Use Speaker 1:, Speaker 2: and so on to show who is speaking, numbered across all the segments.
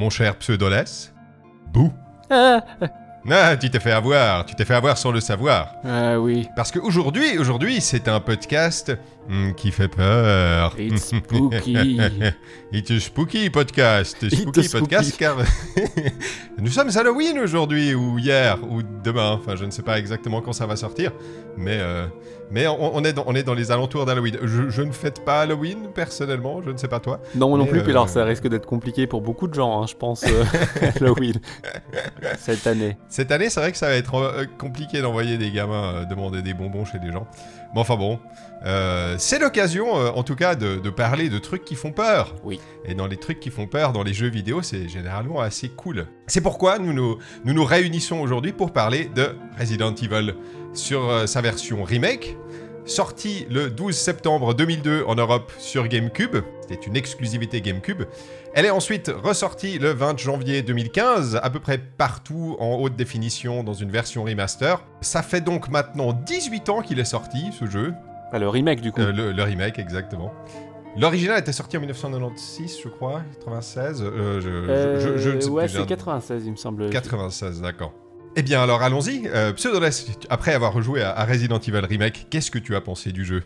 Speaker 1: mon cher Pseudolès. Bouh
Speaker 2: Ah,
Speaker 1: Ah, tu t'es fait avoir, tu t'es fait avoir sans le savoir.
Speaker 2: ah oui,
Speaker 1: Parce qu'aujourd'hui, aujourd'hui, c'est un podcast qui fait peur.
Speaker 2: it's spooky.
Speaker 1: It's a spooky podcast. Spooky
Speaker 2: It's
Speaker 1: podcast
Speaker 2: spooky.
Speaker 1: car nous sommes Halloween aujourd'hui ou hier ou demain. Enfin, je ne sais pas exactement quand ça va sortir, mais euh, mais on, on est dans, on est dans les alentours d'Halloween. Je, je ne fête pas Halloween personnellement. Je ne sais pas toi.
Speaker 2: Non, moi non plus, puis
Speaker 1: euh,
Speaker 2: alors ça risque d'être compliqué pour beaucoup de gens, hein, je pense, euh, Halloween, cette année.
Speaker 1: Cette année, c'est vrai que ça va être euh, compliqué d'envoyer des gamins demander des bonbons chez des gens. Mais enfin bon, euh, c'est l'occasion, euh, en tout cas, de, de parler de trucs qui font peur.
Speaker 2: Oui.
Speaker 1: Et dans les trucs qui font peur dans les jeux vidéo, c'est généralement assez cool. C'est pourquoi nous nous, nous nous réunissons aujourd'hui pour parler de Resident Evil sur euh, sa version remake. Sorti le 12 septembre 2002 en Europe sur GameCube, c'était une exclusivité GameCube. Elle est ensuite ressortie le 20 janvier 2015, à peu près partout en haute définition dans une version remaster. Ça fait donc maintenant 18 ans qu'il est sorti, ce jeu.
Speaker 2: Enfin, le remake, du coup.
Speaker 1: Euh, le, le remake, exactement. L'original était sorti en 1996, je crois, 96. euh, je, je- je- je ne sais
Speaker 2: ouais, c'est 96, il me semble.
Speaker 1: 96, d'accord. Eh bien, alors allons-y. Euh, Pseudoless, après avoir rejoué à, à Resident Evil Remake, qu'est-ce que tu as pensé du jeu?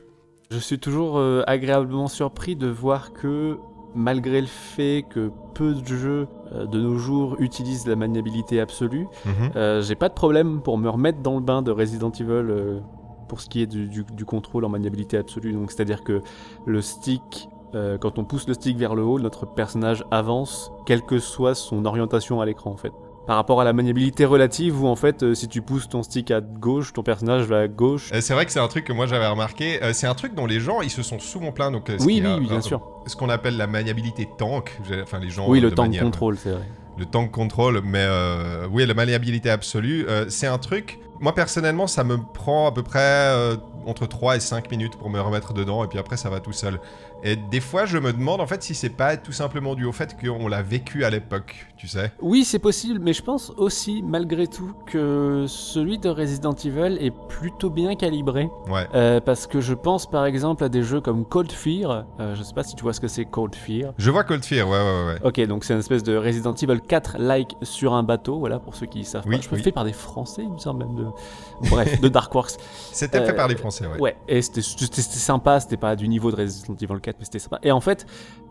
Speaker 2: Je suis toujours euh, agréablement surpris de voir que, malgré le fait que peu de jeux euh, de nos jours utilisent la maniabilité absolue,
Speaker 1: Mhm.
Speaker 2: euh, j'ai pas de problème pour me remettre dans le bain de Resident Evil euh, pour ce qui est du, du- du contrôle en maniabilité absolue. Donc, c'est-à-dire que le stick, euh, quand on pousse le stick vers le haut, notre personnage avance, quelle que soit son orientation à l'écran en fait. Par rapport à la maniabilité relative, où en fait, euh, si tu pousses ton stick à gauche, ton personnage va à gauche.
Speaker 1: Euh, C'est vrai que c'est un truc que moi j'avais remarqué. C'est un truc dont les gens ils se sont souvent plaints. Donc, ce
Speaker 2: Oui, oui,
Speaker 1: a-
Speaker 2: oui, bien sûr.
Speaker 1: Ce qu'on appelle la maniabilité tank. Enfin, les gens.
Speaker 2: Oui, le
Speaker 1: manière-
Speaker 2: contrôle, c'est vrai.
Speaker 1: le tank control, mais oui, la maniabilité absolue, c'est un truc. Moi personnellement, ça me prend à peu près euh, entre 3 et 5 minutes pour me remettre dedans, et puis après ça va tout seul. Et des fois, je me demande en fait si c'est pas tout simplement dû au fait qu'on l'a vécu à l'époque, tu sais.
Speaker 2: Oui, c'est possible, mais je pense aussi, malgré tout, que celui de Resident Evil est plutôt bien calibré.
Speaker 1: Ouais.
Speaker 2: Euh, parce que je pense par exemple à des jeux comme Cold Fear. Euh, je sais pas si tu vois ce que c'est Cold Fear.
Speaker 1: Je vois Cold Fear, ouais, ouais, ouais.
Speaker 2: Ok, donc c'est une espèce de Resident Evil 4-like sur un bateau, voilà, pour ceux qui savent
Speaker 1: Oui,
Speaker 2: pas. Je
Speaker 1: oui.
Speaker 2: fait par des Français, il me semble même. De... Bref, de Darkworks.
Speaker 1: C'était
Speaker 2: Euh,
Speaker 1: fait par les Français, ouais.
Speaker 2: Ouais, et c'était sympa, c'était pas du niveau de Resident Evil 4, c'était sympa. Et en fait,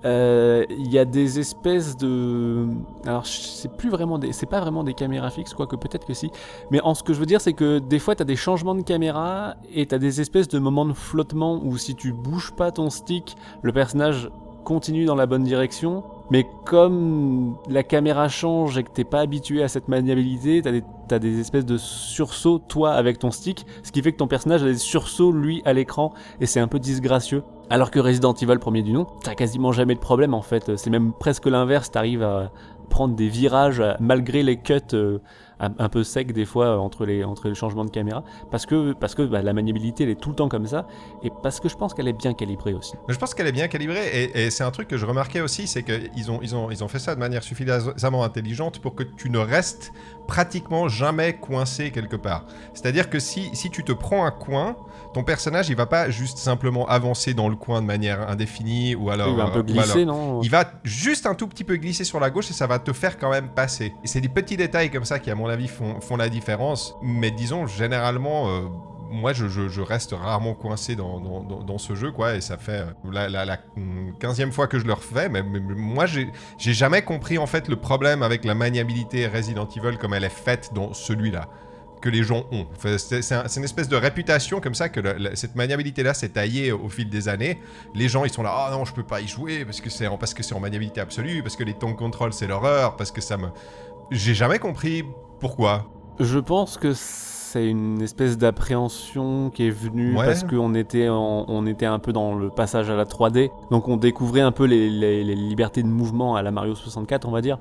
Speaker 2: euh, il y a des espèces de. Alors, c'est plus vraiment des. C'est pas vraiment des caméras fixes, quoique peut-être que si. Mais en ce que je veux dire, c'est que des fois, t'as des changements de caméra et t'as des espèces de moments de flottement où si tu bouges pas ton stick, le personnage continue dans la bonne direction. Mais comme la caméra change et que t'es pas habitué à cette maniabilité, t'as des, espèces de sursauts, toi, avec ton stick, ce qui fait que ton personnage a des sursauts, lui, à l'écran, et c'est un peu disgracieux. Alors que Resident Evil, premier du nom, t'as quasiment jamais de problème, en fait. C'est même presque l'inverse, t'arrives à prendre des virages malgré les cuts euh, un, peu secs des fois euh, entre les, entre changements de caméra, parce que, bah, la maniabilité, est tout le temps comme ça, et parce que je pense qu'elle est bien calibrée aussi.
Speaker 1: Je pense qu'elle est bien calibrée et, c'est un truc que je remarquais aussi, c'est qu'ils ont, ils ont, ont fait ça de manière suffisamment intelligente pour que tu ne restes pratiquement jamais coincé quelque part. C'est-à-dire que si, si tu te prends un coin, ton personnage il va pas juste simplement avancer dans le coin de manière indéfinie ou alors
Speaker 2: il va un peu
Speaker 1: euh, ou
Speaker 2: glisser,
Speaker 1: alors-
Speaker 2: non
Speaker 1: il va juste un tout petit peu glisser sur la gauche et ça va te faire quand même passer. Et c'est des petits détails comme ça qui, à mon avis, font, font la différence. Mais disons, généralement, euh, moi, je, reste rarement coincé dans, ce jeu, quoi. Et ça fait euh, la, la, la, hum, 15e fois que je le refais. Mais, moi, j'ai jamais compris, en fait, le problème avec la maniabilité Resident Evil comme elle est faite dans celui-là que les gens ont. C'est c'est un- c'est une espèce de réputation comme ça que cette maniabilité-là s'est taillée au fil des années. Les gens, ils sont là, ah non, je peux pas y jouer parce que c'est en, en maniabilité absolue, parce que les temps de contrôle, c'est l'horreur, parce que ça me... J'ai jamais compris pourquoi.
Speaker 2: Je pense que c'est une espèce d'appréhension qui est venue
Speaker 1: Ouais.
Speaker 2: parce qu'on était, en- on était un peu dans le passage à la 3D. Donc on découvrait un peu les, les- les libertés de mouvement à la Mario 64, on va dire.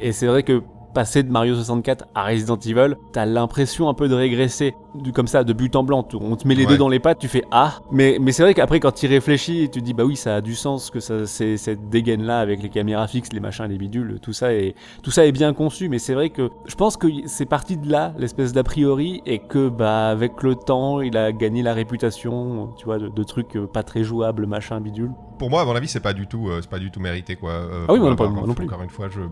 Speaker 2: Et c'est vrai que passer de Mario 64 à Resident Evil, t'as l'impression un peu de régresser, comme ça, de but en blanc. On te met les
Speaker 1: Ouais.
Speaker 2: deux dans les pattes, tu fais ah. Mais, mais c'est vrai qu'après, quand tu réfléchis, tu te dis bah oui, ça a du sens que ça, c'est cette dégaine là avec les caméras fixes, les machins, les bidules, tout ça est, tout ça est bien conçu. Mais c'est vrai que je pense que c'est parti de là, l'espèce d'a priori, et que bah avec le temps, il a gagné la réputation, tu vois, de, de trucs euh, pas très jouables, machin, bidule.
Speaker 1: Pour moi, à mon avis, c'est pas du tout, euh, c'est pas du tout mérité quoi. Euh,
Speaker 2: Ah oui, moi non plus, moi non plus.
Speaker 1: Encore une fois, je,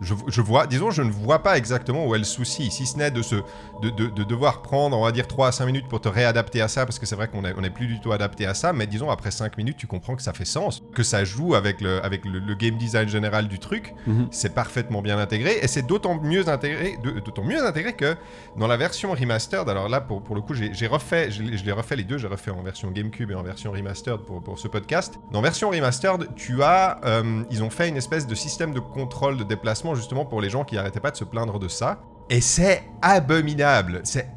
Speaker 1: je, je vois, disons, je ne vois pas exactement où est le souci, si ce n'est de se, de, de, de devoir prendre, on va dire 3 à 5 minutes pour te réadapter à ça, parce que c'est vrai qu'on est, on est plus du tout adapté à ça, mais disons après 5 minutes, tu comprends que ça fait sens, que ça joue avec le, avec le, le game design général du truc,
Speaker 2: Mhm.
Speaker 1: c'est parfaitement bien intégré, et c'est d'autant mieux intégré, d'autant mieux intégré que dans la version remastered, alors là pour, pour le coup j'ai refait, je l'ai refait les deux, j'ai refait en version GameCube et en version remastered pour, pour ce podcast. Dans version remastered, tu as, euh, ils ont fait une espèce de système de contrôle de déplacement justement pour les gens qui arrêtaient pas de se plaindre de ça, et c'est abominable, c'est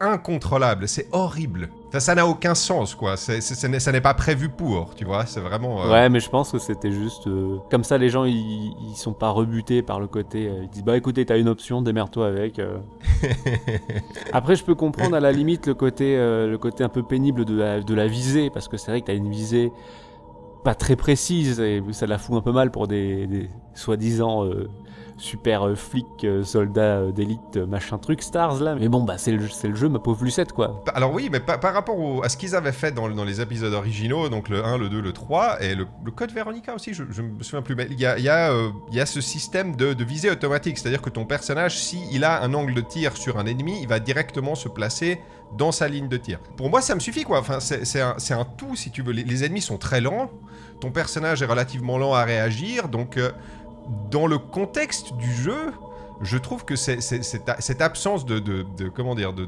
Speaker 1: incontrôlable, c'est horrible. Ça, ça n'a aucun sens, quoi. Ça n'est- ça n'est pas prévu pour, tu vois. C'est vraiment. euh,
Speaker 2: Ouais, mais je pense que c'était juste. euh, Comme ça, les gens, ils, ils sont pas rebutés par le côté. euh, ils disent, bah écoutez, t'as une option, démerde-toi avec. Après, je peux comprendre à la limite le côté, le côté un peu pénible de la, de la visée, parce que c'est vrai que t'as une visée pas très précise, et ça la fout un peu mal pour des, soi-disant euh, super euh, flics, euh, soldats euh, d'élite, machin truc, stars là. Mais bon, bah c'est le, jeu, ma pauvre Lucette, quoi.
Speaker 1: Pa- Alors oui, mais pa- par rapport au- à ce qu'ils avaient fait dans, les épisodes originaux, donc le 1, le 2, le 3, et le, code Veronica aussi, je, me souviens plus, mais il y a, y a, ce système de, visée automatique, c'est-à-dire que ton personnage, s'il a un angle de tir sur un ennemi, il va directement se placer dans sa ligne de tir. Pour moi, ça me suffit, quoi. Enfin, c'est un, un tout, si tu veux. Les, ennemis sont très lents, ton personnage est relativement lent à réagir, donc dans le contexte du jeu, je trouve que c'est- c'est- cette, absence de, de- de- comment dire de,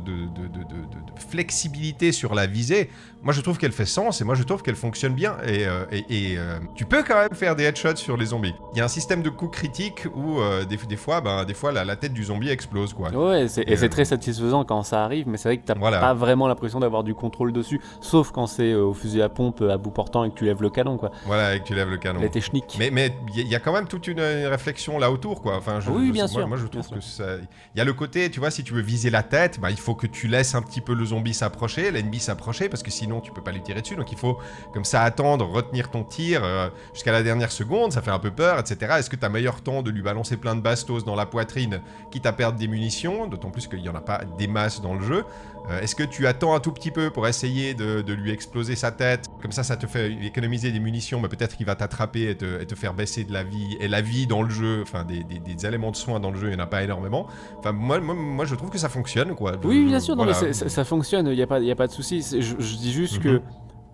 Speaker 1: flexibilité sur la visée, moi je trouve qu'elle fait sens et moi je trouve qu'elle fonctionne bien et, euh, et- et, euh, tu peux quand même faire des headshots sur les zombies. Il y a un système de coups critiques où euh, des, des fois, ben, des fois la, la tête du zombie explose quoi.
Speaker 2: Ouais, c'est- et c'est très satisfaisant quand ça arrive, mais c'est vrai que t'as
Speaker 1: Voilà.
Speaker 2: pas vraiment l'impression d'avoir du contrôle dessus, sauf quand c'est au fusil à pompe à bout portant et que tu lèves le canon, quoi.
Speaker 1: Voilà, et que tu lèves le canon.
Speaker 2: La technique.
Speaker 1: Mais mais il y, a- il y a quand même toute une, une réflexion là autour quoi. Enfin, je-
Speaker 2: Oui,
Speaker 1: je-
Speaker 2: bien
Speaker 1: moi,
Speaker 2: sûr,
Speaker 1: Moi je trouve que ça, il y a le côté, tu vois, si tu veux viser la tête, bah, il faut que tu laisses un petit peu le zombie s'approcher, l'ennemi s'approcher, parce que sinon tu peux pas lui tirer dessus. Donc il faut comme ça attendre, retenir ton tir euh, jusqu'à la dernière seconde. Ça fait un peu peur, etc. Est-ce que tu as meilleur temps de lui balancer plein de bastos dans la poitrine, quitte à perdre des munitions, d'autant plus qu'il y en a pas des masses dans le jeu. Euh, Est-ce que tu attends un tout petit peu pour essayer de, de lui exploser sa tête Comme ça, ça te fait économiser des munitions, mais peut-être qu'il va t'attraper et te, et te faire baisser de la vie. Et la vie dans le jeu, enfin des, des- des éléments de soins dans le jeu, il n'y en a pas énormément. Enfin, moi, moi, moi, je trouve que ça fonctionne, quoi. Je-
Speaker 2: Oui, bien sûr, non, mais ça, ça fonctionne, il n'y a, pas- y a pas de souci. Je, je dis juste que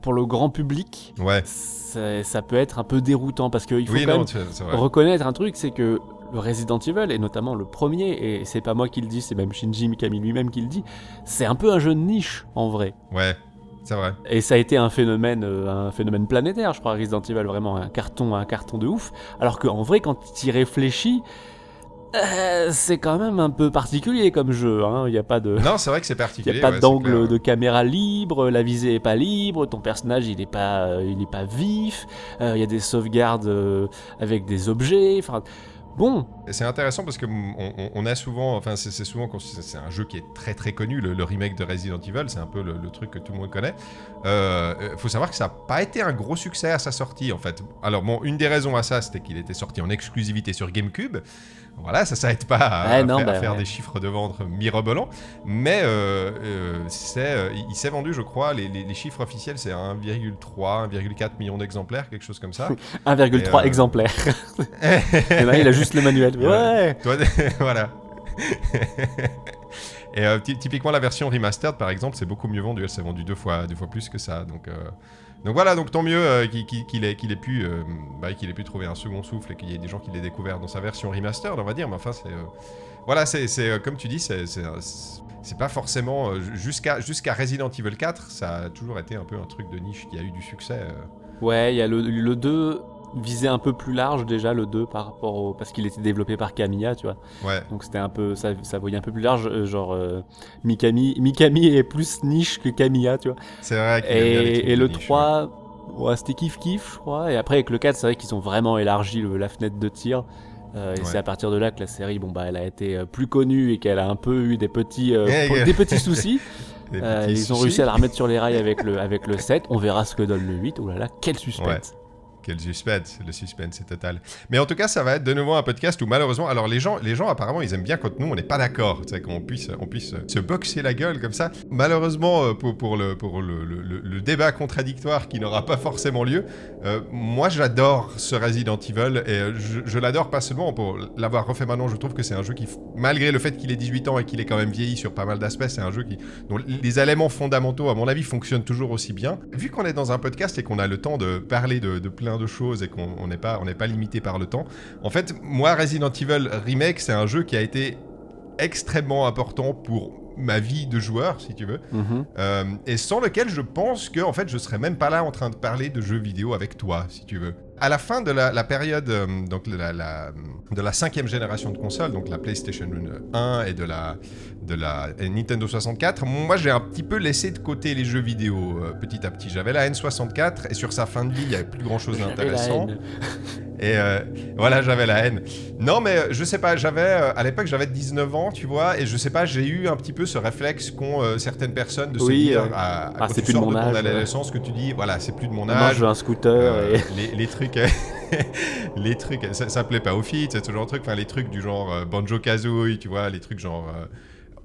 Speaker 2: pour le grand public,
Speaker 1: Ouais.
Speaker 2: ça, ça peut être un peu déroutant parce qu'il faut
Speaker 1: Oui,
Speaker 2: quand
Speaker 1: non,
Speaker 2: même reconnaître un truc, c'est que le Resident Evil, et notamment le premier, et c'est pas moi qui le dis, c'est même Shinji Mikami lui-même qui le dit, c'est un peu un jeu de niche en vrai.
Speaker 1: Ouais, c'est vrai.
Speaker 2: Et ça a été un phénomène, euh, un phénomène planétaire, je crois, Resident Evil, vraiment un carton, un carton de ouf. Alors qu'en vrai, quand tu y réfléchis, euh, c'est quand même un peu particulier comme jeu. hein. Il n'y a pas de,
Speaker 1: Non, c'est vrai que c'est
Speaker 2: il
Speaker 1: particulier.
Speaker 2: a pas
Speaker 1: ouais,
Speaker 2: d'angle de caméra libre, la visée est pas libre, ton personnage il est pas, euh, il est pas vif. euh, Il y a des sauvegardes euh, avec des objets. Enfin, bon,
Speaker 1: C'est intéressant parce que mm, on, on- on a souvent, enfin c'est souvent, qu'on- c'est un jeu qui est très très connu, le, remake de Resident Evil, c'est un peu le truc que tout le monde connaît. Euh, euh, faut savoir que ça n'a pas été un gros succès à sa sortie en fait. Alors bon, une des raisons à ça, c'était qu'il était sorti en exclusivité sur GameCube. Voilà, ça ça aide pas à,
Speaker 2: Ouais,
Speaker 1: à
Speaker 2: non,
Speaker 1: faire, à
Speaker 2: bah,
Speaker 1: faire
Speaker 2: ouais.
Speaker 1: des chiffres de vente mirobolants, mais euh, euh, c'est, il, il s'est vendu, je crois, les, les- les chiffres officiels, c'est 1,3, 1,4 million d'exemplaires, quelque chose comme ça.
Speaker 2: 1,3
Speaker 1: Et, euh,
Speaker 2: exemplaires. Et là, il a juste le manuel.
Speaker 1: Ouais.
Speaker 2: Ouais.
Speaker 1: Toi, voilà. Et euh, ty- typiquement la version remastered par exemple, c'est beaucoup mieux vendu. Elle s'est vendue deux fois, deux fois plus que ça. Donc, euh, donc voilà, donc tant mieux euh, qu'il ait, pu, bah, ait pu trouver un second souffle et qu'il y ait des gens qui l'aient découvert dans sa version remastered, on va dire. Mais enfin, c'est voilà, c'est comme tu dis, c'est pas forcément jusqu'à jusqu'à Resident Evil 4, ça a toujours été un peu un truc de niche qui a eu du succès.
Speaker 2: Ouais, il y a le, le 2 visait un peu plus large déjà, le 2 par rapport au. Parce qu'il était développé par Camilla, tu vois.
Speaker 1: Ouais.
Speaker 2: Donc c'était un peu. Ça, ça voyait un peu plus large. euh, genre. euh, Mikami, Mikami est plus niche que Camilla, tu vois.
Speaker 1: C'est vrai. qu'il les
Speaker 2: Et,
Speaker 1: trucs
Speaker 2: et le
Speaker 1: niche,
Speaker 2: 3, ouais, c'était kiff-kiff, je crois. Et après, avec le 4, c'est vrai qu'ils ont vraiment élargi le- la fenêtre de tir. Euh, et
Speaker 1: Ouais.
Speaker 2: c'est à partir de là que la série, bon bah, elle a été euh, plus connue et qu'elle a un peu eu des petits, euh, des petits soucis.
Speaker 1: Des
Speaker 2: Euh, ils ont réussi à la remettre sur les rails avec le, avec le 7. On verra ce que donne le 8. Oh là là, quel suspense.
Speaker 1: Quel suspense, le suspense est total. Mais en tout cas, ça va être de nouveau un podcast où malheureusement, alors les gens, les gens apparemment, ils aiment bien quand nous on n'est pas d'accord, tu sais, qu'on puisse, on puisse se boxer la gueule comme ça. Malheureusement, euh, pour, le, pour le, le- débat contradictoire qui n'aura pas forcément lieu, euh, moi j'adore ce Resident Evil et euh, je, l'adore pas seulement pour l'avoir refait maintenant. Je trouve que c'est un jeu qui, malgré le fait qu'il ait 18 ans et qu'il est quand même vieilli sur pas mal d'aspects, c'est un jeu qui, dont les éléments fondamentaux, à mon avis, fonctionnent toujours aussi bien. Vu qu'on est dans un podcast et qu'on a le temps de parler de, de plein de choses et qu'on on n'est pas, on n'est pas limité par le temps, en fait, moi, Resident Evil Remake, c'est un jeu qui a été extrêmement important pour ma vie de joueur, si tu veux,
Speaker 2: Mhm.
Speaker 1: euh, et sans lequel je pense que en fait je serais même pas là en train de parler de jeux vidéo avec toi, si tu veux. À la fin de la, la période euh, donc la, la- de la cinquième génération de consoles, donc la PlayStation 1 et de la de la Nintendo 64, moi j'ai un petit peu laissé de côté les jeux vidéo euh, petit à petit. J'avais la N64 et sur sa fin de vie il y avait plus grand chose d'intéressant. Et euh, voilà, j'avais la haine. Non, mais euh, je sais pas, j'avais euh, à l'époque j'avais 19 ans, tu vois, et je sais pas, j'ai eu un petit peu ce réflexe qu'ont euh, certaines personnes de se
Speaker 2: Oui,
Speaker 1: dire à, à-
Speaker 2: ah, c'est plus de mon
Speaker 1: ton
Speaker 2: âge,
Speaker 1: adolescence que tu dis voilà, c'est plus de mon âge.
Speaker 2: je veux un scooter et...
Speaker 1: les, les trucs, les trucs, ça, ça plaît pas aux filles, c'est ce genre de trucs. Enfin, les trucs du genre Banjo Kazooie, tu vois, les trucs genre.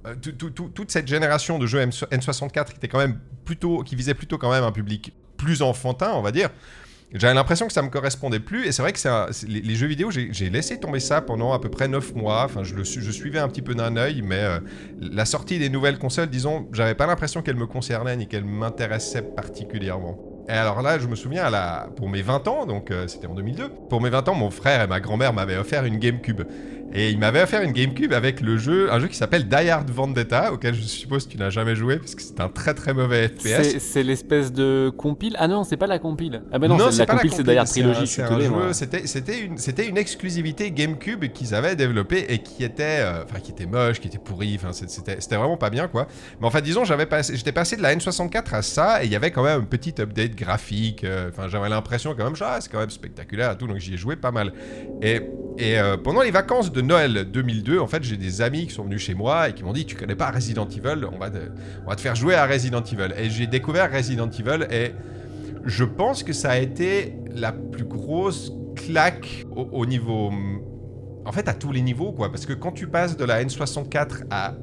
Speaker 1: Euh, tout- tout- tout- toute cette génération de jeux M- N64 qui était quand même plutôt, qui visait plutôt quand même un public plus enfantin, on va dire. J'avais l'impression que ça me correspondait plus, et c'est vrai que les, jeux vidéo, j'ai laissé tomber ça pendant à peu près 9 mois. Enfin, je, suivais un petit peu d'un œil, mais euh, la sortie des nouvelles consoles, disons, j'avais pas l'impression qu'elle me concernait ni qu'elle m'intéressait particulièrement. Et alors là, je me souviens, la, pour mes 20 ans, donc euh, c'était en 2002, pour mes 20 ans, mon frère et ma grand-mère m'avaient offert une GameCube. Et ils m'avaient offert une GameCube avec le jeu, un jeu qui s'appelle Die Hard Vendetta, auquel je suppose que tu n'as jamais joué, parce que c'est un très très mauvais FPS.
Speaker 2: C'est l'espèce de compile? Ah non, c'est pas la compile. Ah bah non,
Speaker 1: Non,
Speaker 2: c'est la compile, c'est teubé,
Speaker 1: jeu,
Speaker 2: moi.
Speaker 1: C'était une, c'était une exclusivité GameCube qu'ils avaient développée et qui était, euh, enfin, qui était moche, qui était pourri. Enfin, c'était vraiment pas bien, quoi. Mais en fait, disons, j'avais passé, j'étais passé de la N64 à ça et il y avait quand même un petit update graphique. euh, Enfin, j'avais l'impression quand même, ah, c'est quand même spectaculaire et tout, donc j'y ai joué pas mal. Et, et euh, pendant les vacances de Noël 2002, en fait, j'ai des amis qui sont venus chez moi et qui m'ont dit, tu connais pas Resident Evil, on va te, faire jouer à Resident Evil. Et j'ai découvert Resident Evil et je pense que ça a été la plus grosse claque au, au niveau. En fait, à tous les niveaux, quoi. Parce que quand tu passes de la N64 à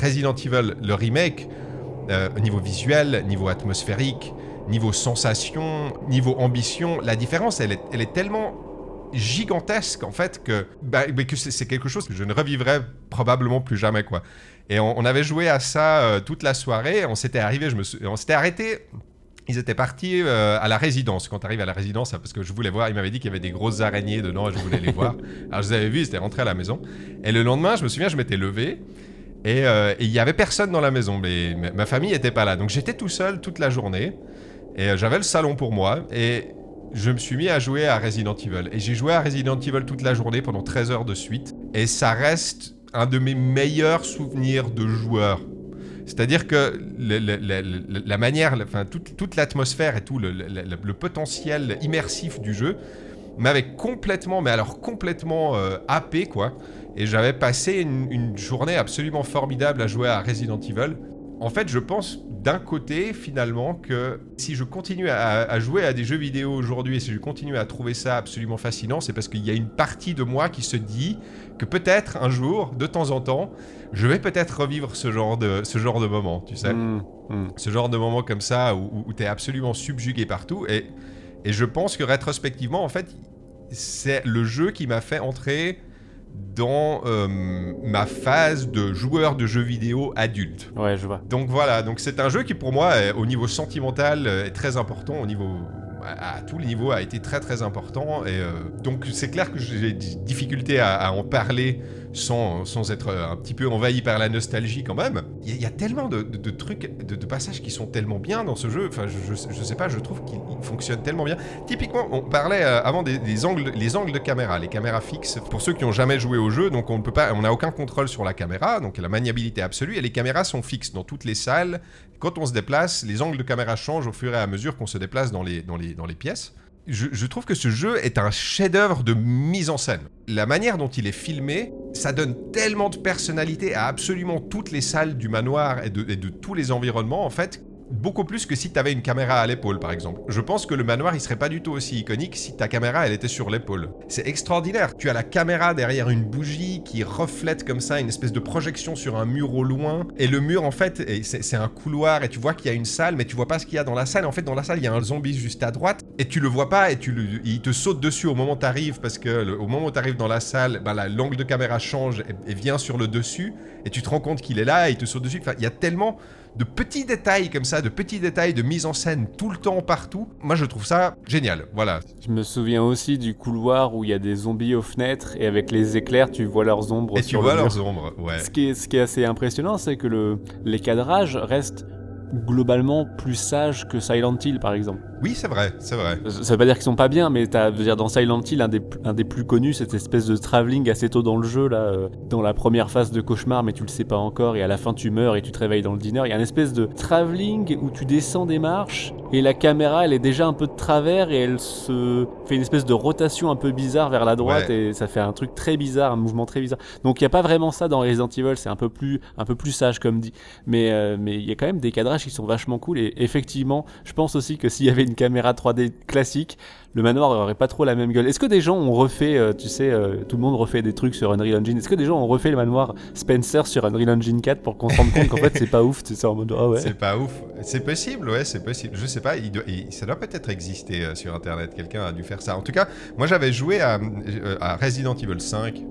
Speaker 1: Resident Evil, le remake, euh, au niveau visuel, niveau atmosphérique, niveau sensation, niveau ambition, la différence, elle est, elle est tellement gigantesque en fait que, bah, que c'est quelque chose que je ne revivrai probablement plus jamais quoi. Et on, on avait joué à ça euh, toute la soirée. On s'était arrivé, je me suis- on s'était arrêté. Ils étaient partis euh, à la résidence. Quand tu arrives à la résidence, parce que je voulais voir, ils m'avaient dit qu'il y avait des grosses araignées dedans et je voulais les voir. Alors je les avais vus, ils étaient rentrés à la maison. Et le lendemain, je me souviens, je m'étais levé et euh, il y avait personne dans la maison. Mais ma- famille n'était pas là. Donc j'étais tout seul toute la journée. Et j'avais le salon pour moi. Et je me suis mis à jouer à Resident Evil. Et j'ai joué à Resident Evil toute la journée pendant 13 heures de suite. Et ça reste un de mes meilleurs souvenirs de joueur. C'est-à-dire que la manière, enfin, toute, toute l'atmosphère et tout le potentiel immersif du jeu m'avait complètement, mais alors complètement euh, happé, quoi. Et j'avais passé une, une journée absolument formidable à jouer à Resident Evil. En fait, je pense d'un côté, finalement, que si je continue à, à jouer à des jeux vidéo aujourd'hui et si je continue à trouver ça absolument fascinant, c'est parce qu'il y a une partie de moi qui se dit que peut-être un jour, de temps en temps, je vais peut-être revivre ce genre de, ce genre de moment, tu sais
Speaker 2: Mm, mm.
Speaker 1: ce genre de moment comme ça où, où tu es absolument subjugué partout. Et, et je pense que rétrospectivement, en fait, c'est le jeu qui m'a fait entrer dans euh, ma phase de joueur de jeux vidéo adulte.
Speaker 2: Ouais, je vois.
Speaker 1: Donc voilà, donc c'est un jeu qui pour moi, au niveau sentimental, euh, est très important, au niveau à, à tous les niveaux a été très très important. Et euh, donc c'est clair que j'ai des difficultés à, à en parler sans, être un petit peu envahi par la nostalgie quand même. Il y, a- tellement de, trucs, de, passages qui sont tellement bien dans ce jeu. Enfin, je, je, je sais pas, je trouve qu'il il fonctionne tellement bien. Typiquement, on parlait euh, avant des, angles, les angles de caméra, les caméras fixes. Pour ceux qui ont jamais joué au jeu, donc on ne peut pas, on n'a aucun contrôle sur la caméra, donc la maniabilité absolue. Et les caméras sont fixes dans toutes les salles. Quand on se déplace, les angles de caméra changent au fur et à mesure qu'on se déplace dans les pièces. Je, trouve que ce jeu est un chef-d'œuvre de mise en scène. La manière dont il est filmé, ça donne tellement de personnalité à absolument toutes les salles du manoir et de tous les environnements, en fait, beaucoup plus que si tu avais une caméra à l'épaule, par exemple. Je pense que le manoir, il serait pas du tout aussi iconique si ta caméra, elle était sur l'épaule. C'est extraordinaire. Tu as la caméra derrière une bougie qui reflète comme ça une espèce de projection sur un mur au loin. Et le mur, en fait, c'est un couloir et tu vois qu'il y a une salle, mais tu vois pas ce qu'il y a dans la salle. En fait, dans la salle, il y a un zombie juste à droite et tu le vois pas et tu il te saute dessus au moment où tu arrives parce que au moment où tu arrives dans la salle, ben, l'angle de caméra change et, vient sur le dessus et tu te rends compte qu'il est là et il te saute dessus. Enfin, il y a tellement de petits détails comme ça, de petits détails de mise en scène tout le temps, partout. Moi, je trouve ça génial. Voilà.
Speaker 2: Je me souviens aussi du couloir où il y a des zombies aux fenêtres et avec les éclairs, tu vois leurs ombres.
Speaker 1: Et tu vois leurs ombres, ouais.
Speaker 2: Ce qui est, ce qui est assez impressionnant, c'est que le, les cadrages restent globalement plus sages que Silent Hill, par exemple.
Speaker 1: Oui, c'est vrai, c'est vrai.
Speaker 2: Ça veut pas dire qu'ils sont pas bien, mais as, veux dire, dans Silent Hill, un des, un des plus connus, cette espèce de travelling assez tôt dans le jeu, là, euh, dans la première phase de cauchemar, mais tu le sais pas encore, et à la fin tu meurs et tu te réveilles dans le dîner. Il y a une espèce de travelling où tu descends des marches, et la caméra, elle est déjà un peu de travers, et elle se fait une espèce de rotation un peu bizarre vers la droite, et ça fait un truc très bizarre, un mouvement très bizarre. Donc il y a pas vraiment ça dans Resident Evil, c'est un peu plus, un peu plus sage comme dit. Mais euh, mais il y a quand même des cadrages qui sont vachement cool, et effectivement, je pense aussi que s'il y avait une caméra 3D classique, le manoir n'aurait pas trop la même gueule. Est-ce que des gens ont refait, euh, tu sais, euh, tout le monde refait des trucs sur Unreal Engine? Est-ce que des gens ont refait le manoir Spencer sur Unreal Engine 4 pour qu'on se rende compte qu'en fait c'est pas ouf, tu sais, en mode ah ouais.
Speaker 1: C'est pas ouf. C'est possible, ouais, c'est possible. Je sais pas, il ça doit peut-être exister euh, sur internet. Quelqu'un a dû faire ça. En tout cas, moi j'avais joué à, à Resident Evil 5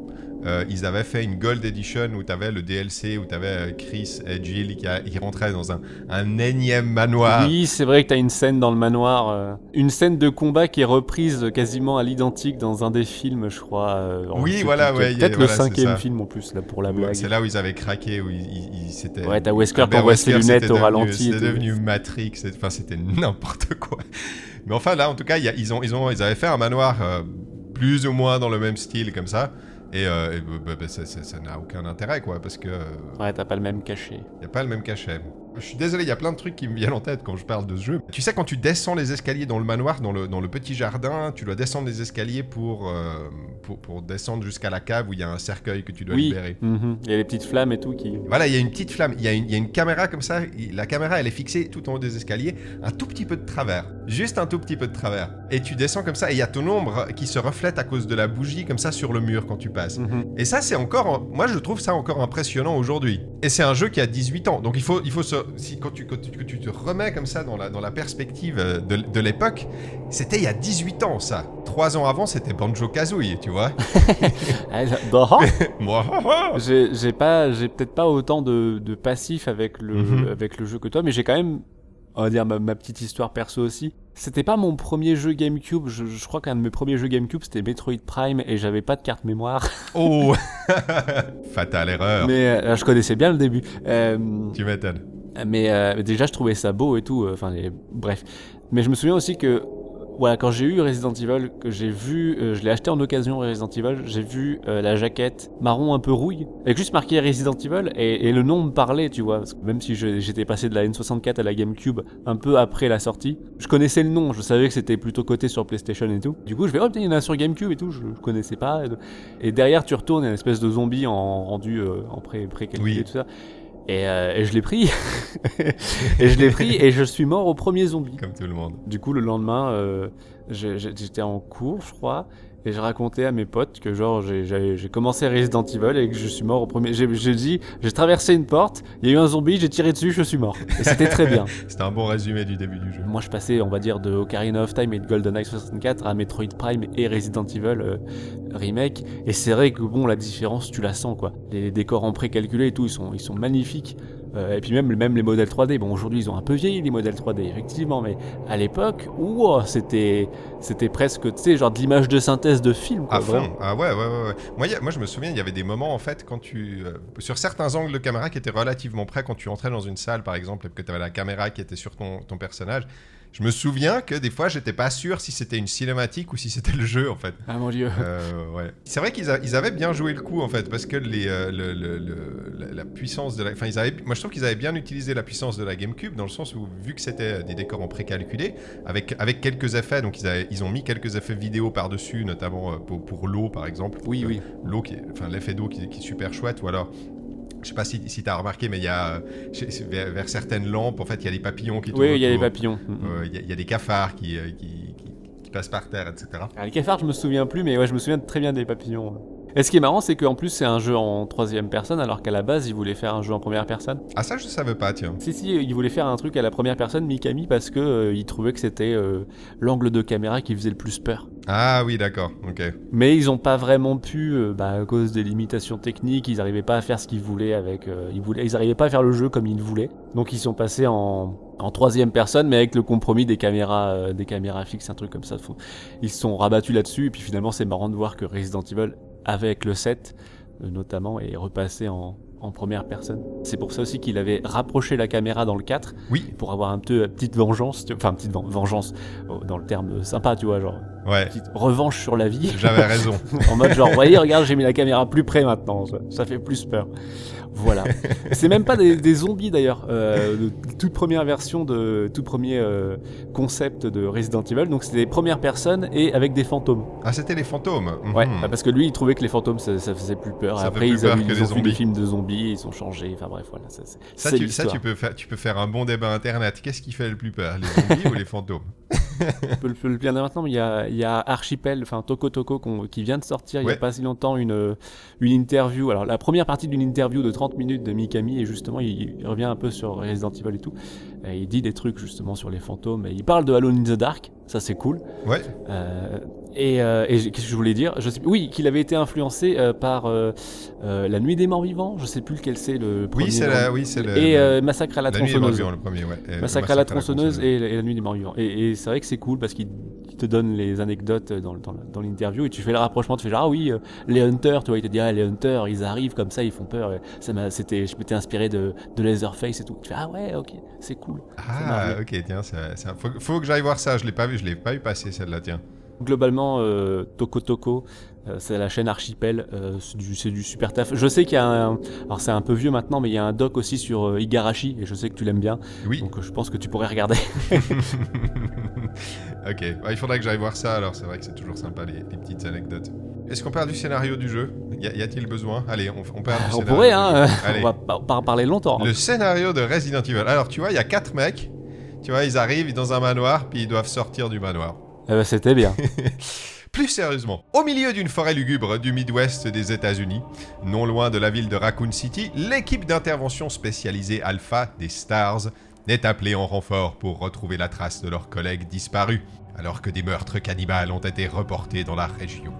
Speaker 1: euh, ils avaient fait une Gold Edition où tu avais le DLC, où tu avais Chris et Jill qui, qui rentraient dans un, un, énième manoir.
Speaker 2: Oui, c'est vrai que tu as une scène dans le manoir, euh, une scène de combat qui est reprise quasiment à l'identique dans un des films, je crois.
Speaker 1: oui, voilà, ouais.
Speaker 2: Peut-être le cinquième film en plus, là, pour la blague.
Speaker 1: C'est là où ils avaient craqué, où ils, s'étaient.
Speaker 2: Ouais, t'as Wesker qui envoie ses lunettes au ralenti.
Speaker 1: C'était devenu Matrix, enfin, c'était n'importe quoi. Mais enfin, là, en tout cas, ils, ont, ils, ont, ils avaient fait un manoir plus ou moins dans le même style, comme ça. Et, euh, bah, bah, ça n'a aucun intérêt, quoi, parce que...
Speaker 2: Ouais, t'as pas le même cachet.
Speaker 1: Y a pas le même cachet. Je suis désolé, il y a plein de trucs qui me viennent en tête quand je parle de ce jeu. Tu sais, quand tu descends les escaliers dans le manoir, dans le, dans le petit jardin, tu dois descendre les escaliers pour, euh, pour, pour, descendre jusqu'à la cave où il y a un cercueil que tu dois libérer.
Speaker 2: Mhm. Il y a les petites flammes et tout qui.
Speaker 1: Voilà, il y a une petite flamme. Il y, a une, y a une caméra comme ça. La caméra, elle est fixée tout en haut des escaliers, un tout petit peu de travers. Juste un tout petit peu de travers. Et tu descends comme ça et il y a ton ombre qui se reflète à cause de la bougie comme ça sur le mur quand tu passes. Mhm. Et ça, c'est encore. Moi, je trouve ça encore impressionnant aujourd'hui. Et c'est un jeu qui a 18 ans. Donc il faut, il faut se. Si, quand tu, quand tu te remets comme ça dans la, dans la perspective euh, de, de l'époque, c'était il y a 18 ans ça. Trois ans avant, c'était Banjo Kazooie, tu vois.
Speaker 2: j'ai pas, j'ai peut-être pas autant de, de passif avec le, mhm. avec le jeu que toi, mais j'ai quand même on va dire ma, petite histoire perso aussi. C'était pas mon premier jeu GameCube. Je, je crois qu'un de mes premiers jeux GameCube c'était Metroid Prime et j'avais pas de carte mémoire.
Speaker 1: Oh, fatale erreur.
Speaker 2: Mais euh, je connaissais bien le début. Euh,
Speaker 1: tu m'étonnes.
Speaker 2: Mais euh, déjà, je trouvais ça beau et tout. Enfin, bref. Mais je me souviens aussi que voilà, quand j'ai eu Resident Evil, que j'ai vu, euh, je l'ai acheté en occasion Resident Evil, j'ai vu la jaquette marron un peu rouille, avec juste marqué Resident Evil, et, le nom me parlait, tu vois, même si j'étais passé de la N64 à la GameCube un peu après la sortie, je connaissais le nom, je savais que c'était plutôt coté sur PlayStation et tout. Du coup, je vais, oh il y en a sur GameCube et tout, je, connaissais pas. Et, derrière, tu retournes, il y a une espèce de zombie en rendu en pré, pré et tout ça. Euh, et, je l'ai pris. et je l'ai pris et je suis mort au premier zombie.
Speaker 1: Comme tout le monde.
Speaker 2: Du coup, le lendemain, euh, j'étais en cours, je crois. Et je racontais à mes potes que genre j'ai commencé Resident Evil et que je suis mort au premier. J'ai dit, j'ai traversé une porte, il y a eu un zombie, j'ai tiré dessus, je suis mort. Et c'était très bien.
Speaker 1: c'était un bon résumé du début du jeu.
Speaker 2: Moi je passais, on va dire, de Ocarina of Time et de GoldenEye 64 à Metroid Prime et Resident Evil euh, Remake. Et c'est vrai que bon, la différence, tu la sens quoi. Les décors en précalculé et tout, ils sont, ils sont magnifiques. Euh, et puis même, même les modèles 3D. Bon, aujourd'hui, ils ont un peu vieilli les modèles 3D, effectivement, mais à l'époque, wow, c'était, c'était presque, tu sais, genre de l'image de synthèse de film. Quoi,
Speaker 1: à Ah ouais, ouais, ouais. Moi, moi, je me souviens, il y avait des moments, en fait, quand tu. Euh, sur certains angles de caméra qui étaient relativement près, quand tu entrais dans une salle, par exemple, et que tu avais la caméra qui était sur ton, ton personnage je me souviens que des fois, j'étais pas sûr si c'était une cinématique ou si c'était le jeu, en fait.
Speaker 2: Ah mon dieu.
Speaker 1: Euh, ouais. C'est vrai qu'ils avaient bien joué le coup, en fait, parce que les, euh, le, la, puissance de la. Enfin, ils avaient, moi, je trouve qu'ils avaient bien utilisé la puissance de la GameCube, dans le sens où, vu que c'était des décors en précalculé, avec, avec quelques effets, donc ils, avaient, ils ont mis quelques effets vidéo par-dessus, notamment euh, pour, pour l'eau, par exemple.
Speaker 2: Oui, oui.
Speaker 1: L'eau, enfin, l'effet d'eau qui, qui, est super chouette, ou alors Je sais pas si, si tu as remarqué, mais il y a euh, vers, vers certaines lampes, en fait, il y a des papillons qui tournent.
Speaker 2: Oui, il y a des papillons.
Speaker 1: Euh, Il y, a- il y a des cafards qui, euh, qui, qui- qui passent par terre, etc.
Speaker 2: Alors, les cafards, je me souviens plus, mais ouais, je me souviens très bien des papillons. Et ce qui est marrant, c'est qu'en plus, c'est un jeu en troisième personne, alors qu'à la base, ils voulaient faire un jeu en première personne.
Speaker 1: Ah, ça, je savais pas, tiens.
Speaker 2: Si, si, ils voulaient faire un truc à la première personne, Mikami, parce que euh, ils trouvaient que c'était euh, l'angle de caméra qui faisait le plus peur.
Speaker 1: Ah, oui, d'accord, ok.
Speaker 2: Mais ils n'ont pas vraiment pu, euh, bah, à cause des limitations techniques, ils n'arrivaient pas à faire ce qu'ils voulaient avec. euh, ils voulaient, ils n'arrivaient pas à faire le jeu comme ils voulaient. Donc ils sont passés en, en troisième personne, mais avec le compromis des caméras, euh, des caméras fixes, un truc comme ça. Faut- Ils se sont rabattus là-dessus, et puis finalement c'est marrant de voir que Resident Evil, avec le 7 euh, notamment, est repassé en, en première personne. C'est pour ça aussi qu'il avait rapproché la caméra dans le 4,
Speaker 1: Oui,
Speaker 2: pour avoir un peu euh, petite vengeance, enfin petite ven- vengeance euh, dans le terme sympa, tu vois, genre
Speaker 1: ouais,
Speaker 2: petite revanche sur la vie.
Speaker 1: j'avais raison.
Speaker 2: en mode genre, voyez, regarde, j'ai mis la caméra plus près maintenant, ça, ça fait plus peur. Voilà. C'est même pas des, des zombies d'ailleurs. Euh, de toute première version de tout premier euh, concept de Resident Evil, donc c'était des premières personnes et avec des fantômes.
Speaker 1: Ah, c'était les fantômes.
Speaker 2: Ouais,
Speaker 1: Mhm.
Speaker 2: bah, parce que lui, il trouvait que les fantômes, ça, ça faisait plus peur.
Speaker 1: Ça
Speaker 2: Après,
Speaker 1: plus
Speaker 2: ils,
Speaker 1: peur
Speaker 2: avaient,
Speaker 1: que
Speaker 2: ils
Speaker 1: les
Speaker 2: ont fait
Speaker 1: zombies.
Speaker 2: des films de zombies, ils ont changé. Enfin bref, voilà. Ça,
Speaker 1: Ça, tu, ça tu, peux faire, tu peux faire un bon débat internet. Qu'est-ce qui fait le plus peur, les zombies ou les fantômes?
Speaker 2: On peut le, peut le dire maintenant, mais il y a, il y a Archipel, enfin Toko Toko, qui vient de sortir il n'y a pas si longtemps une, euh, une interview. Alors, la première partie d'une interview de 30 minutes de Mikami, et justement, il, il revient un peu sur Resident Evil et tout. Et il dit des trucs justement sur les fantômes. Et il parle de Alone in the Dark, ça c'est cool.
Speaker 1: Ouais,
Speaker 2: Euh, et euh, et qu'est-ce que je voulais dire? Je sais, Oui, qu'il avait été influencé euh, par La Nuit des Morts Vivants, je sais plus lequel c'est le premier.
Speaker 1: oui, c'est la, oui, c'est le,
Speaker 2: Et Massacre à la, tronçonneuse.
Speaker 1: vivants, le premier, ouais. Et le
Speaker 2: Massacre à la tronçonneuse et, et la nuit des morts vivants. Et, et c'est vrai que c'est cool parce qu'il il te donne les anecdotes dans, dans, dans l'interview et tu fais le rapprochement, tu fais genre ah oui, les Hunters, tu vois, il te dit ah les Hunters, ils arrivent comme ça, ils font peur. Ça c'était, je m'étais inspiré de, de Leatherface et tout. Tu fais ah ouais, ok, c'est cool.
Speaker 1: Ah, ok, tiens, ça- faut, faut que j'aille voir ça. Je l'ai pas vu, je l'ai pas vu passer celle-là, tiens.
Speaker 2: Globalement, euh, Toko Toko, euh, c'est la chaîne Archipel, euh, c'est, du, super taf. Je sais qu'il y a un, alors c'est un peu vieux maintenant, mais il y a un doc aussi sur euh, Igarashi et je sais que tu l'aimes bien,
Speaker 1: Oui.
Speaker 2: donc je pense que tu pourrais regarder.
Speaker 1: ok, Ouais, il faudrait que j'aille voir ça. Alors, c'est vrai que c'est toujours sympa les, les petites anecdotes. Est-ce qu'on parle du scénario du jeu? Y, a-t-il besoin? Allez, on, on parle du
Speaker 2: On
Speaker 1: scénario
Speaker 2: pourrait, hein,
Speaker 1: jeu. Allez.
Speaker 2: on va pas, parler longtemps. hein.
Speaker 1: Le scénario de Resident Evil. Alors, tu vois, il y a quatre mecs. Tu vois, ils arrivent dans un manoir, puis ils doivent sortir du manoir.
Speaker 2: Eh ben, c'était bien.
Speaker 1: Plus sérieusement, au milieu d'une forêt lugubre du Midwest des États-Unis, non loin de la ville de Raccoon City, l'équipe d'intervention spécialisée Alpha des Stars est appelée en renfort pour retrouver la trace de leurs collègues disparus, alors que des meurtres cannibales ont été reportés dans la région.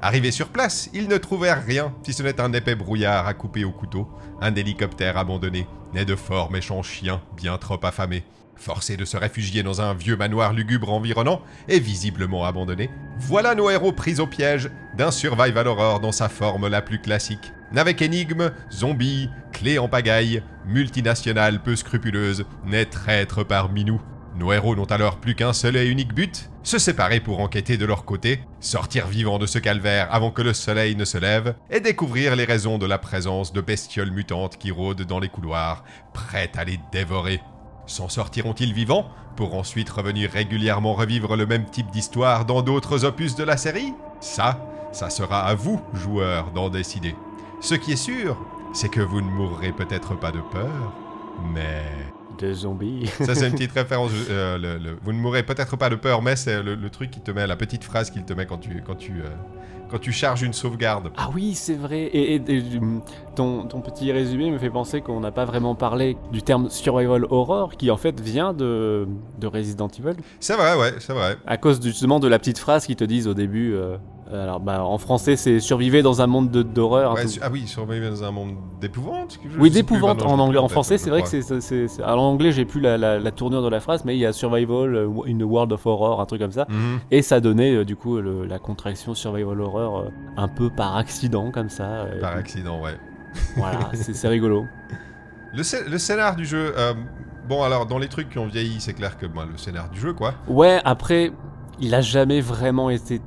Speaker 1: Arrivés sur place, ils ne trouvèrent rien, si ce n'est un épais brouillard à couper au couteau, un hélicoptère abandonné, et de forts méchants chiens bien trop affamés. Forcés de se réfugier dans un vieux manoir lugubre environnant et visiblement abandonné, voilà nos héros pris au piège d'un survival horror dans sa forme la plus classique. Avec énigmes, zombies, clés en pagaille, multinationales peu scrupuleuses, n'est traître parmi nous. Nos héros n'ont alors plus qu'un seul et unique but, se séparer pour enquêter de leur côté, sortir vivants de ce calvaire avant que le soleil ne se lève, et découvrir les raisons de la présence de bestioles mutantes qui rôdent dans les couloirs, prêtes à les dévorer. S'en sortiront-ils vivants pour ensuite revenir régulièrement revivre le même type d'histoire dans d'autres opus de la série? Ça, ça sera à vous, joueurs, d'en décider. Ce qui est sûr, c'est que vous ne mourrez peut-être pas de peur, mais...
Speaker 2: De zombies.
Speaker 1: Ça, c'est une petite référence. euh, le- le- Vous ne mourrez peut-être pas de peur, mais c'est le, le truc qui te met, la petite phrase qu'il te met quand tu, quand tu, euh, quand tu charges une sauvegarde.
Speaker 2: Ah oui, c'est vrai. Et, et- et, hum, ton, ton petit résumé me fait penser qu'on n'a pas vraiment parlé du terme survival horror, qui en fait vient de, de Resident Evil,
Speaker 1: C'est vrai, ouais, c'est vrai.
Speaker 2: à cause justement de la petite phrase qu'ils te disent au début. euh, alors, bah, en français, c'est survivez dans un monde de- d'horreur.
Speaker 1: Ouais, su- ah oui, survivre dans un monde d'épouvante
Speaker 2: oui, d'épouvante en anglais. En français, c'est vrai que c'est. Alors, en anglais, j'ai plus la, la- la tournure de la phrase, mais il y a survival, euh, in a world of horror, un truc comme ça.
Speaker 1: Mhm.
Speaker 2: Et ça donnait euh, du coup le- la contraction survival horror euh, un peu par accident comme ça. euh,
Speaker 1: Par accident, ouais.
Speaker 2: Voilà, c'est rigolo.
Speaker 1: Le, le scénar du jeu, euh, bon alors dans les trucs qui ont vieilli, c'est clair que ben, le scénar du jeu quoi.
Speaker 2: Ouais, après, il a jamais vraiment été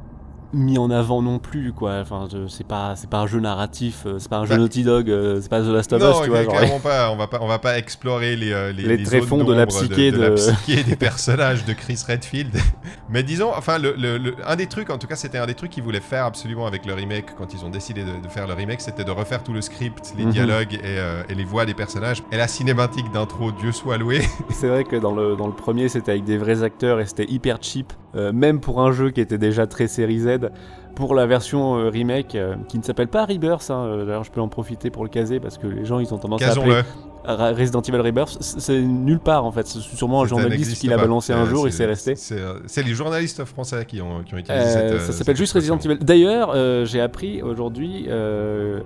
Speaker 2: mis en avant non plus, quoi. Enfin, c'est pas, c'est pas un jeu narratif, euh, c'est pas un jeu Naughty Dog, euh, c'est pas The Last of Us, tu vois. genre,
Speaker 1: clairement pas. On va pas, on va pas explorer les, euh, les,
Speaker 2: tréfonds de la psyché
Speaker 1: de, la
Speaker 2: de-
Speaker 1: psyché des personnages de Chris Redfield. Mais disons, enfin, le, le- le- un des trucs, en tout cas, c'était un des trucs qu'ils voulaient faire absolument avec le remake quand ils ont décidé de, de faire le remake, c'était de refaire tout le script, les
Speaker 2: Mhm.
Speaker 1: dialogues et, euh, et les voix des personnages. Et la cinématique d'intro, Dieu soit loué.
Speaker 2: C'est vrai que dans le, dans le premier, c'était avec des vrais acteurs et c'était hyper cheap, euh, même pour un jeu qui était déjà très série Z. Pour la version euh, remake, euh, qui ne s'appelle pas Rebirth, hein, d'ailleurs je peux en profiter pour le caser parce que les gens ils ont tendance à appeler Resident Evil Rebirth, c'est nulle part en fait, c'est sûrement un journaliste qui l'a balancé un jour et
Speaker 1: c'est-
Speaker 2: resté.
Speaker 1: C'est les journalistes français qui ont, qui ont utilisé cette.
Speaker 2: ça s'appelle juste Resident. Evil. D'ailleurs, j'ai appris aujourd'hui,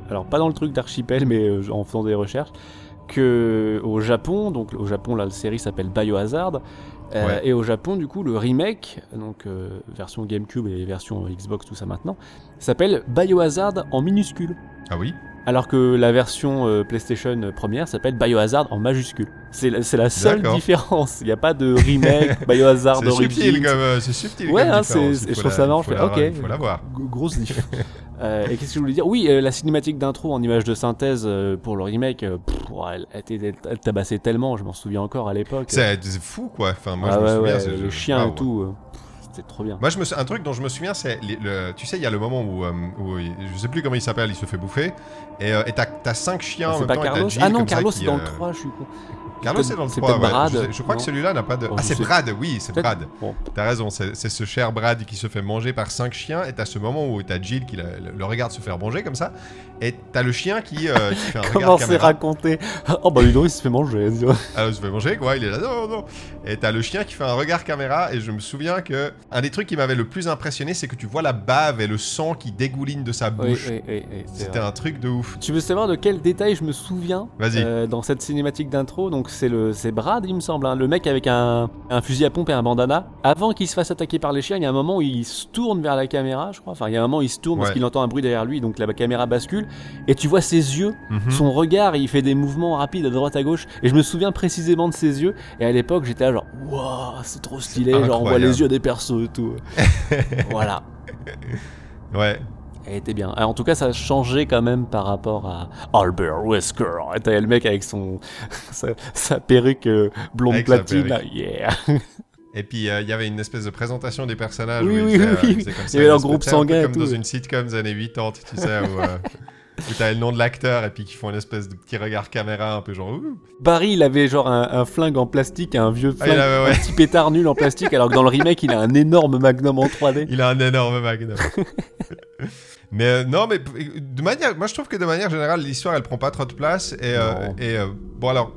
Speaker 2: alors pas dans le truc d'Archipel, mais en faisant des recherches, que au Japon, donc au Japon, là, la série s'appelle Biohazard, euh,
Speaker 1: Ouais.
Speaker 2: et au Japon, du coup, le remake, donc euh, version GameCube et version Xbox, tout ça maintenant, s'appelle Biohazard en minuscule.
Speaker 1: Ah oui?
Speaker 2: Alors que la version euh, PlayStation première s'appelle Biohazard en majuscule. C'est la, seule différence. Il n'y a pas de remake, Biohazard
Speaker 1: C'est subtil comme, euh, c'est subtil
Speaker 2: Ouais,
Speaker 1: comme
Speaker 2: hein,
Speaker 1: différence.
Speaker 2: je trouve
Speaker 1: la-
Speaker 2: ça marrant,
Speaker 1: il faut
Speaker 2: je fais, ok.
Speaker 1: Faut la voir.
Speaker 2: Grosse diff. Euh, et qu'est-ce que je voulais dire? Oui, euh, la cinématique d'intro en image de synthèse euh, pour le remake, euh, pff, elle, elle était- elle tabassait tellement, je m'en souviens encore à l'époque.
Speaker 1: C'est fou quoi. Enfin, moi
Speaker 2: Ah
Speaker 1: je me
Speaker 2: ouais,
Speaker 1: souviens.
Speaker 2: ouais, chiens
Speaker 1: waouh.
Speaker 2: et tout, euh, c'était trop bien.
Speaker 1: Moi, je me, sou- un truc dont je me souviens, c'est le, tu sais, il y a le moment où, euh, où il- je sais plus comment il s'appelle, il se fait bouffer, et euh, et t'as t'as cinq chiens
Speaker 2: Ah,
Speaker 1: en même
Speaker 2: pas
Speaker 1: temps, et t'as
Speaker 2: Carlos?
Speaker 1: Jill
Speaker 2: Ah non, Carlos c'est dans le
Speaker 1: euh,
Speaker 2: 3, je suis con.
Speaker 1: Carlos
Speaker 2: C'est
Speaker 1: c'est dans le
Speaker 2: c'est
Speaker 1: 3,
Speaker 2: peut-être
Speaker 1: ouais.
Speaker 2: Brad,
Speaker 1: Je, je crois que celui-là n'a pas de.
Speaker 2: Oh,
Speaker 1: ah, c'est
Speaker 2: sais-
Speaker 1: Brad, oui, c'est Brad.
Speaker 2: Bon.
Speaker 1: T'as raison, c'est ce cher Brad qui se fait manger par cinq chiens, et t'as ce moment où t'as Jill qui la- le, regarde se faire manger comme ça, et t'as le chien qui, euh, qui fait un
Speaker 2: Comment
Speaker 1: regard
Speaker 2: c'est raconté Oh bah Ludo il se fait manger.
Speaker 1: Ah, il se fait manger quoi, il est là, non, non. Et t'as le chien qui fait un regard caméra, et je me souviens que un des trucs qui m'avait le plus impressionné, c'est que tu vois la bave et le sang qui dégouline de sa bouche.
Speaker 2: oui, oui, oui, c'est
Speaker 1: C'était un truc de ouf.
Speaker 2: Tu veux savoir de quel détail je me souviens euh, dans cette cinématique d'intro? Donc c'est le c'est Brad, il me semble, hein, le mec avec un, un fusil à pompe et un bandana. Avant qu'il se fasse attaquer par les chiens, il y a un moment où il se tourne vers la caméra, je crois. Enfin, il y a un moment où il se tourne parce qu'il entend un bruit derrière lui, donc la caméra bascule et tu vois ses yeux,
Speaker 1: Mhm.
Speaker 2: son regard, il fait des mouvements rapides à droite à gauche. Et je me souviens précisément de ses yeux. Et à l'époque, j'étais là genre, waouh, c'est trop stylé. Genre, on voit les yeux des persos et tout. voilà.
Speaker 1: Ouais.
Speaker 2: Elle était bien. Ah, En tout cas, ça a changé quand même par rapport à Albert Wesker. T'avais le mec avec son sa, sa perruque euh, blonde
Speaker 1: Avec
Speaker 2: platine. Yeah.
Speaker 1: Et puis euh, il y avait une espèce de présentation des personnages.
Speaker 2: Oui,
Speaker 1: où
Speaker 2: oui,
Speaker 1: faisaient,
Speaker 2: oui,
Speaker 1: euh, comme
Speaker 2: Il
Speaker 1: ça,
Speaker 2: y avait leur groupe sanguin
Speaker 1: Comme
Speaker 2: tout,
Speaker 1: dans une sitcom des années 80, tu sais, où, euh, où t'avais le nom de l'acteur et puis qui font une espèce de petit regard caméra un peu genre. Ouh.
Speaker 2: Barry, il avait genre un, un flingue en plastique, un vieux
Speaker 1: Ah, il
Speaker 2: flingue,
Speaker 1: avait, ouais.
Speaker 2: un petit pétard nul en plastique, alors que dans le remake, il a un énorme magnum en 3D.
Speaker 1: Il a un énorme magnum. mais euh, non, mais de manière, moi je trouve que de manière générale, l'histoire elle prend pas trop de place. Et, euh, et euh, bon, alors,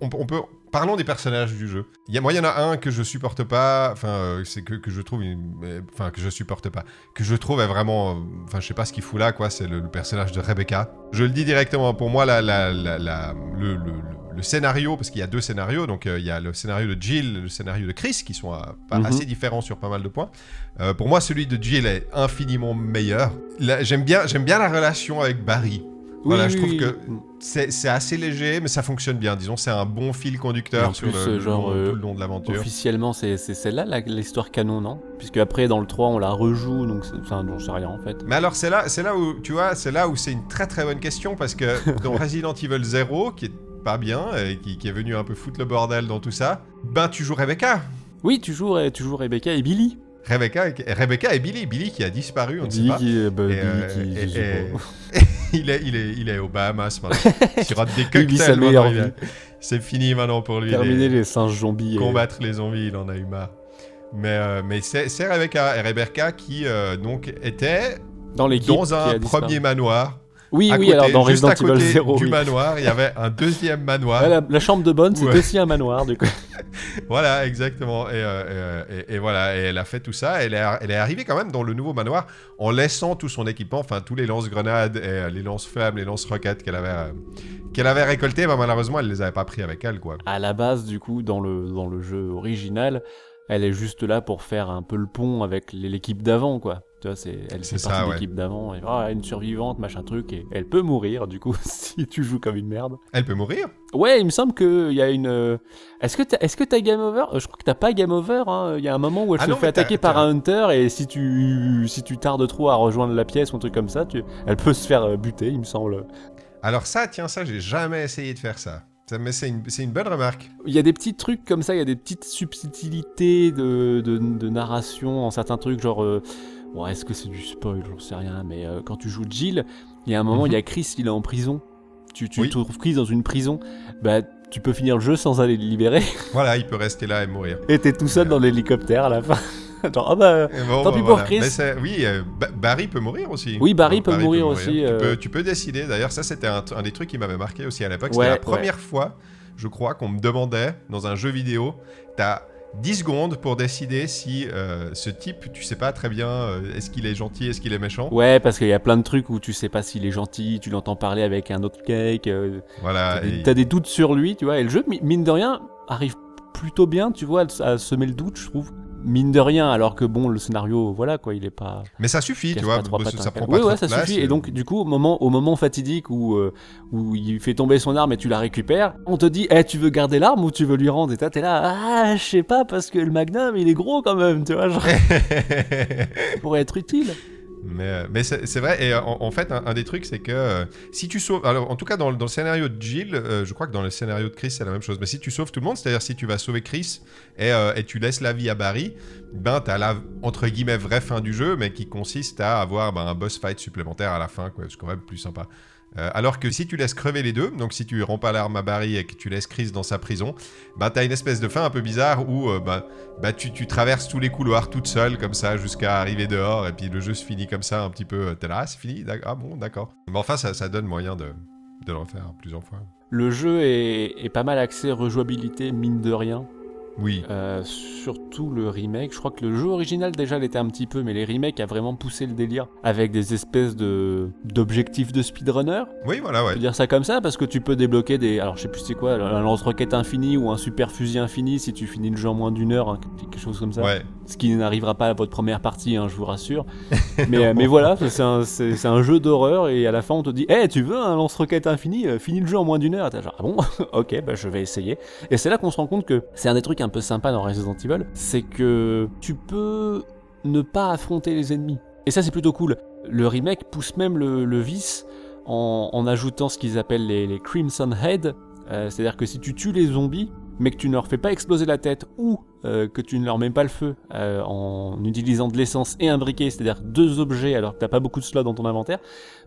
Speaker 1: on, on peut. Parlons des personnages du jeu. Il y a, moi, il y en a un que je supporte pas. Enfin, c'est que, que je trouve. Enfin, que je supporte pas. Que je trouve est vraiment. Enfin, je sais pas ce qu'il fout là, quoi. C'est le, le personnage de Rebecca. Je le dis directement. Pour moi, la, la, la, la- le, le- le- le scénario, parce qu'il y a deux scénarios. Donc, euh, il y a le scénario de Jill, le scénario de Chris, qui sont euh,
Speaker 2: Mhm.
Speaker 1: assez différents sur pas mal de points. Euh, pour moi, celui de Jill est infiniment meilleur. J'aime bien, bien la relation avec Barry. Voilà,
Speaker 2: Oui,
Speaker 1: je trouve
Speaker 2: oui.
Speaker 1: que c'est assez léger, mais ça fonctionne bien. Disons, c'est un bon fil conducteur sur
Speaker 2: plus,
Speaker 1: le, le
Speaker 2: genre,
Speaker 1: long- tout le long de l'aventure.
Speaker 2: Officiellement, c'est celle-là l'histoire canon, non? Puisque après, dans le 3, on la rejoue, donc enfin, j'en sais rien en fait.
Speaker 1: Mais alors, c'est là, là où, tu vois, c'est là où c'est une très très bonne question parce que dans Resident Evil 0, qui est pas bien et qui, qui est venu un peu foutre le bordel dans tout ça, ben tu joues Rebecca.
Speaker 2: Oui, tu joues, tu joues Rebecca et Billy.
Speaker 1: Rebecca, et- Rebecca et Billy. Billy qui a disparu, on ne sait pas.
Speaker 2: qui, euh, bah,
Speaker 1: Et,
Speaker 2: Billy
Speaker 1: euh,
Speaker 2: qui-
Speaker 1: et-
Speaker 2: je sais
Speaker 1: et-
Speaker 2: pas.
Speaker 1: il, est, il, est, il est aux Bahamas maintenant. Il sirote des cocktails. maintenant, C'est fini maintenant pour lui.
Speaker 2: Terminer
Speaker 1: les-
Speaker 2: les singes zombies.
Speaker 1: combattre les zombies, il en a eu marre. Mais, euh, mais c'est Rebecca, et Rebecca qui euh, donc était
Speaker 2: Dans
Speaker 1: dans un premier manoir.
Speaker 2: Oui,
Speaker 1: à
Speaker 2: oui,
Speaker 1: côté,
Speaker 2: alors dans
Speaker 1: juste
Speaker 2: Resident
Speaker 1: côté
Speaker 2: Evil 0.
Speaker 1: du
Speaker 2: oui.
Speaker 1: manoir, il y avait un deuxième manoir.
Speaker 2: Ouais, la, la chambre de bonne, c'est
Speaker 1: Ouais.
Speaker 2: aussi un manoir, du coup.
Speaker 1: Voilà, exactement. Et, euh, et, voilà, et elle a fait tout ça. Elle est, elle est arrivée quand même dans le nouveau manoir en laissant tout son équipement, enfin tous les lance-grenades et euh, les lance-flammes, les lance-roquettes qu'elle avait, euh, qu'elle avait récoltés. Bah, malheureusement, elle les avait pas pris avec elle, quoi.
Speaker 2: À la base, du coup, dans le, dans le jeu original, elle est juste là pour faire un peu le pont avec l'équipe d'avant, quoi. Tu vois, c'est, elle
Speaker 1: C'est
Speaker 2: fait partie
Speaker 1: ça,
Speaker 2: de
Speaker 1: ouais.
Speaker 2: l'équipe d'avant. Et, ah, une survivante, machin truc. Et elle peut mourir, du coup, si tu joues comme une merde.
Speaker 1: Elle peut mourir
Speaker 2: Ouais, il me semble qu'il y a une. euh, Est-ce que t'as, est-ce que t'as game over? Euh, Je crois que t'as pas game over. hein. Il y a un moment où elle
Speaker 1: Ah
Speaker 2: se
Speaker 1: non,
Speaker 2: fait attaquer par un hunter et si tu si tu tardes trop à rejoindre la pièce ou un truc comme ça, tu... elle peut se faire euh, buter, il me semble.
Speaker 1: Alors ça, tiens, ça, j'ai jamais essayé de faire ça. Mais c'est une, c'est une bonne remarque.
Speaker 2: Il y a des petits trucs comme ça, il y a des petites subtilités de, de, de narration en certains trucs, genre. euh, bon, est-ce que c'est du spoil? J'en sais rien, mais euh, quand tu joues Jill, il y a un moment, il y a Chris, il est en prison. Tu, tu
Speaker 1: Oui.
Speaker 2: trouves Chris dans une prison, bah tu peux finir le jeu sans aller le libérer
Speaker 1: Voilà, il peut rester là et mourir.
Speaker 2: et t'es tout seul dans l'hélicoptère à la fin. genre, ah bah.
Speaker 1: Bon,
Speaker 2: Tant
Speaker 1: bah,
Speaker 2: pis pour
Speaker 1: voilà.
Speaker 2: Chris.
Speaker 1: Mais oui, euh, Ba- Barry peut mourir aussi.
Speaker 2: Oui, Barry
Speaker 1: Donc,
Speaker 2: peut mourir aussi,
Speaker 1: Tu,
Speaker 2: euh.
Speaker 1: peux, tu peux décider. D'ailleurs, ça, c'était un, un des trucs qui m'avait marqué aussi à l'époque.
Speaker 2: Ouais,
Speaker 1: c'était la
Speaker 2: ouais.
Speaker 1: première fois, je crois, qu'on me demandait dans un jeu vidéo, t'as 10 secondes pour décider si euh, ce type, tu sais pas très bien, euh, est-ce qu'il est gentil, est-ce qu'il est méchant.
Speaker 2: Ouais, parce qu'il y a plein de trucs où tu sais pas s'il est gentil, tu l'entends parler avec un autre cake, euh,
Speaker 1: Voilà.
Speaker 2: t'as des-
Speaker 1: et-
Speaker 2: t'as des doutes sur lui, tu vois. Et le jeu, mi- mine de rien, arrive plutôt bien, tu vois, à, à semer le doute, je trouve. Mine de rien, alors que bon, le scénario, voilà quoi, il est pas.
Speaker 1: Mais ça suffit, tu vois,
Speaker 2: trois
Speaker 1: parce que
Speaker 2: pattes
Speaker 1: ça
Speaker 2: un
Speaker 1: prend pas
Speaker 2: ouais,
Speaker 1: de
Speaker 2: ça
Speaker 1: place,
Speaker 2: suffit. Et donc, du coup, au moment, au moment fatidique où, euh, où il fait tomber son arme et tu la récupères, on te dit, eh, tu veux garder l'arme ou tu veux lui rendre? Et t'es là, ah, je sais pas, parce que le Magnum, il est gros quand même, tu vois, genre, pourrait être utile.
Speaker 1: Mais, euh, c'est vrai, et euh, en, fait, un, des trucs, c'est que euh, si tu sauves. Alors, en tout cas, dans, le- scénario de Jill, je crois que dans le scénario de Chris, c'est la même chose. Mais si tu sauves tout le monde, c'est-à-dire si tu vas sauver Chris et, et tu laisses la vie à Barry, ben, t'as la, entre guillemets, vraie fin du jeu, mais qui consiste à avoir ben, un boss fight supplémentaire à la fin, quoi. C'est quand même plus sympa. Euh, alors que si tu laisses crever les deux, donc si tu rends pas l'arme à Barry et que tu laisses Chris dans sa prison, bah t'as une espèce de fin un peu bizarre où euh, bah, bah tu, traverses tous les couloirs toute seule comme ça jusqu'à arriver dehors et puis le jeu se finit comme ça un petit peu. euh, T'es là, ah, c'est fini, ah bon, d'accord. Mais enfin, ça, ça donne moyen de, de le refaire plusieurs fois.
Speaker 2: Le jeu est, est pas mal axé rejouabilité, mine de rien.
Speaker 1: Oui,
Speaker 2: Euh, surtout le remake. Je crois que le jeu original déjà l'était un petit peu, mais les remakes a vraiment poussé le délire avec des espèces de d'objectifs de speedrunner.
Speaker 1: oui, voilà, ouais.
Speaker 2: peut dire ça comme ça parce que tu peux débloquer des. Alors je sais plus c'est quoi, un lance-roquette infini ou un super fusil infini si tu finis le jeu en moins d'une heure, hein, quelque chose comme ça.
Speaker 1: Ouais,
Speaker 2: Ce qui n'arrivera pas à votre première partie, hein, je vous rassure. mais, euh, mais voilà, c'est un, jeu d'horreur et à la fin on te dit Eh, tu veux un lance-roquette infini Euh, Finis le jeu en moins d'une heure. Et genre Ah bon Ok, bah je vais essayer. Et c'est là qu'on se rend compte que c'est un des trucs un peu sympa dans Resident Evil c'est que tu peux ne pas affronter les ennemis. Et ça c'est plutôt cool. Le remake pousse même le, le vice en, en ajoutant ce qu'ils appellent les, les Crimson Head. Euh, C'est-à-dire que si tu tues les zombies, mais que tu ne leur fais pas exploser la tête ou euh, que tu ne leur mets pas le feu euh, en utilisant de l'essence et un briquet, c'est-à-dire deux objets alors que t'as pas beaucoup de slots dans ton inventaire.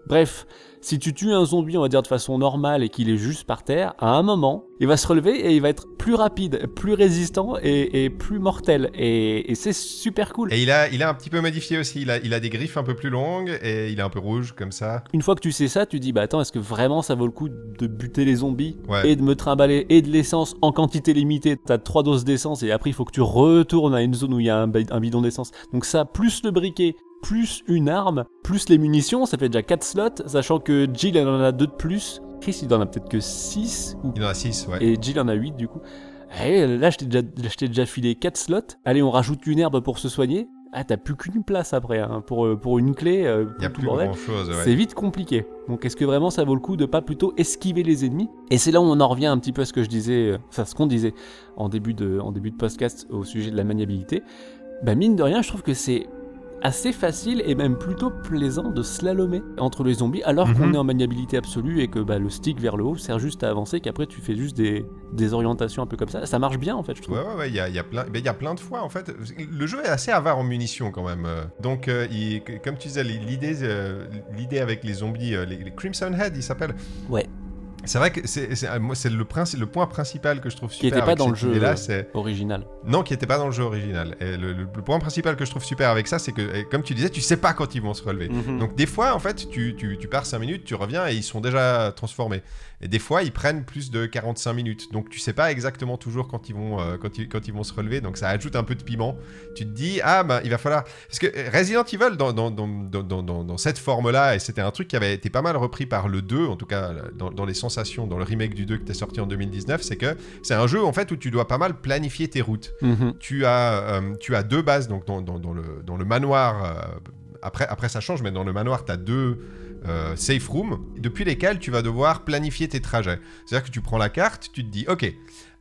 Speaker 2: Bref, si tu tues un zombie, on va dire de façon normale et qu'il est juste par terre, à un moment, il va se relever et il va être plus rapide, plus résistant et, et plus mortel. Et, et c'est super cool.
Speaker 1: Et il a, il a un petit peu modifié aussi. Il a, il a des griffes un peu plus longues et il est un peu rouge comme ça.
Speaker 2: Une fois que tu sais ça, tu dis bah attends, est-ce que vraiment ça vaut le coup de buter les zombies
Speaker 1: Ouais.
Speaker 2: et de me trimballer et de l'essence en quantité limitée? T'as trois doses d'essence et après il faut que tu retournes à une zone où il y a un, bi- un bidon d'essence. Donc ça, plus le briquet, plus une arme, plus les munitions, ça fait déjà 4 slots, sachant que Jill elle en a deux de plus. Chris il en a peut-être que 6 ou
Speaker 1: Il en a 6, ouais.
Speaker 2: et Jill en a 8 du coup. Eh, là, je t'ai déjà, là, je t'ai déjà filé 4 slots. Allez, on rajoute une herbe pour se soigner. Ah, t'as plus qu'une place après, hein, pour, euh, pour une clé, euh,
Speaker 1: Il y a
Speaker 2: pour tout
Speaker 1: plus
Speaker 2: bordel.
Speaker 1: grand chose, ouais.
Speaker 2: C'est vite compliqué. Donc est-ce que vraiment ça vaut le coup de pas plutôt esquiver les ennemis? Et c'est là où on en revient un petit peu à ce que je disais, euh, enfin ce qu'on disait en début de, en début de podcast au sujet de la maniabilité. Bah mine de rien, je trouve que c'est assez facile et même plutôt plaisant de slalomer entre les zombies alors
Speaker 1: Mhm.
Speaker 2: qu'on est en maniabilité absolue et que bah, le stick vers le haut sert juste à avancer qu'après tu fais juste des, des orientations un peu comme ça. Ça marche bien en fait je trouve.
Speaker 1: Ouais, ouais, ouais, il y a, y, a y a plein de fois en fait. Le jeu est assez avare en munitions quand même. euh. Donc, euh, il- comme tu disais, l'idée, euh, l'idée avec les zombies, euh, les, les Crimson Head, ils s'appellent.
Speaker 2: Ouais.
Speaker 1: C'est vrai que c'est moi, c'est le, point principal que je trouve super.
Speaker 2: Qui était pas dans le jeu, euh. Original.
Speaker 1: non, qui n'était pas dans le jeu original. Et le, le- le point principal que je trouve super avec ça, c'est que, comme tu disais, tu sais pas quand ils vont se relever.
Speaker 2: Mhm.
Speaker 1: Donc des fois, en fait, tu, tu, tu pars 5 minutes, tu reviens et ils sont déjà transformés. Et des fois, ils prennent plus de 45 minutes. Donc tu sais pas exactement toujours quand ils vont, euh, quand ils, quand ils vont se relever. Donc ça ajoute un peu de piment. Tu te dis, ah ben il va falloir... Parce que Resident Evil, dans, dans, cette forme-là, et c'était un truc qui avait été pas mal repris par le 2, en tout cas dans, les sensations, dans le remake du 2 qui était sorti en 2019, c'est que c'est un jeu en fait où tu dois pas mal planifier tes routes
Speaker 2: Mhm.
Speaker 1: tu as, euh, tu as deux bases donc le, dans le manoir euh, après, après ça change, mais dans le manoir, tu as deux euh, safe rooms depuis lesquels tu vas devoir planifier tes trajets. C'est-à-dire que tu prends la carte, tu te dis, ok,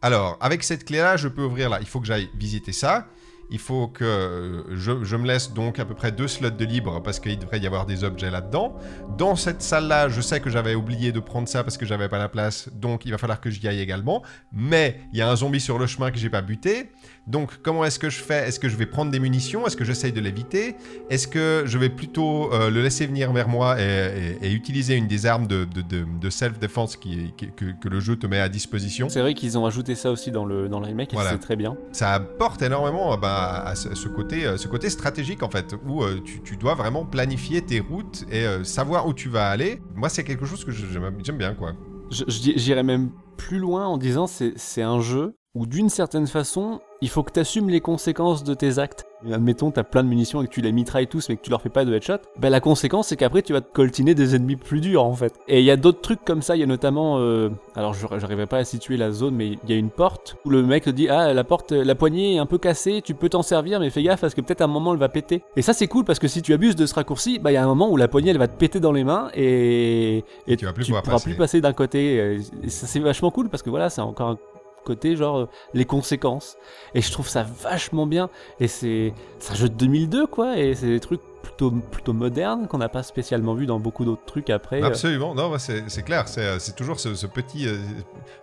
Speaker 1: alors avec cette clé-là, je peux ouvrir là, il faut que j'aille visiter ça il faut que euh, je, me laisse donc à peu près deux slots de libre parce qu'il devrait y avoir des objets là-dedans. Dans cette salle-là, je sais que j'avais oublié de prendre ça parce que j'avais pas la place, donc il va falloir que j'y aille également. Mais il y a un zombie sur le chemin que j'ai pas buté. Donc comment est-ce que je fais? Est-ce que je vais prendre des munitions? Est-ce que j'essaye de l'éviter? Est-ce que je vais plutôt euh, le laisser venir vers moi et, utiliser une des armes de, self-defense qui, que, le jeu te met à disposition?
Speaker 2: C'est vrai qu'ils ont ajouté ça aussi dans le, dans le remake et c'est très bien.
Speaker 1: Ça apporte énormément bah, à ce, côté, euh, ce côté stratégique en fait, où euh, tu, dois vraiment planifier tes routes et savoir où tu vas aller. Moi c'est quelque chose que j'aime bien quoi.
Speaker 2: J'irais même plus loin en disant c'est un jeu où d'une certaine façon, il faut que tu assumes les conséquences de tes actes. Admettons, t'as plein de munitions et que tu les mitrailles tous, mais que tu leur fais pas de headshot. Ben, la conséquence, c'est qu'après, tu vas te coltiner des ennemis plus durs, en fait. Et il y a d'autres trucs comme ça. Il y a notamment, euh, alors, j'arrivais pas à situer la zone, mais il y a une porte où le mec te dit, ah, la porte, la poignée est un peu cassée, tu peux t'en servir, mais fais gaffe parce que peut-être à un moment, elle va péter. Et ça, c'est cool parce que si tu abuses de ce raccourci, bah, il y a un moment où la poignée, elle va te péter dans les mains et,
Speaker 1: et, tu, vas plus pourras
Speaker 2: plus passer d'un côté. Et ça, c'est vachement cool parce que voilà, c'est encore un côté genre euh, les conséquences. Et je trouve ça vachement bien. Et c'est un jeu de 2002 quoi. Et c'est des trucs plutôt, plutôt moderne qu'on n'a pas spécialement vu dans beaucoup d'autres trucs après.
Speaker 1: Euh. Absolument, non, c'est clair, c'est toujours ce, petit. Euh,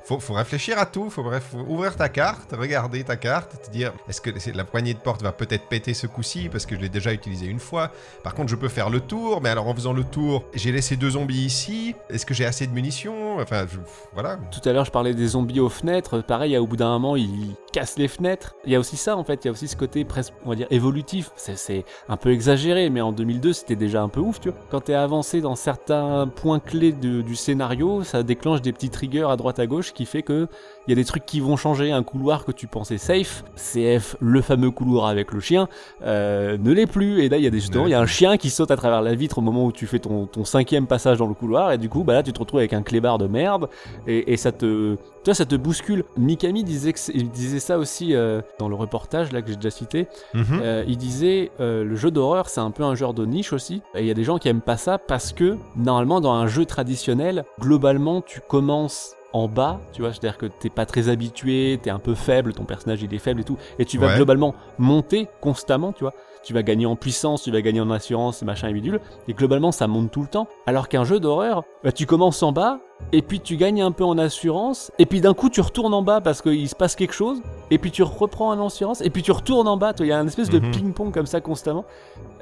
Speaker 1: faut, faut, réfléchir à tout, faut, bref, ouvrir ta carte, regarder ta carte, te dire est-ce que la poignée de porte va peut-être péter ce coup-ci parce que je l'ai déjà utilisé une fois. Par contre, je peux faire le tour, mais alors en faisant le tour, j'ai laissé deux zombies ici. Est-ce que j'ai assez de munitions? Enfin, voilà.
Speaker 2: Tout à l'heure, je parlais des zombies aux fenêtres. Pareil, au bout d'un moment, ils cassent les fenêtres. Il y a aussi ça, en fait, il y a aussi ce côté presque, on va dire, évolutif. C'est un peu exagéré mais en 2002, c'était déjà un peu ouf, tu vois. Quand t'es avancé dans certains points clés du scénario, ça déclenche des petits triggers à droite à gauche qui fait que il y a des trucs qui vont changer. Un couloir que tu pensais safe, CF, le fameux couloir avec le chien, euh, ne l'est plus. Et là, il y a des il y a un chien qui saute à travers la vitre au moment où tu fais ton, cinquième passage dans le couloir, et du coup, bah là, tu te retrouves avec un clébard de merde, et, ça te, toi, ça te bouscule. Mikami disait, que il disait ça aussi euh, dans le reportage là que j'ai déjà cité. Mhm. Euh, il disait le jeu d'horreur, c'est un peu un genre de niche aussi. Et il y a des gens qui aiment pas ça parce que normalement, dans un jeu traditionnel, globalement, tu commences en bas, tu vois, c'est-à-dire que t'es pas très habitué, t'es un peu faible, ton personnage il est faible et tout, et tu vas globalement monter constamment, tu vois. Tu vas gagner en puissance, tu vas gagner en assurance, machin et bidule, et globalement ça monte tout le temps. Alors qu'un jeu d'horreur, bah, tu commences en bas, et puis tu gagnes un peu en assurance, et puis d'un coup tu retournes en bas parce qu'il se passe quelque chose, et puis tu reprends en assurance, et puis tu retournes en bas, il y a une espèce de mhm. ping-pong comme ça constamment.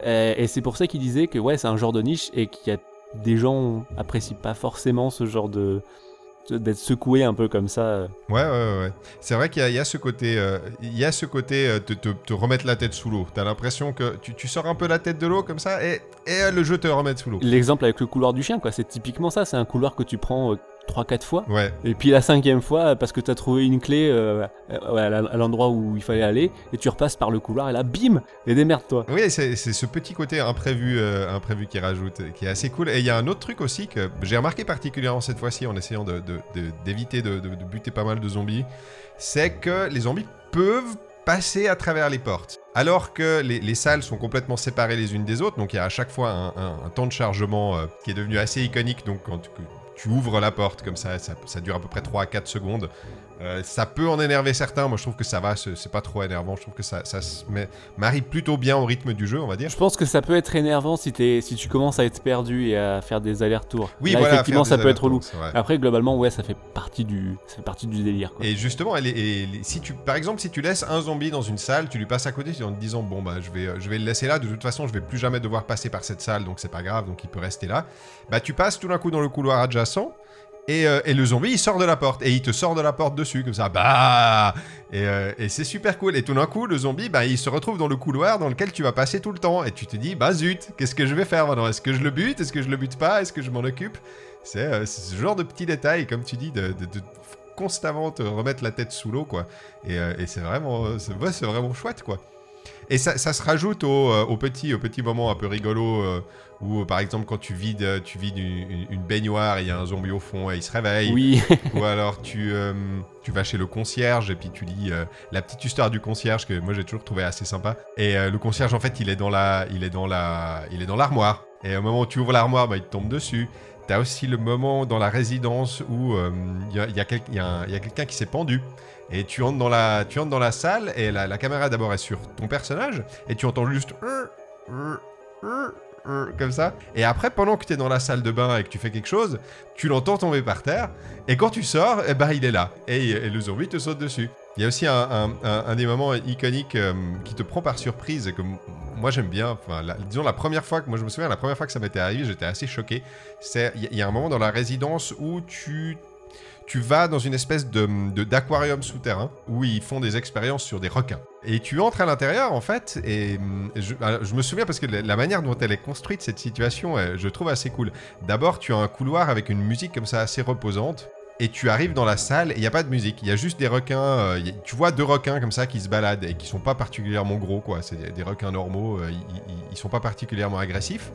Speaker 2: Et, et c'est pour ça qu'il disait que ouais, c'est un genre de niche, et qu'il y a des gens apprécient pas forcément ce genre de, d'être secoué un peu comme ça. Euh.
Speaker 1: Ouais, ouais, ouais. C'est vrai qu'il y, a ce côté, euh, il y a ce côté euh, de te, remettre la tête sous l'eau. T'as l'impression que tu, sors un peu la tête de l'eau comme ça et, et le jeu te remet sous l'eau.
Speaker 2: L'exemple avec le couloir du chien, quoi, c'est typiquement ça. C'est un couloir que tu prends 3-4 fois.
Speaker 1: Ouais.
Speaker 2: Et puis la cinquième fois, parce que tu as trouvé une clé euh, à l'endroit où il fallait aller, et tu repasses par le couloir, et là, bim Et démerde-toi.
Speaker 1: Oui, c'est ce petit côté imprévu, euh, imprévu qui rajoute, qui est assez cool. Et il y a un autre truc aussi que j'ai remarqué particulièrement cette fois-ci en essayant d'éviter de, de, buter pas mal de zombies, c'est que les zombies peuvent passer à travers les portes. Alors que les, salles sont complètement séparées les unes des autres, donc il y a à chaque fois un, temps de chargement euh, qui est devenu assez iconique. Donc quand tu, ouvres la porte comme ça, ça, ça, dure à peu près 3 à 4 secondes. Euh, ça peut en énerver certains, moi je trouve que ça va, c'est pas trop énervant, je trouve que ça, ça se marie plutôt bien au rythme du jeu, on va dire.
Speaker 2: Je pense que ça peut être énervant si, es, si tu commences à être perdu et à faire des allers-retours. Oui, Là, effectivement, ça peut être relou. Après, globalement, ouais, ça fait partie du, ça fait partie du délire.
Speaker 1: Et justement, elle est, si tu, par exemple, si tu laisses un zombie dans une salle, tu lui passes à côté en te disant, bon, bah, je vais, je vais le laisser là, de toute façon, je vais plus jamais devoir passer par cette salle, donc c'est pas grave, donc il peut rester là. Bah, tu passes tout d'un coup dans le couloir adjacent. Euh, et, le zombie, il sort de la porte. Et il te sort de la porte dessus, comme ça. Bah euh, Et, c'est super cool. Et tout d'un coup, le zombie, bah, il se retrouve dans le couloir dans lequel tu vas passer tout le temps. Et tu te dis, bah zut, qu'est-ce que je vais faire maintenant? Est-ce que je le bute? Est-ce que je le bute pas? Est-ce que je m'en occupe? Euh, C'est ce genre de petits détails, comme tu dis, de, constamment te remettre la tête sous l'eau, quoi. Et, c'est vraiment, c'est vraiment chouette, quoi. Et ça, ça se rajoute au, euh, petit, au petit moment un peu rigolo euh, où, par exemple, quand tu vides, euh, tu vides une, une baignoire et il y a un zombie au fond et il se réveille.
Speaker 2: Oui.
Speaker 1: Ou alors tu, euh, tu vas chez le concierge et puis tu lis euh, la petite histoire du concierge que moi j'ai toujours trouvé assez sympa. Et le concierge en fait il est dans la, il est dans la, il est dans l'armoire. Et au moment où tu ouvres l'armoire, bah, il te tombe dessus. T'as aussi le moment dans la résidence où euh, il y a, il y a quelqu'un qui s'est pendu. Et tu entres dans la, salle et la, caméra d'abord est sur ton personnage et tu entends juste euh, euh, euh, euh, comme ça. Et après, pendant que tu es dans la salle de bain et que tu fais quelque chose, tu l'entends tomber par terre. Et quand tu sors, eh ben, il est là. Et, et le zombie te saute dessus. Il y a aussi un, des moments iconiques euh, qui te prend par surprise et que moi j'aime bien. La- disons la première fois que moi je me souviens, la première fois que ça m'était arrivé, j'étais assez choqué. C'est il y, a- un moment dans la résidence où tu tu vas dans une espèce de d'aquarium souterrain où ils font des expériences sur des requins. Et tu entres à l'intérieur en fait, et je, alors, je me souviens parce que la, manière dont elle est construite cette situation, je trouve assez cool. D'abord, tu as un couloir avec une musique comme ça assez reposante. Et tu arrives dans la salle et il n'y a pas de musique. Il y a juste des requins. euh, tu vois deux requins comme ça qui se baladent et qui sont pas particulièrement gros, quoi. C'est des, requins normaux. euh, ils, ils sont pas particulièrement agressifs.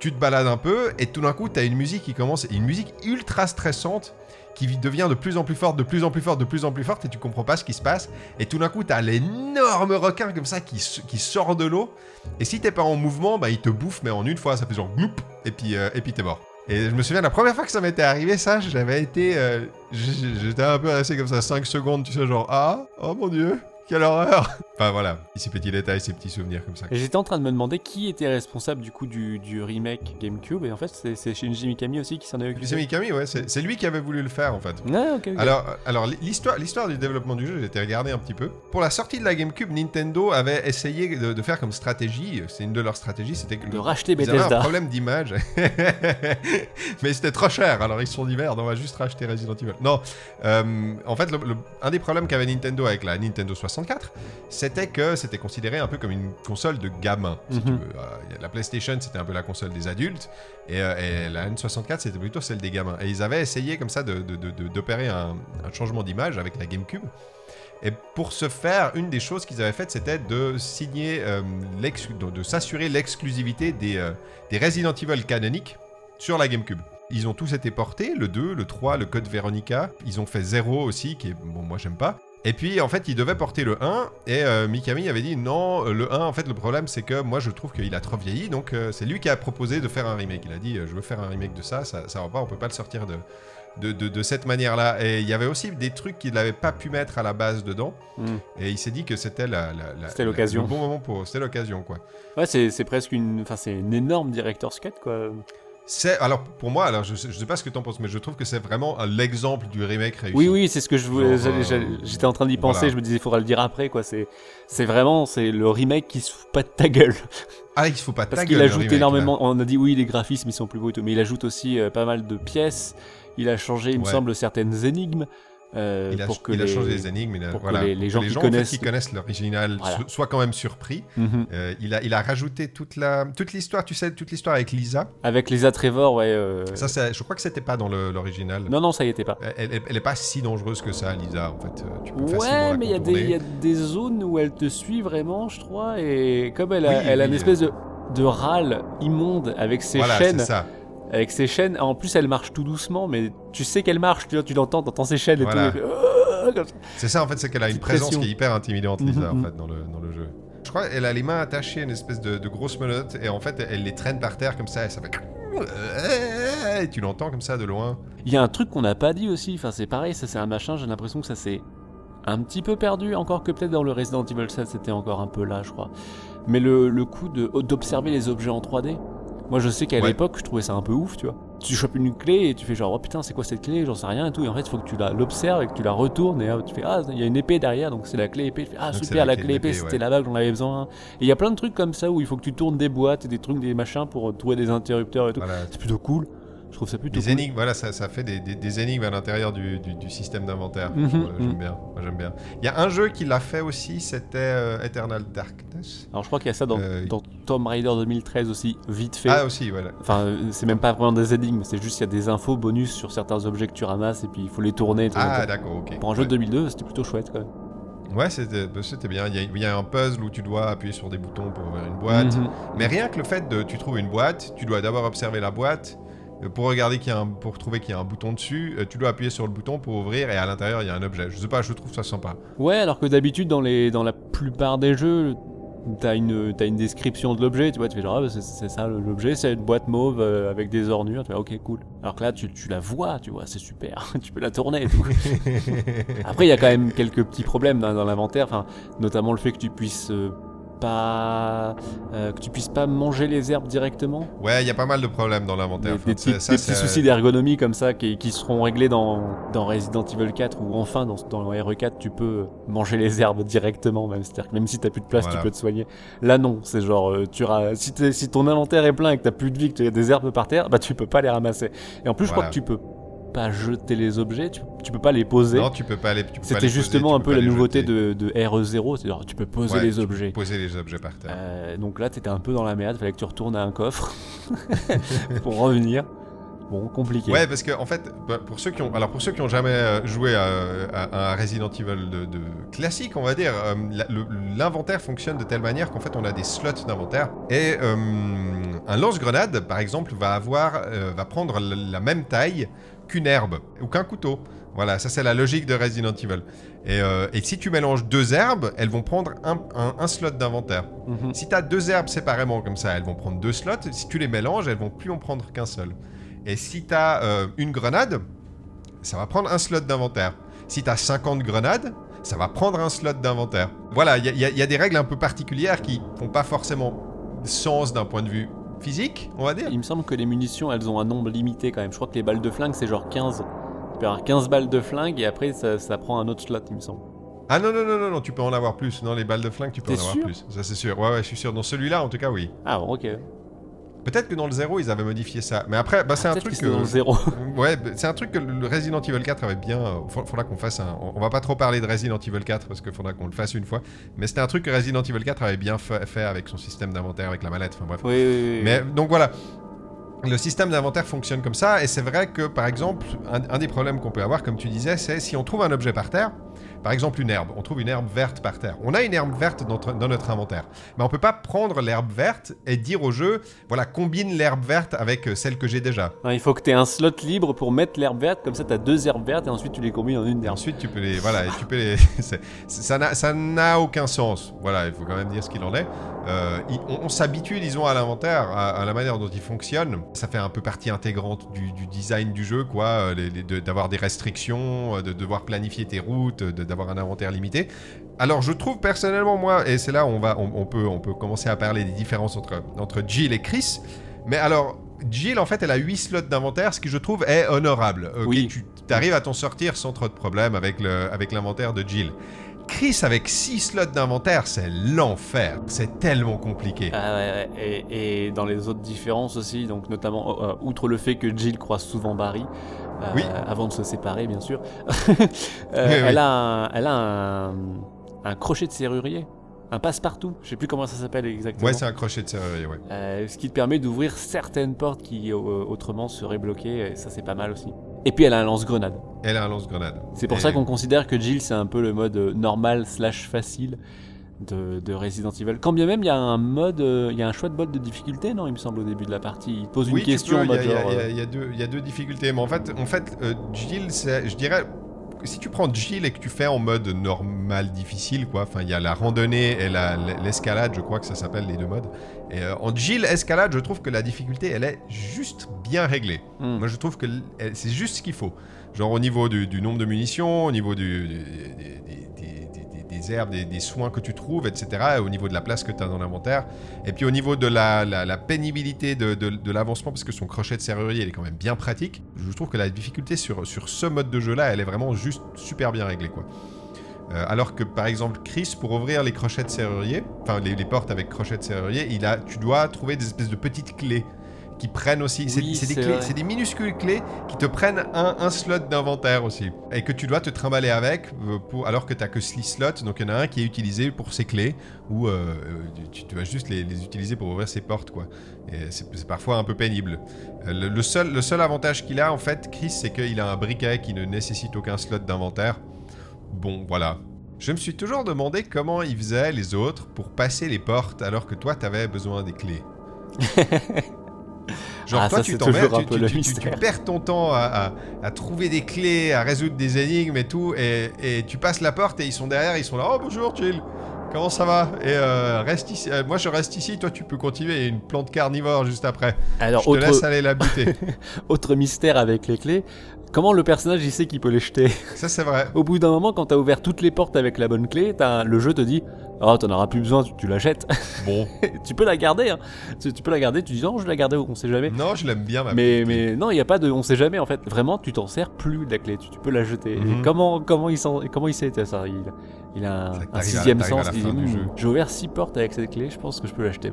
Speaker 1: Tu te balades un peu et tout d'un coup, tu as une musique qui commence, une musique ultra stressante qui devient de plus en plus forte, de plus en plus forte, de plus en plus forte et tu comprends pas ce qui se passe. Et tout d'un coup, tu as l'énorme requin comme ça qui, sort de l'eau. Et si t'es pas en mouvement, bah il te bouffe, mais en une fois, ça fait genre gloup et puis, euh, et mort. Et je me souviens, la première fois que ça m'était arrivé, ça, j'avais été. euh, J'étais un peu resté comme ça 5 secondes, tu sais, genre Ah, oh mon dieu, quelle horreur Enfin voilà, ces petits détails, ces petits souvenirs comme ça.
Speaker 2: Et j'étais en train de me demander qui était responsable du coup du, du remake GameCube, et en fait c'est- Shinji Mikami aussi qui s'en est occupé.
Speaker 1: C'est Mikami, ouais, c'est lui qui avait voulu le faire en fait.
Speaker 2: Ah, ok, ok.
Speaker 1: Alors, alors l'histoire, l'histoire du développement du jeu, j'ai été regarder un petit peu. Pour la sortie de la GameCube, Nintendo avait essayé de, de faire comme stratégie, c'est une de leurs stratégies, c'était que
Speaker 2: de racheter
Speaker 1: ils avaient un
Speaker 2: Bethesda.
Speaker 1: problème d'image. Mais c'était trop cher, alors ils se sont dit merde, on va juste racheter Resident Evil. Non, euh, en fait, le- le- un des problèmes qu'avait Nintendo avec la Nintendo 64, c'était que c'était considéré un peu comme une console de gamin. Si tu
Speaker 2: Mhm.
Speaker 1: veux. Euh, la PlayStation, c'était un peu la console des adultes, et, euh, et la N64, c'était plutôt celle des gamins. Et ils avaient essayé comme ça de- de- de- de- d'opérer un, un changement d'image avec la GameCube. Et pour ce faire, une des choses qu'ils avaient faites, c'était de signer, euh, de, s'assurer l'exclusivité des, des Resident Evil canoniques sur la GameCube. Ils ont tous été portés, le 2, le 3, le Code Veronica. Ils ont fait 0 aussi, qui est, bon, moi j'aime pas. Et puis en fait, ils devaient porter le 1, et euh, Mikami avait dit non, euh, le 1, en fait, le problème c'est que moi je trouve qu'il a trop vieilli, donc euh, c'est lui qui a proposé de faire un remake. Il a dit, euh, je veux faire un remake de ça, ça, ça va pas, on peut pas le sortir de, de, de- de cette manière-là. Et il y avait aussi des trucs qu'il n'avait pas pu mettre à la base dedans.
Speaker 2: Hmm.
Speaker 1: Et il s'est dit que c'était la, la- la-
Speaker 2: C'était l'occasion.
Speaker 1: Le bon moment pour. C'était l'occasion, quoi.
Speaker 2: Ouais, c'est c'est presque une, enfin c'est une énorme director's cut quoi.
Speaker 1: C'est alors pour moi, alors je, sais- je sais pas ce que t'en penses, mais je trouve que c'est vraiment euh, l'exemple du remake réussi.
Speaker 2: Oui, oui, c'est ce que je voulais.
Speaker 1: Euh,
Speaker 2: J'étais en train d'y penser.
Speaker 1: voilà.
Speaker 2: Je me disais, il faudra le dire après quoi. C'est, c'est vraiment, c'est le remake qui se fout pas de ta gueule.
Speaker 1: Ah, il se faut pas
Speaker 2: Parce
Speaker 1: ta
Speaker 2: qu'il
Speaker 1: gueule, le
Speaker 2: ajoute
Speaker 1: remake,
Speaker 2: énormément. On a dit oui, les graphismes ils sont plus beaux et tout, mais il ajoute aussi euh, pas mal de pièces. Il a changé, il me semble, certaines énigmes. Euh,
Speaker 1: Il a,
Speaker 2: pour que
Speaker 1: il a
Speaker 2: les...
Speaker 1: changé les énigmes, il a-
Speaker 2: pour que
Speaker 1: voilà,
Speaker 2: les- gens qui
Speaker 1: en fait,
Speaker 2: connaissent-
Speaker 1: qui connaissent l'original
Speaker 2: Voilà.
Speaker 1: so- soient quand même surpris.
Speaker 2: Mhm.
Speaker 1: Euh, il, a, il a rajouté toute la toute l'histoire, tu sais, toute l'histoire avec Lisa.
Speaker 2: Avec Lisa Trevor, ouais. euh,
Speaker 1: Ça, je crois que c'était pas dans l'original.
Speaker 2: Non, non, ça y était pas.
Speaker 1: Elle, elle- elle est pas si dangereuse que ça, Lisa, en fait. Tu peux facilement
Speaker 2: Ouais, mais il y, a des-
Speaker 1: contourner.
Speaker 2: il y a des zones où elle te suit vraiment, je crois, et comme elle a,
Speaker 1: Oui,
Speaker 2: elle a
Speaker 1: oui,
Speaker 2: une espèce de, de râle immonde avec ses
Speaker 1: Voilà,
Speaker 2: chaînes,
Speaker 1: c'est ça.
Speaker 2: Avec ses chaînes. En plus, elle marche tout doucement, mais tu sais qu'elle marche, tu, tu l'entends, t'entends ses chaînes et
Speaker 1: Voilà.
Speaker 2: tout. ça.
Speaker 1: C'est ça, en fait, c'est qu'elle a une présence
Speaker 2: pression.
Speaker 1: qui est hyper intimidante, Lisa,
Speaker 2: Mhm,
Speaker 1: en fait, dans le, dans le jeu. Je crois qu'elle a les mains attachées à une espèce de, de grosse menotte, et en fait, elle les traîne par terre comme ça, et ça fait... Et tu l'entends comme ça de loin.
Speaker 2: Il y a un truc qu'on n'a pas dit aussi, enfin c'est pareil, ça c'est un machin, j'ai l'impression que ça s'est un petit peu perdu, encore que peut-être dans le Resident Evil 7 c'était encore un peu là, je crois. Mais le, le coup de- d'observer les objets en 3D, moi je sais qu'à
Speaker 1: Ouais.
Speaker 2: l'époque je trouvais ça un peu ouf, tu vois. Tu chopes une clé et tu fais genre oh putain c'est quoi cette clé, j'en sais rien et tout, et en fait il faut que tu la- l'observes et que tu la retournes et tu fais ah il y a une épée derrière donc c'est la clé épée, tu fais ah
Speaker 1: Donc,
Speaker 2: super
Speaker 1: la
Speaker 2: la
Speaker 1: clé
Speaker 2: épée c'était
Speaker 1: ouais.
Speaker 2: là-bas que j'en avais besoin. Et il y a plein de trucs comme ça où il faut que tu tournes des boîtes et des trucs, des machins pour trouver des interrupteurs et tout.
Speaker 1: Voilà.
Speaker 2: C'est plutôt cool, je trouve ça plutôt
Speaker 1: Des
Speaker 2: cool.
Speaker 1: énigmes, voilà, ça, ça fait des, des- des énigmes à l'intérieur du, du- du système d'inventaire.
Speaker 2: Mhm,
Speaker 1: j'aime
Speaker 2: mhm.
Speaker 1: bien, j'aime bien. Il y a un jeu qui l'a fait aussi, c'était euh, Eternal Darkness.
Speaker 2: Alors je crois qu'il y a ça dans,
Speaker 1: Euh,
Speaker 2: dans Tomb Raider 2013 aussi, vite fait.
Speaker 1: Ah aussi, voilà.
Speaker 2: Enfin, euh, c'est même pas vraiment des énigmes, c'est juste qu'il y a des infos bonus sur certains objets que tu ramasses et puis il faut les tourner.
Speaker 1: Ah d'accord, ok.
Speaker 2: pour un jeu
Speaker 1: Ouais.
Speaker 2: de 2002, c'était plutôt chouette quand même.
Speaker 1: Ouais, c'était bah, c'était bien. Il y, a, il y a un puzzle où tu dois appuyer sur des boutons pour ouvrir une boîte.
Speaker 2: Mhm.
Speaker 1: Mais rien que le fait de tu trouves une boîte, tu dois d'abord observer la boîte. Euh, Pour regarder qu'il y a un, pour trouver qu'il y a un bouton dessus, euh, tu dois appuyer sur le bouton pour ouvrir et à l'intérieur il y a un objet. Je sais pas, je trouve ça sympa.
Speaker 2: Ouais, alors que d'habitude, dans, les, dans la plupart des jeux, t'as une, t'as une description de l'objet, tu vois, tu fais genre, ah, bah, c'est, ça l'objet, c'est une boîte mauve euh, avec des ornures, tu fais, ok, cool. Alors que là, tu, tu la vois, tu vois, c'est super, tu peux la tourner et tout. Après, il y a quand même quelques petits problèmes dans, dans l'inventaire, enfin, notamment le fait que tu puisses euh, pas. euh, que tu puisses pas manger les herbes directement.
Speaker 1: Ouais, il y a pas mal de problèmes dans l'inventaire.
Speaker 2: des
Speaker 1: Enfin,
Speaker 2: petits,
Speaker 1: ça- ça,
Speaker 2: des petits soucis d'ergonomie comme ça qui, qui seront réglés dans, dans Resident Evil 4 ou enfin dans, dans RE4 tu peux manger les herbes directement même, c'est-à-dire que même si t'as plus de place
Speaker 1: Voilà.
Speaker 2: tu peux te soigner. Là non, c'est genre euh, tu si, si ton inventaire est plein et que t'as plus de vie, que tu as des herbes par terre, bah tu peux pas les ramasser. Et en plus je crois que tu peux pas jeter les objets, tu, tu peux pas les poser.
Speaker 1: Non, tu peux pas les.
Speaker 2: C'était justement un peu la nouveauté de, de RE0, c'est-à-dire tu peux poser
Speaker 1: Ouais,
Speaker 2: les
Speaker 1: tu peux
Speaker 2: objets.
Speaker 1: Poser les objets par terre.
Speaker 2: Euh, donc là, t'étais un peu dans la merde, fallait que tu retournes à un coffre pour revenir. Bon, compliqué.
Speaker 1: Ouais, parce que en fait, bah, pour ceux qui ont, alors pour ceux qui ont jamais euh, joué à, à- Resident Evil de, de classique, on va dire, euh, l'inventaire fonctionne de telle manière qu'en fait on a des slots d'inventaire et euh, un lance-grenade, par exemple, va avoir, euh, va prendre la même taille qu'une herbe ou qu'un couteau. Voilà, ça c'est la logique de Resident Evil. Et, euh, et si tu mélanges deux herbes, elles vont prendre un, un- un slot d'inventaire.
Speaker 2: Mhm.
Speaker 1: Si tu as deux herbes séparément comme ça, elles vont prendre deux slots. Si tu les mélanges, elles vont plus en prendre qu'un seul. Et si tu as une grenade, ça va prendre un slot d'inventaire. Si tu as 50 grenades, ça va prendre un slot d'inventaire. Voilà, il y, y a des règles un peu particulières qui font pas forcément sens d'un point de vue physique, on va dire.
Speaker 2: Il me semble que les munitions, elles ont un nombre limité quand même. Je crois que les balles de flingue, c'est genre 15. Tu peux avoir 15 balles de flingue et après, ça, ça prend un autre slot, il me semble.
Speaker 1: Ah non, non, non, non, non, tu peux en avoir plus. Non, les balles de flingue, tu peux en avoir plus. Ça, c'est sûr. Ouais, ouais, je suis sûr. Dans celui-là, en tout cas, oui.
Speaker 2: Ah bon, ok.
Speaker 1: Peut-être que dans le 0, ils avaient modifié ça. Mais après, bah, c'est un truc
Speaker 2: que dans le zéro.
Speaker 1: Ouais, bah, c'est un truc que le Resident Evil 4 avait bien. euh, fa- faudra qu'on fasse un. On va pas trop parler de Resident Evil 4 parce qu'il faudra qu'on le fasse une fois. Mais c'était un truc que Resident Evil 4 avait bien fa- fait avec son système d'inventaire, avec la mallette. Enfin bref.
Speaker 2: oui, oui, oui.
Speaker 1: Mais donc voilà. Le système d'inventaire fonctionne comme ça, et c'est vrai que par exemple, un, un des problèmes qu'on peut avoir, comme tu disais, c'est si on trouve un objet par terre, par exemple une herbe, on trouve une herbe verte par terre. On a une herbe verte dans, notre- dans notre inventaire, mais on peut pas prendre l'herbe verte et dire au jeu, voilà, combine l'herbe verte avec euh, celle que j'ai déjà.
Speaker 2: Non, il faut que tu aies un slot libre pour mettre l'herbe verte, comme ça tu as deux herbes vertes et ensuite tu les combines en une
Speaker 1: Et
Speaker 2: herbe.
Speaker 1: ensuite, tu peux les. Voilà, et tu peux les. c'est- c'est- ça n'a- aucun sens. Voilà, il faut quand même dire ce qu'il en est. Euh, on on s'habitue, disons, à l'inventaire, à, à la manière dont il fonctionne. Ça fait un peu partie intégrante du, du design du jeu, quoi. euh, de- D'avoir des restrictions, de devoir planifier tes routes, de- d'avoir un inventaire limité. Alors, je trouve personnellement, moi, et c'est là où on, va, on, on peut, on peut commencer à parler des différences entre, entre Jill et Chris. Mais alors, Jill, en fait, elle a 8 slots d'inventaire, ce qui je trouve est honorable. Ok,
Speaker 2: Oui.
Speaker 1: Tu arrives à t'en sortir sans trop de problèmes avec le- avec l'inventaire de Jill. Chris, avec 6 slots d'inventaire, c'est l'enfer. C'est tellement compliqué.
Speaker 2: Ah et dans les autres différences aussi, donc notamment euh, outre le fait que Jill croise souvent Barry, euh,
Speaker 1: Oui.
Speaker 2: avant de se séparer bien sûr, euh,
Speaker 1: Oui,
Speaker 2: elle,
Speaker 1: oui.
Speaker 2: a un, elle a un, un crochet de serrurier, un passe-partout, je sais plus comment ça s'appelle exactement.
Speaker 1: Ouais, c'est un crochet de serrurier, ouais.
Speaker 2: Euh, ce qui te permet d'ouvrir certaines portes qui autrement seraient bloquées, et ça c'est pas mal aussi. Et puis elle a un lance-grenade.
Speaker 1: Elle a un lance-grenade.
Speaker 2: C'est pour
Speaker 1: Et-
Speaker 2: ça qu'on considère que Jill c'est un peu le mode normal slash facile de, de Resident Evil. Quand bien même il y a un mode, euh, il y a un choix de mode de difficulté, non Il me semble au début de la partie, il pose une
Speaker 1: Oui,
Speaker 2: question
Speaker 1: il y y, y a- deux- il y a deux difficultés. Mais en fait, en fait euh, Jill, je dirais, si tu prends Jill et que tu fais en mode normal difficile, quoi, enfin, il y a la randonnée et la- l'escalade, je crois que ça s'appelle les deux modes. Et euh, en Jill escalade, je trouve que la difficulté, elle est juste bien réglée.
Speaker 2: hmm.
Speaker 1: Moi, je trouve que c'est juste ce qu'il faut. Genre au niveau du, du nombre de munitions, au niveau du, du- des- herbes, des, soins que tu trouves, etc. et au niveau de la place que tu as dans l'inventaire. Et puis au niveau de la, pénibilité de, l'avancement, parce que son crochet de serrurier, il est quand même bien pratique. Je trouve que la difficulté sur, sur ce mode de jeu-là, elle est vraiment juste super bien réglée, quoi. Euh, alors que par exemple Chris, pour ouvrir les crochets de serrurier, enfin les, les portes avec crochets de serrurier, il a, tu dois trouver des espèces de petites clés qui prennent aussi. c'est-
Speaker 2: Oui,
Speaker 1: c'est des clés, c'est des minuscules clés qui te prennent un, un slot d'inventaire aussi et que tu dois te trimballer avec euh, pour, alors que tu que 6 slots. Donc il y en a un qui est utilisé pour ces clés ou euh, tu, tu vas juste les, les utiliser pour ouvrir ces portes quoi. Et c'est parfois un peu pénible. Euh, Le, le seul, le seul avantage qu'il a en fait, Chris, c'est qu'il a un briquet qui ne nécessite aucun slot d'inventaire. Bon, voilà. Je me suis toujours demandé comment ils faisaient les autres pour passer les portes alors que toi t'avais besoin des clés. Genre
Speaker 2: Ah,
Speaker 1: toi
Speaker 2: ça,
Speaker 1: tu
Speaker 2: un
Speaker 1: tu, perds ton temps à, à- à trouver des clés, à résoudre des énigmes et tout, et, et tu passes la porte et ils sont derrière, ils sont là, oh bonjour Jill, comment ça va? Et euh, reste ici, euh, moi je reste ici, toi tu peux continuer, il y a une plante carnivore juste après.
Speaker 2: Alors,
Speaker 1: je te laisse aller la buter.
Speaker 2: autre mystère avec les clés. Comment le personnage il sait qu'il peut les jeter?
Speaker 1: Ça c'est vrai.
Speaker 2: Au bout d'un moment, quand t'as ouvert toutes les portes avec la bonne clé, le jeu te dit Oh, t'en auras plus besoin, tu, tu la jettes.
Speaker 1: Bon,
Speaker 2: tu peux la garder, hein. tu, tu peux la garder, tu dis non, je vais la garder, on sait jamais.
Speaker 1: non je l'aime bien ma
Speaker 2: Mais,
Speaker 1: clé.
Speaker 2: mais non, il n'y a pas de. On sait jamais en fait. Vraiment, tu t'en sers plus de la clé, tu, tu peux la jeter.
Speaker 1: Mhm.
Speaker 2: Et comment, comment, il s'en- comment il sait ça il, il a un, sixième sens. J'ai ouvert six portes avec cette clé, je pense que je peux l'acheter.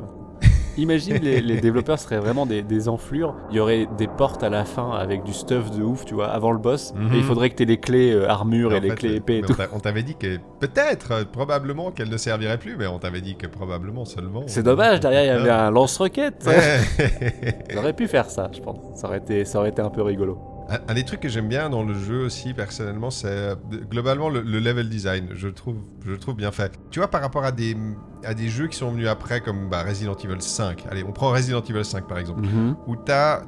Speaker 2: Imagine les, les développeurs seraient vraiment des, des enflures. Il y aurait des portes à la fin avec du stuff de ouf, tu vois, avant le boss.
Speaker 1: Mhm.
Speaker 2: Et il faudrait que tu aies les clés euh, armure
Speaker 1: Mais
Speaker 2: et les
Speaker 1: fait,
Speaker 2: clés
Speaker 1: euh,
Speaker 2: épée et tout.
Speaker 1: on t'a- On t'avait dit que peut-être, euh, probablement qu'elle ne servirait plus, mais on t'avait dit que probablement seulement.
Speaker 2: C'est dommage, derrière il y avait un lance-roquette.
Speaker 1: Ouais.
Speaker 2: Ils auraient pu faire ça, je pense. Ça aurait été, ça aurait été un peu rigolo.
Speaker 1: Un, un des trucs que j'aime bien dans le jeu aussi, personnellement, c'est euh, globalement le, le level design. Je le trouve, je le trouve bien fait. Tu vois, par rapport à des, à des jeux qui sont venus après, comme bah, Resident Evil 5. Allez, on prend Resident Evil 5 par exemple.
Speaker 2: Mhm.
Speaker 1: où tu as,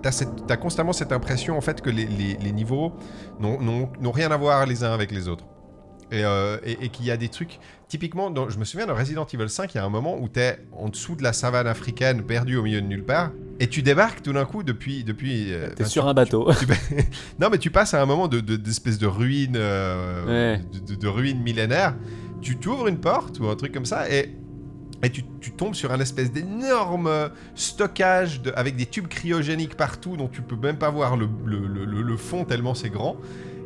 Speaker 1: constamment cette impression en fait que les, les- les niveaux n'ont- rien à voir les uns avec les autres. Et, euh, et- et qu'il y a des trucs. Typiquement, dans- je me souviens dans Resident Evil 5, il y a un moment où tu es en dessous de la savane africaine, perdu au milieu de nulle part, et tu débarques tout d'un coup depuis. depuis euh,
Speaker 2: T'es sur
Speaker 1: tu-
Speaker 2: un bateau.
Speaker 1: tu- non, mais tu passes à un moment de- de- d'espèce de, ruine, euh,
Speaker 2: Ouais.
Speaker 1: de, de- de ruine millénaire. Tu t'ouvres une porte ou un truc comme ça et, et tu, tombes sur un espèce d'énorme stockage de- avec des tubes cryogéniques partout dont tu peux même pas voir le, le- le- le- le fond tellement c'est grand.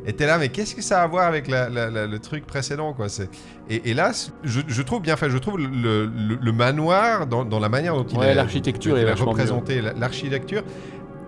Speaker 1: Et t'es là, mais qu'est-ce que ça a à voir avec la- la- la- le truc précédent quoi c'est... Et, et là, je, je trouve bien fait. Je trouve le, le- le manoir dans, dans la manière dont il
Speaker 2: Ouais,
Speaker 1: est,
Speaker 2: l'architecture est
Speaker 1: représenté, la- l'architecture,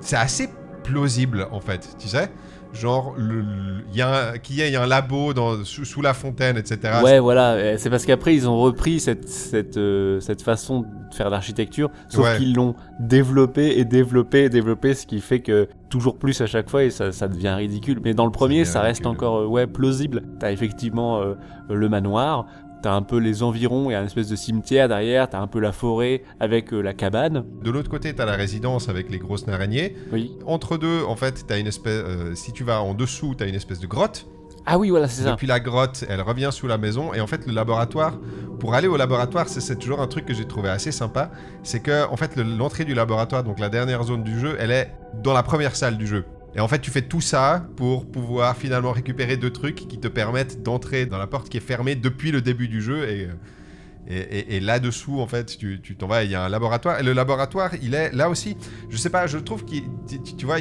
Speaker 1: c'est assez plausible en fait, tu sais. Genre, le- y a un- qu'il y ait un labo dans, sous, sous la fontaine, etc.
Speaker 2: Ouais, voilà. C'est parce qu'après, ils ont repris cette, cette, euh, cette façon de faire l'architecture, sauf
Speaker 1: Ouais.
Speaker 2: qu'ils l'ont développé et développé et développé, ce qui fait que toujours plus à chaque fois et ça, ça devient ridicule. Mais dans le premier, ça reste
Speaker 1: ridicule.
Speaker 2: encore euh, ouais, plausible. T'as effectivement euh, le manoir, t'as un peu les environs, a une espèce de cimetière derrière, t'as un peu la forêt avec euh, la cabane.
Speaker 1: De l'autre côté, t'as la résidence avec les grosses araignées.
Speaker 2: Oui.
Speaker 1: Entre deux, en fait, t'as une espèce. euh, si tu vas en dessous, t'as une espèce de grotte.
Speaker 2: Ah oui, voilà, c'est ça.
Speaker 1: Depuis la grotte, elle revient sous la maison. Et en fait, le laboratoire, pour aller au laboratoire, c'est- c'est toujours un truc que j'ai trouvé assez sympa. C'est que, en fait, le- l'entrée du laboratoire, donc la dernière zone du jeu, elle est dans la première salle du jeu. Et en fait, tu fais tout ça pour pouvoir finalement récupérer deux trucs qui te permettent d'entrer dans la porte qui est fermée depuis le début du jeu. Et, là-dessous, en fait, tu t'en vas, il y a un laboratoire. Et le laboratoire, il est là aussi. Je sais pas, je trouve qu'il. Tu, vois,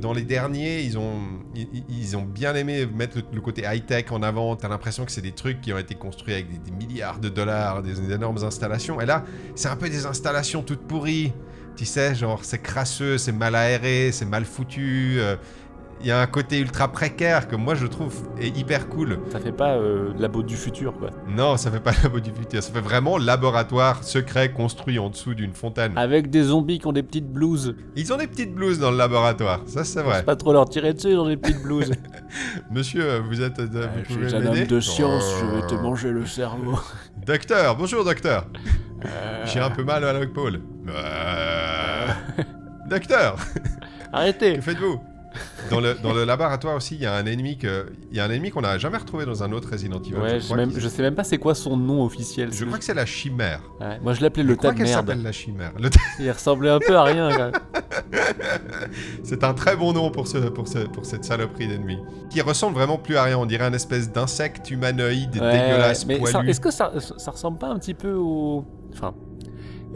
Speaker 1: dans les derniers, ils ont, ils, ont bien aimé mettre le, côté high-tech en avant. T'as l'impression que c'est des trucs qui ont été construits avec des, milliards de dollars, des énormes installations. Et là, c'est un peu des installations toutes pourries. Tu sais, genre, c'est crasseux, c'est mal aéré, c'est mal foutu. Il y a un côté ultra précaire que moi je trouve est hyper cool.
Speaker 2: Ça fait pas euh, labo du futur, quoi.
Speaker 1: Non, ça fait pas labo du futur, ça fait vraiment laboratoire secret construit en dessous d'une fontaine.
Speaker 2: Avec des zombies qui ont des petites blouses.
Speaker 1: Ils ont des petites blouses dans le laboratoire, ça c'est vrai.
Speaker 2: pas trop leur tirer dessus, ils ont des petites blouses.
Speaker 1: Monsieur, vous êtes. euh,
Speaker 2: je suis un homme de science, je vais te manger le cerveau.
Speaker 1: Docteur, bonjour docteur.
Speaker 2: Euh,
Speaker 1: J'ai un peu mal à l'épaule. Euh, Docteur,
Speaker 2: Arrêtez
Speaker 1: que faites-vous? Dans le, dans le laboratoire aussi, il y a un ennemi que, il y a un ennemi qu'on n'a jamais retrouvé dans un autre Resident Evil.
Speaker 2: Ouais,
Speaker 1: je,
Speaker 2: je, même- je sais même pas c'est quoi son nom officiel.
Speaker 1: je crois que c'est la chimère.
Speaker 2: Ouais, moi je l'appelais le tas de merde.
Speaker 1: s'appelle la chimère. Le
Speaker 2: Il ressemblait un peu à rien. quand même.
Speaker 1: C'est un très bon nom pour, ce, pour, ce, pour cette saloperie d'ennemi. Qui ressemble vraiment plus à rien. On dirait un espèce d'insecte humanoïde
Speaker 2: Ouais,
Speaker 1: dégueulasse.
Speaker 2: Mais
Speaker 1: poilu.
Speaker 2: est-ce que ça, ça ressemble pas un petit peu au. Enfin.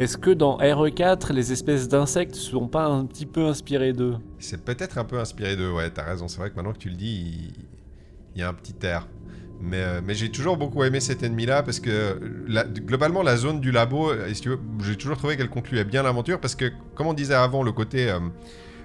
Speaker 2: Est-ce que dans RE4, les espèces d'insectes sont pas un petit peu inspirées d'eux?
Speaker 1: C'est peut-être un peu inspiré de. Ouais, t'as raison. C'est vrai que maintenant que tu le dis, il, y a un petit air. Mais, euh, mais j'ai toujours beaucoup aimé cet ennemi-là parce que globalement, la zone du labo, euh, j'ai toujours trouvé qu'elle concluait bien l'aventure parce que, comme on disait avant, le côté. euh,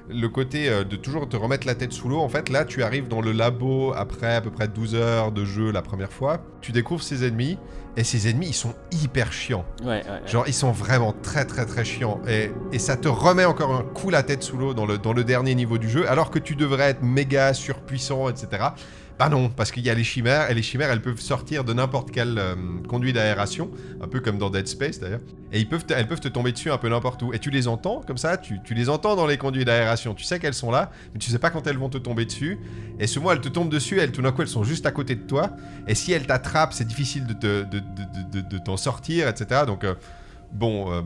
Speaker 1: le côté euh, de toujours te remettre la tête sous l'eau, en fait, là, tu arrives dans le labo après à peu près 12 heures de jeu la première fois. Tu découvres ces ennemis, et ces ennemis, ils sont hyper chiants.
Speaker 2: Ouais, ouais.
Speaker 1: Genre, ils sont vraiment très très très chiants. Et, et ça te remet encore un coup la tête sous l'eau dans le, dans le dernier niveau du jeu, alors que tu devrais être méga surpuissant, etc. Bah non, parce qu'il y a les chimères, et les chimères, elles peuvent sortir de n'importe quel euh, conduit d'aération, un peu comme dans Dead Space d'ailleurs, et ils peuvent te- elles peuvent te tomber dessus un peu n'importe où. Et tu les entends, comme ça, tu, tu les entends dans les conduits d'aération, tu sais qu'elles sont là, mais tu sais pas quand elles vont te tomber dessus. Et souvent, elles te tombent dessus, elles, tout d'un coup, elles sont juste à côté de toi, et si elles t'attrapent, c'est difficile de, te- de, de, de, de- de t'en sortir, etc. Donc... euh, Bon, euh,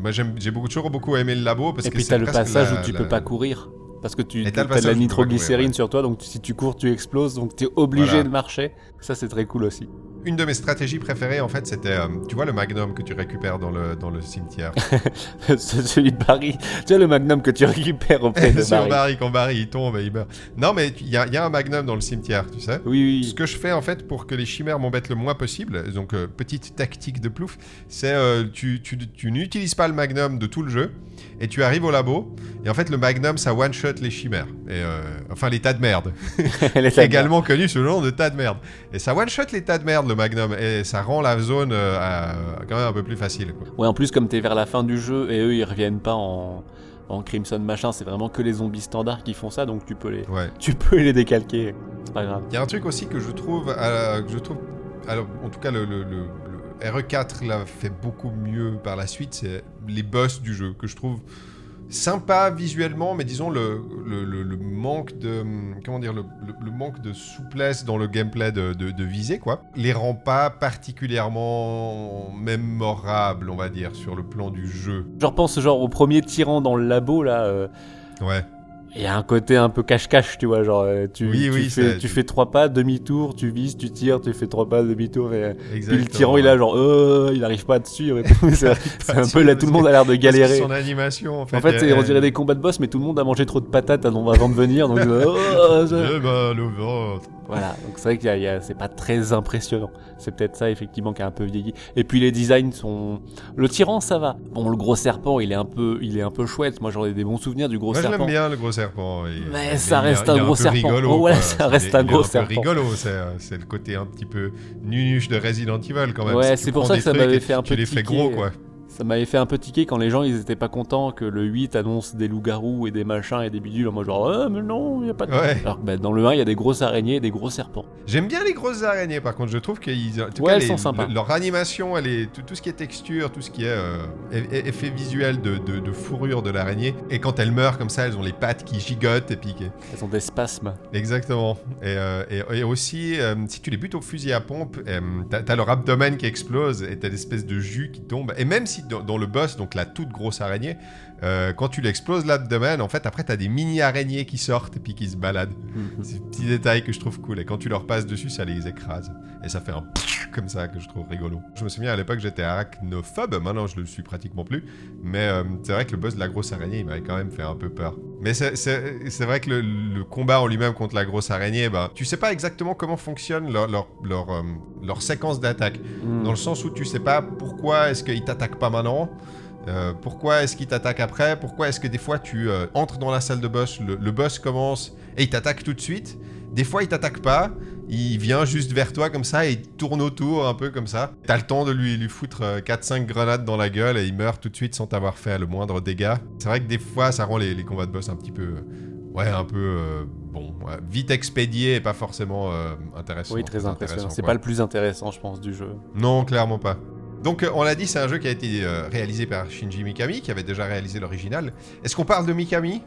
Speaker 1: moi j'ai beaucoup, toujours beaucoup aimé le labo parce
Speaker 2: Et
Speaker 1: que
Speaker 2: puis
Speaker 1: c'est
Speaker 2: t'as le passage
Speaker 1: la-
Speaker 2: où tu
Speaker 1: la-
Speaker 2: peux pas courir. Parce que tu
Speaker 1: le
Speaker 2: de la
Speaker 1: tu
Speaker 2: nitroglycérine sur toi, donc si tu cours, tu exploses, donc t'es obligé
Speaker 1: Voilà.
Speaker 2: de marcher. Ça, c'est très cool aussi.
Speaker 1: Une de mes stratégies préférées, en fait, c'était, euh, tu vois, le magnum que tu récupères dans le, dans le cimetière.
Speaker 2: Celui de Barry. Tu vois le magnum que tu récupères auprès de
Speaker 1: Sur
Speaker 2: Barry.
Speaker 1: Barry, quand Barry il tombe et il meurt. Non, mais il y, a- il y a un magnum dans le cimetière, tu sais.
Speaker 2: Oui,
Speaker 1: Ce
Speaker 2: oui.
Speaker 1: que je fais en fait pour que les chimères m'embêtent le moins possible, donc euh, petite tactique de plouf, c'est euh, tu, tu, tu n'utilises pas le magnum de tout le jeu et tu arrives au labo et en fait le magnum ça one shot les chimères et euh, enfin les tas de merde, également connu sous le nom de tas de merde et ça one shot les tas de merde le magnum et ça rend la zone euh, à- quand même un peu plus facile. Quoi.
Speaker 2: Ouais, en plus, comme t'es vers la fin du jeu et eux ils reviennent pas en, en Crimson machin, c'est vraiment que les zombies standards qui font ça, donc tu peux les,
Speaker 1: Ouais.
Speaker 2: tu peux les décalquer. C'est pas grave.
Speaker 1: Il y a un truc aussi que je trouve, euh, que je trouve, alors en tout cas le, le- le- le RE4 l'a fait beaucoup mieux par la suite, c'est les boss du jeu que je trouve sympa visuellement, mais disons le, le, le- le manque de comment dire le, manque de souplesse dans le gameplay de, de, de visée quoi, les rend pas particulièrement mémorables on va dire sur le plan du jeu.
Speaker 2: Je repense genre au premier tyran dans le labo là. euh,
Speaker 1: Ouais.
Speaker 2: Il y a un côté un peu cache-cache, tu vois, genre euh, tu,
Speaker 1: Oui,
Speaker 2: tu
Speaker 1: oui,
Speaker 2: fais,
Speaker 1: c'est-
Speaker 2: tu fais trois pas, demi-tour, tu vises, tu tires, tu fais trois pas, demi-tour, et euh, puis le tyran il a genre, euh, il arrive pas à te suivre c'est un peu là, tout le monde a l'air de
Speaker 1: que
Speaker 2: galérer.
Speaker 1: Son animation en fait.
Speaker 2: En fait,
Speaker 1: elle-
Speaker 2: on dirait des combats de boss, mais tout le monde a mangé trop de patates avant de venir, donc euh, oh, ça-
Speaker 1: au ventre.
Speaker 2: voilà. Donc c'est vrai qu'il y a- a- c'est pas très impressionnant. C'est peut-être ça effectivement qui a un peu vieilli. Et puis les designs sont, le tyran ça va. Bon, le gros serpent, il est un peu, il est un peu chouette. Moi, j'en ai des bons souvenirs du gros
Speaker 1: Moi,
Speaker 2: serpent.
Speaker 1: l'aime bien, le gros serpent. Il-
Speaker 2: Mais
Speaker 1: il-
Speaker 2: ça
Speaker 1: il
Speaker 2: reste
Speaker 1: il
Speaker 2: un gros serpent.
Speaker 1: Rigolo,
Speaker 2: Oh
Speaker 1: quoi.
Speaker 2: ça reste
Speaker 1: est-
Speaker 2: un gros
Speaker 1: peu
Speaker 2: serpent.
Speaker 1: rigolo, c'est c'est le côté un petit peu nunuche de Resident Evil quand même.
Speaker 2: Ouais,
Speaker 1: tu
Speaker 2: c'est pour ça que ça m'avait fait un
Speaker 1: tu
Speaker 2: peu
Speaker 1: les fais
Speaker 2: tiquer.
Speaker 1: gros, quoi.
Speaker 2: Ça m'avait fait un peu tiquer quand les gens ils étaient pas contents que le 8 annonce des loups-garous et des machins et des bidules. Moi, genre, ah, mais non, il a pas de.
Speaker 1: Ouais.
Speaker 2: Alors que bah, dans le 1, il y a des grosses araignées et des gros serpents.
Speaker 1: J'aime bien les grosses araignées, par contre. Je trouve en tout
Speaker 2: Ouais,
Speaker 1: cas,
Speaker 2: elles
Speaker 1: les-
Speaker 2: sont sympas.
Speaker 1: le- leur animation, elle est, tout, tout ce qui est texture, tout ce qui est euh, effet visuel de, de- de fourrure de l'araignée. Et quand elles meurent comme ça, elles ont les pattes qui gigotent et puis
Speaker 2: Elles ont des spasmes.
Speaker 1: Exactement. Et, euh, et- et aussi, euh, si tu les butes au fusil à pompe, euh, t'as t'as leur abdomen qui explose et t'as l'espèce de jus qui tombe. Et même si dans, le boss, donc la toute grosse araignée, euh, quand tu l'exploses l'abdomen, en fait, après, t'as des mini-araignées qui sortent et puis qui se baladent.
Speaker 2: Mhm.
Speaker 1: C'est des petits détails que je trouve cool. Et quand tu leur passes dessus, ça les écrase. Et ça fait un comme ça que je trouve rigolo. Je me souviens à l'époque, j'étais arachnophobe. Maintenant, je le suis pratiquement plus. Mais euh, c'est vrai que le boss de la grosse araignée, il m'avait quand même fait un peu peur. Mais c'est- vrai que le, le combat en lui-même contre la grosse araignée, bah, tu sais pas exactement comment fonctionne leur, leur, leur, euh, leur séquence d'attaque.
Speaker 2: Mhm.
Speaker 1: Dans le sens où tu sais pas pourquoi est-ce qu'il t'attaque pas maintenant. Euh, pourquoi est-ce qu'il t'attaque après? Pourquoi est-ce que des fois tu euh, entres dans la salle de boss, le, le boss commence et il t'attaque tout de suite Des fois il t'attaque pas, il vient juste vers toi comme ça et il tourne autour un peu comme ça. T'as le temps de lui, lui foutre euh, 4-5 grenades dans la gueule et il meurt tout de suite sans t'avoir fait le moindre dégât. C'est vrai que des fois ça rend les, les combats de boss un petit peu... euh, ouais, un peu... bon, ouais, vite expédié et pas forcément intéressant.
Speaker 2: Oui, très impressionnant.
Speaker 1: intéressant,
Speaker 2: C'est pas le plus intéressant, je pense, du jeu.
Speaker 1: Non, clairement pas. Donc, euh, on l'a dit, c'est un jeu qui a été euh, réalisé par Shinji Mikami, qui avait déjà réalisé l'original. Est-ce qu'on parle de Mikami?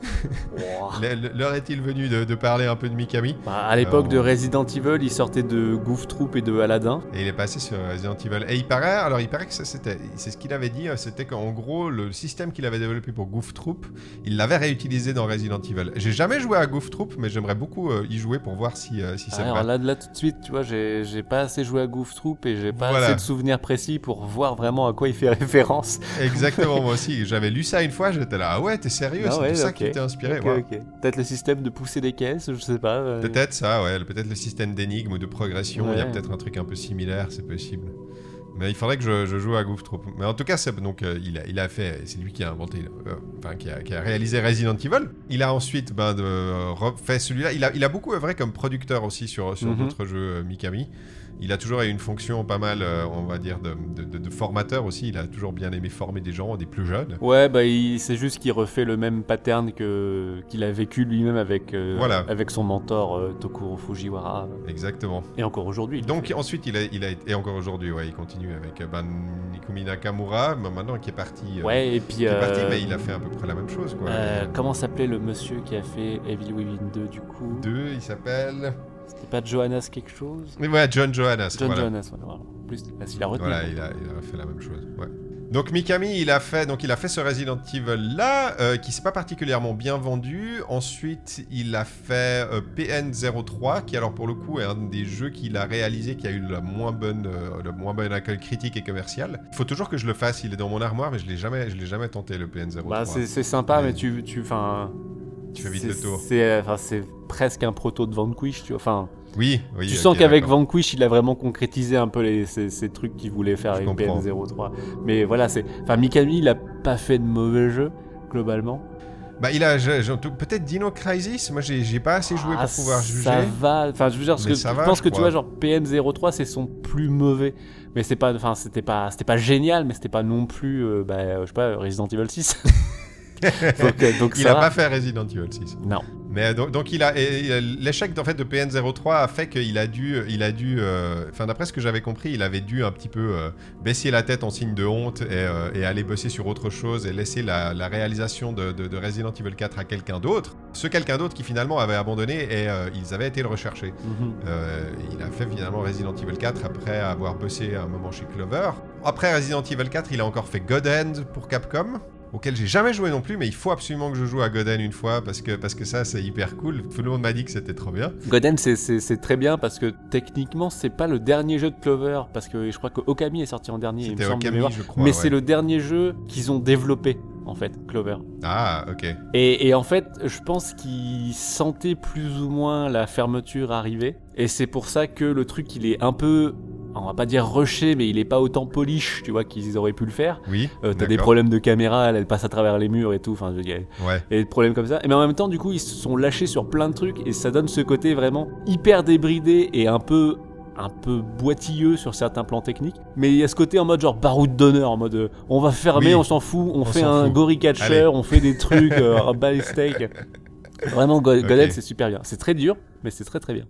Speaker 1: L'heure est-il venue de, de parler un peu de Mikami?
Speaker 2: Bah, à l'époque
Speaker 1: Euh,
Speaker 2: de Resident Evil, il sortait de Goof Troop et de Aladdin.
Speaker 1: Et il est passé sur Resident Evil. Et il paraît, alors il paraît que c'était, c'est ce qu'il avait dit, euh, c'était qu'en gros, le système qu'il avait développé pour Goof Troop, il l'avait réutilisé dans Resident Evil. J'ai jamais joué à Goof Troop, mais j'aimerais beaucoup euh, y jouer pour voir si, euh, si c'est
Speaker 2: alors
Speaker 1: vrai.
Speaker 2: là, là, tout de suite, tu vois, j'ai j'ai pas assez joué à Goof Troop et j'ai pas
Speaker 1: Voilà.
Speaker 2: assez de souvenirs précis pour voir vraiment à quoi il fait référence.
Speaker 1: Exactement, moi aussi. J'avais lu ça une fois, j'étais là, ah ouais, t'es sérieux
Speaker 2: Ah
Speaker 1: C'est
Speaker 2: ouais,
Speaker 1: ça qui t'a inspiré ouais.
Speaker 2: ok. Peut-être le système de pousser des caisses, je sais pas. euh,
Speaker 1: Peut-être ça, ouais. Peut-être le système d'énigmes ou de progression. Il y a peut-être un truc un peu similaire, c'est possible. Mais il faudrait que je, je joue à Goof Troop. Mais en tout cas, c'est- donc euh, il, a, il a fait, c'est lui qui a inventé, euh, enfin qui a, qui a réalisé Resident Evil. Il a ensuite ben, de, refait celui-là. Il a, il a beaucoup œuvré comme producteur aussi sur, sur
Speaker 2: Mhm.
Speaker 1: d'autres jeux Mikami. Il a toujours eu une fonction pas mal, euh, on va dire, de, de- de- de formateur aussi. Il a toujours bien aimé former des gens, des plus jeunes.
Speaker 2: Ouais, bah c'est juste qu'il refait le même pattern que qu'il a vécu lui-même avec euh,
Speaker 1: Voilà.
Speaker 2: avec son mentor euh, Tokuro Fujiwara
Speaker 1: Exactement.
Speaker 2: et encore aujourd'hui.
Speaker 1: Donc
Speaker 2: fait.
Speaker 1: ensuite, il a, il a été- et encore aujourd'hui, ouais, il continue avec ben, Nikumi Nakamura, maintenant qui est parti.
Speaker 2: ouais, et puis
Speaker 1: qui est parti, mais il a fait à peu près la même chose, quoi.
Speaker 2: comment s'appelait le monsieur qui a fait Evil Within 2 du coup?
Speaker 1: Deux, il s'appelle.
Speaker 2: C'était pas Johannes quelque chose
Speaker 1: Mais ouais, John Johannes.
Speaker 2: John
Speaker 1: voilà.
Speaker 2: Johannes, voilà. En plus, facile à retenir.
Speaker 1: Voilà, il a, il a fait la même chose. Ouais. Donc Mikami, il a fait, donc il a fait ce Resident Evil là, euh, qui s'est pas particulièrement bien vendu. Ensuite, il a fait euh, PN03, qui alors pour le coup est un des jeux qu'il a réalisé qui a eu la moins bonne, euh, le moins bon accueil critique et commercial. Il faut toujours que je le fasse. Il est dans mon armoire, mais je l'ai jamais, je l'ai jamais tenté le PN03.
Speaker 2: Bah, c'est c'est sympa,
Speaker 1: Mais-
Speaker 2: mais tu, tu, enfin,
Speaker 1: Tu fais vite le tour.
Speaker 2: C'est, euh, enfin, c'est presque un proto de Vanquish, tu vois. Enfin,
Speaker 1: Oui, oui.
Speaker 2: tu sens qu'avec. Vanquish, il a vraiment concrétisé un peu les, ces, ces trucs qu'il voulait faire
Speaker 1: Je
Speaker 2: avec
Speaker 1: comprends.
Speaker 2: PN03. Mais voilà, c'est, enfin, Mikami, il a pas fait de mauvais jeux globalement.
Speaker 1: Bah, il a, peut-être Dino Crisis. Moi, j'ai pas assez joué
Speaker 2: Ah,
Speaker 1: pour pouvoir juger.
Speaker 2: Ça va. Enfin, je veux dire, que je
Speaker 1: va,
Speaker 2: pense
Speaker 1: je
Speaker 2: que tu
Speaker 1: crois.
Speaker 2: vois, genre PN03, c'est son plus mauvais. Mais c'est pas, enfin, c'était pas, c'était pas génial, mais c'était pas non plus, euh, bah, je sais pas, Resident Evil 6. donc, euh, donc
Speaker 1: Il
Speaker 2: ça
Speaker 1: a
Speaker 2: va.
Speaker 1: pas fait Resident Evil 6.
Speaker 2: Non.
Speaker 1: Mais euh, donc, donc il a euh, l'échec en fait de PN03 a fait qu'il a dû il a dû euh, enfin d'après ce que j'avais compris il avait dû un petit peu euh, baisser la tête en signe de honte et, euh, et aller bosser sur autre chose et laisser la, la réalisation de, de- de Resident Evil 4 à quelqu'un d'autre ce quelqu'un d'autre qui finalement avait abandonné et ils avaient été le rechercher
Speaker 2: Mhm.
Speaker 1: il a fait finalement Resident Evil 4 après avoir bossé un moment chez Clover. Après Resident Evil 4, il a encore fait God End pour Capcom, auquel j'ai jamais joué non plus, mais il faut absolument que je joue à God End une fois parce que, parce que ça c'est hyper cool. Tout le monde m'a dit que c'était trop bien.
Speaker 2: Goden, c'est- très bien parce que techniquement, c'est pas le dernier jeu de Clover. Parce que je crois que Okami est sorti en dernier,
Speaker 1: C'était Okami, je crois.
Speaker 2: Mais
Speaker 1: ouais.
Speaker 2: c'est le dernier jeu qu'ils ont développé, en fait, Clover.
Speaker 1: Ah, ok.
Speaker 2: Et, et en fait, je pense qu'ils sentaient plus ou moins la fermeture arriver. Et c'est pour ça que le truc, il est un peu. On va pas dire rushé, mais il est pas autant polish, tu vois, qu'ils auraient pu le faire.
Speaker 1: Oui.
Speaker 2: Euh, T'as des problèmes de caméra, elle, elle passe à travers les murs et tout. Enfin, je veux dire,
Speaker 1: Ouais.
Speaker 2: et des problèmes comme ça. Et mais en même temps, du coup, ils se sont lâchés sur plein de trucs et ça donne ce côté vraiment hyper débridé et un peu un peu boitilleux sur certains plans techniques. Mais il y a ce côté en mode genre baroud d'honneur, en mode euh, on va fermer,
Speaker 1: Oui.
Speaker 2: on s'en fout, on,
Speaker 1: On
Speaker 2: fait un
Speaker 1: fout.
Speaker 2: gorilla catcher, on fait des trucs, euh, bas les steaks. Vraiment. Godel, c'est super bien. C'est très dur, mais c'est très très bien.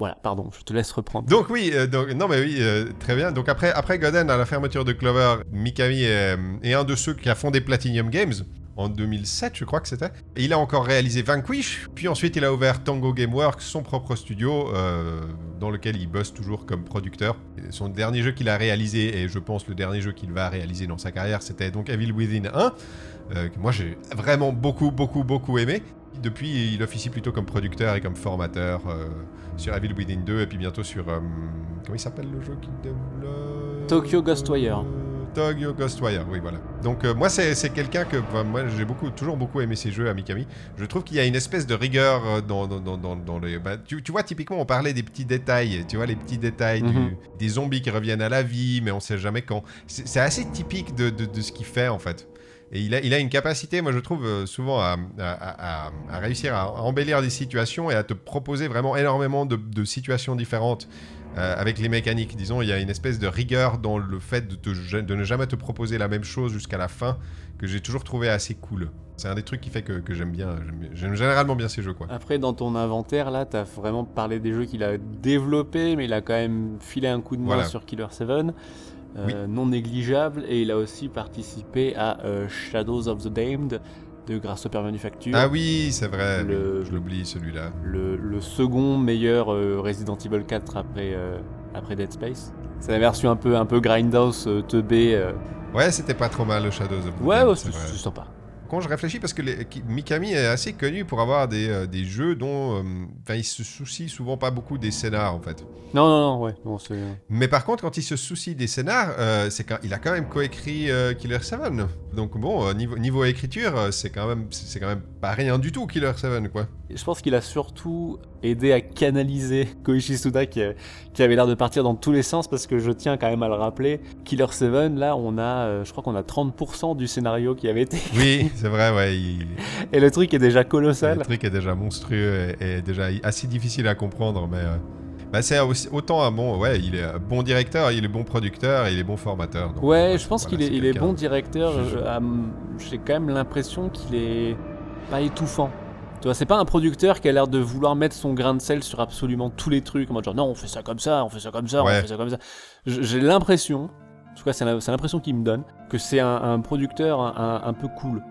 Speaker 2: Voilà, pardon, je te laisse reprendre.
Speaker 1: Donc oui, euh, donc, non mais oui, euh, très bien. Donc après, après Godin, à la fermeture de Clover, Mikami est, est un de ceux qui a fondé Platinum Games en 2007, je crois que c'était. Et il a encore réalisé Vanquish, puis ensuite il a ouvert Tango Gameworks, son propre studio, euh, dans lequel il bosse toujours comme producteur. Son dernier jeu qu'il a réalisé, et je pense le dernier jeu qu'il va réaliser dans sa carrière, c'était donc Evil Within 1, euh, que moi j'ai vraiment beaucoup, beaucoup, beaucoup aimé. Depuis, il officie plutôt comme producteur et comme formateur euh, sur Evil Within 2 et puis bientôt sur... euh, comment il s'appelle le jeu qu'il développe?
Speaker 2: Tokyo Ghostwire.
Speaker 1: Tokyo Ghostwire, oui voilà. Donc euh, moi c'est quelqu'un que enfin, moi j'ai beaucoup toujours beaucoup aimé ces jeux à Mikami. Je trouve qu'il y a une espèce de rigueur euh, dans, dans, dans, dans- dans les bah, tu, tu vois typiquement on parlait des petits détails, tu vois les petits détails du-
Speaker 2: Mhm.
Speaker 1: des zombies qui reviennent à la vie mais on sait jamais quand. C'est c'est assez typique de, de, de ce qu'il fait en fait. Et il a, il a une capacité, moi je trouve, euh, souvent à, à- à- à- à réussir à embellir des situations et à te proposer vraiment énormément de, de situations différentes euh, avec les mécaniques. Disons, il y a une espèce de rigueur dans le fait de, te- de ne jamais te proposer la même chose jusqu'à la fin que j'ai toujours trouvé assez cool. C'est un des trucs qui fait que, que j'aime bien. j'aime généralement bien ces jeux, quoi.
Speaker 2: Après, dans ton inventaire, là, t'as vraiment parlé des jeux qu'il a développés, mais il a quand même filé un coup de main
Speaker 1: Voilà.
Speaker 2: sur Killer 7, euh,
Speaker 1: Oui.
Speaker 2: non négligeable, et il a aussi participé à euh, Shadows of the Damned de Grasshopper Manufacture,
Speaker 1: Ah oui, c'est vrai.
Speaker 2: Le-
Speaker 1: Je l'oublie celui-là.
Speaker 2: le, le second meilleur euh, Resident Evil 4 après, euh, après Dead Space. C'est la version un peu, un peu grindhouse, euh, euh.
Speaker 1: Ouais, c'était pas trop mal le Shadows of the
Speaker 2: Ouais,
Speaker 1: Damned,
Speaker 2: ouais,
Speaker 1: c'est
Speaker 2: sympa.
Speaker 1: Quand je réfléchis, parce que les- Mikami est assez connu pour avoir des, euh, des jeux dont. euh, Enfin, il se soucie souvent pas beaucoup des scénars, en fait.
Speaker 2: Non, non, non, ouais. Non, c'est...
Speaker 1: Mais par contre, quand il se soucie des scénars, euh, c'est quand il a quand même coécrit euh, Killer 7. Donc bon, euh, niveau, niveau écriture, euh, c'est quand même c'est quand même pas rien du tout Killer 7 quoi.
Speaker 2: Je pense qu'il a surtout aidé à canaliser Koichi Suda qui, euh, qui avait l'air de partir dans tous les sens parce que je tiens quand même à le rappeler, Killer 7 là, on a je crois qu'on a 30% du scénario qui avait été
Speaker 1: Oui, c'est vrai ouais, il-
Speaker 2: et le truc est déjà colossal.
Speaker 1: le truc est déjà monstrueux et, et déjà assez difficile à comprendre mais euh, bah, c'est aussi- autant un bon ouais, il est un bon directeur, il est bon producteur, et il est bon formateur. donc,
Speaker 2: Ouais,
Speaker 1: euh,
Speaker 2: je pense
Speaker 1: voilà,
Speaker 2: qu'il est, il est bon directeur. hum, J'ai quand même l'impression qu'il est pas étouffant. Tu vois, c'est pas un producteur qui a l'air de vouloir mettre son grain de sel sur absolument tous les trucs. En mode genre, non, on fait ça comme ça, on fait ça comme ça,
Speaker 1: Ouais.
Speaker 2: on fait ça comme ça. J'ai l'impression, en tout cas, c'est l'impression qu'il me donne, que c'est un, un producteur un, un- un peu cool.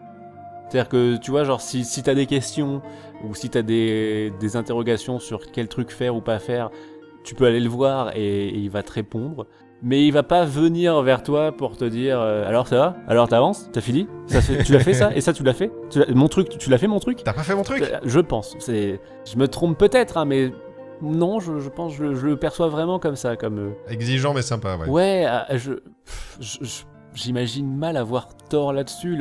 Speaker 2: C'est-à-dire que, tu vois, genre, si, si t'as des questions ou si t'as des, des interrogations sur quel truc faire ou pas faire, tu peux aller le voir et, et il va te répondre. Mais il va pas venir vers toi pour te dire euh, alors ça va? Alors t'avances? T'as fini? Ça Tu l'as fait ça? Et ça tu l'as fait? Tu l'as- Mon truc, tu l'as fait mon truc?
Speaker 1: T'as pas fait mon truc?
Speaker 2: Euh, Je pense. C'est, je me trompe peut-être, hein, mais non, je, je pense, je, je le perçois vraiment comme ça, comme. euh,
Speaker 1: Exigeant mais sympa, ouais.
Speaker 2: Ouais, ah, je- j'imagine mal avoir tort là-dessus.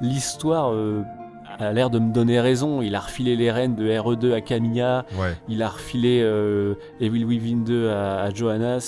Speaker 2: L'histoire euh, a l'air de me donner raison. Il a refilé les rênes de RE2 à Camilla.
Speaker 1: Ouais.
Speaker 2: Il a refilé euh, Evil Within 2 à, à Johannes.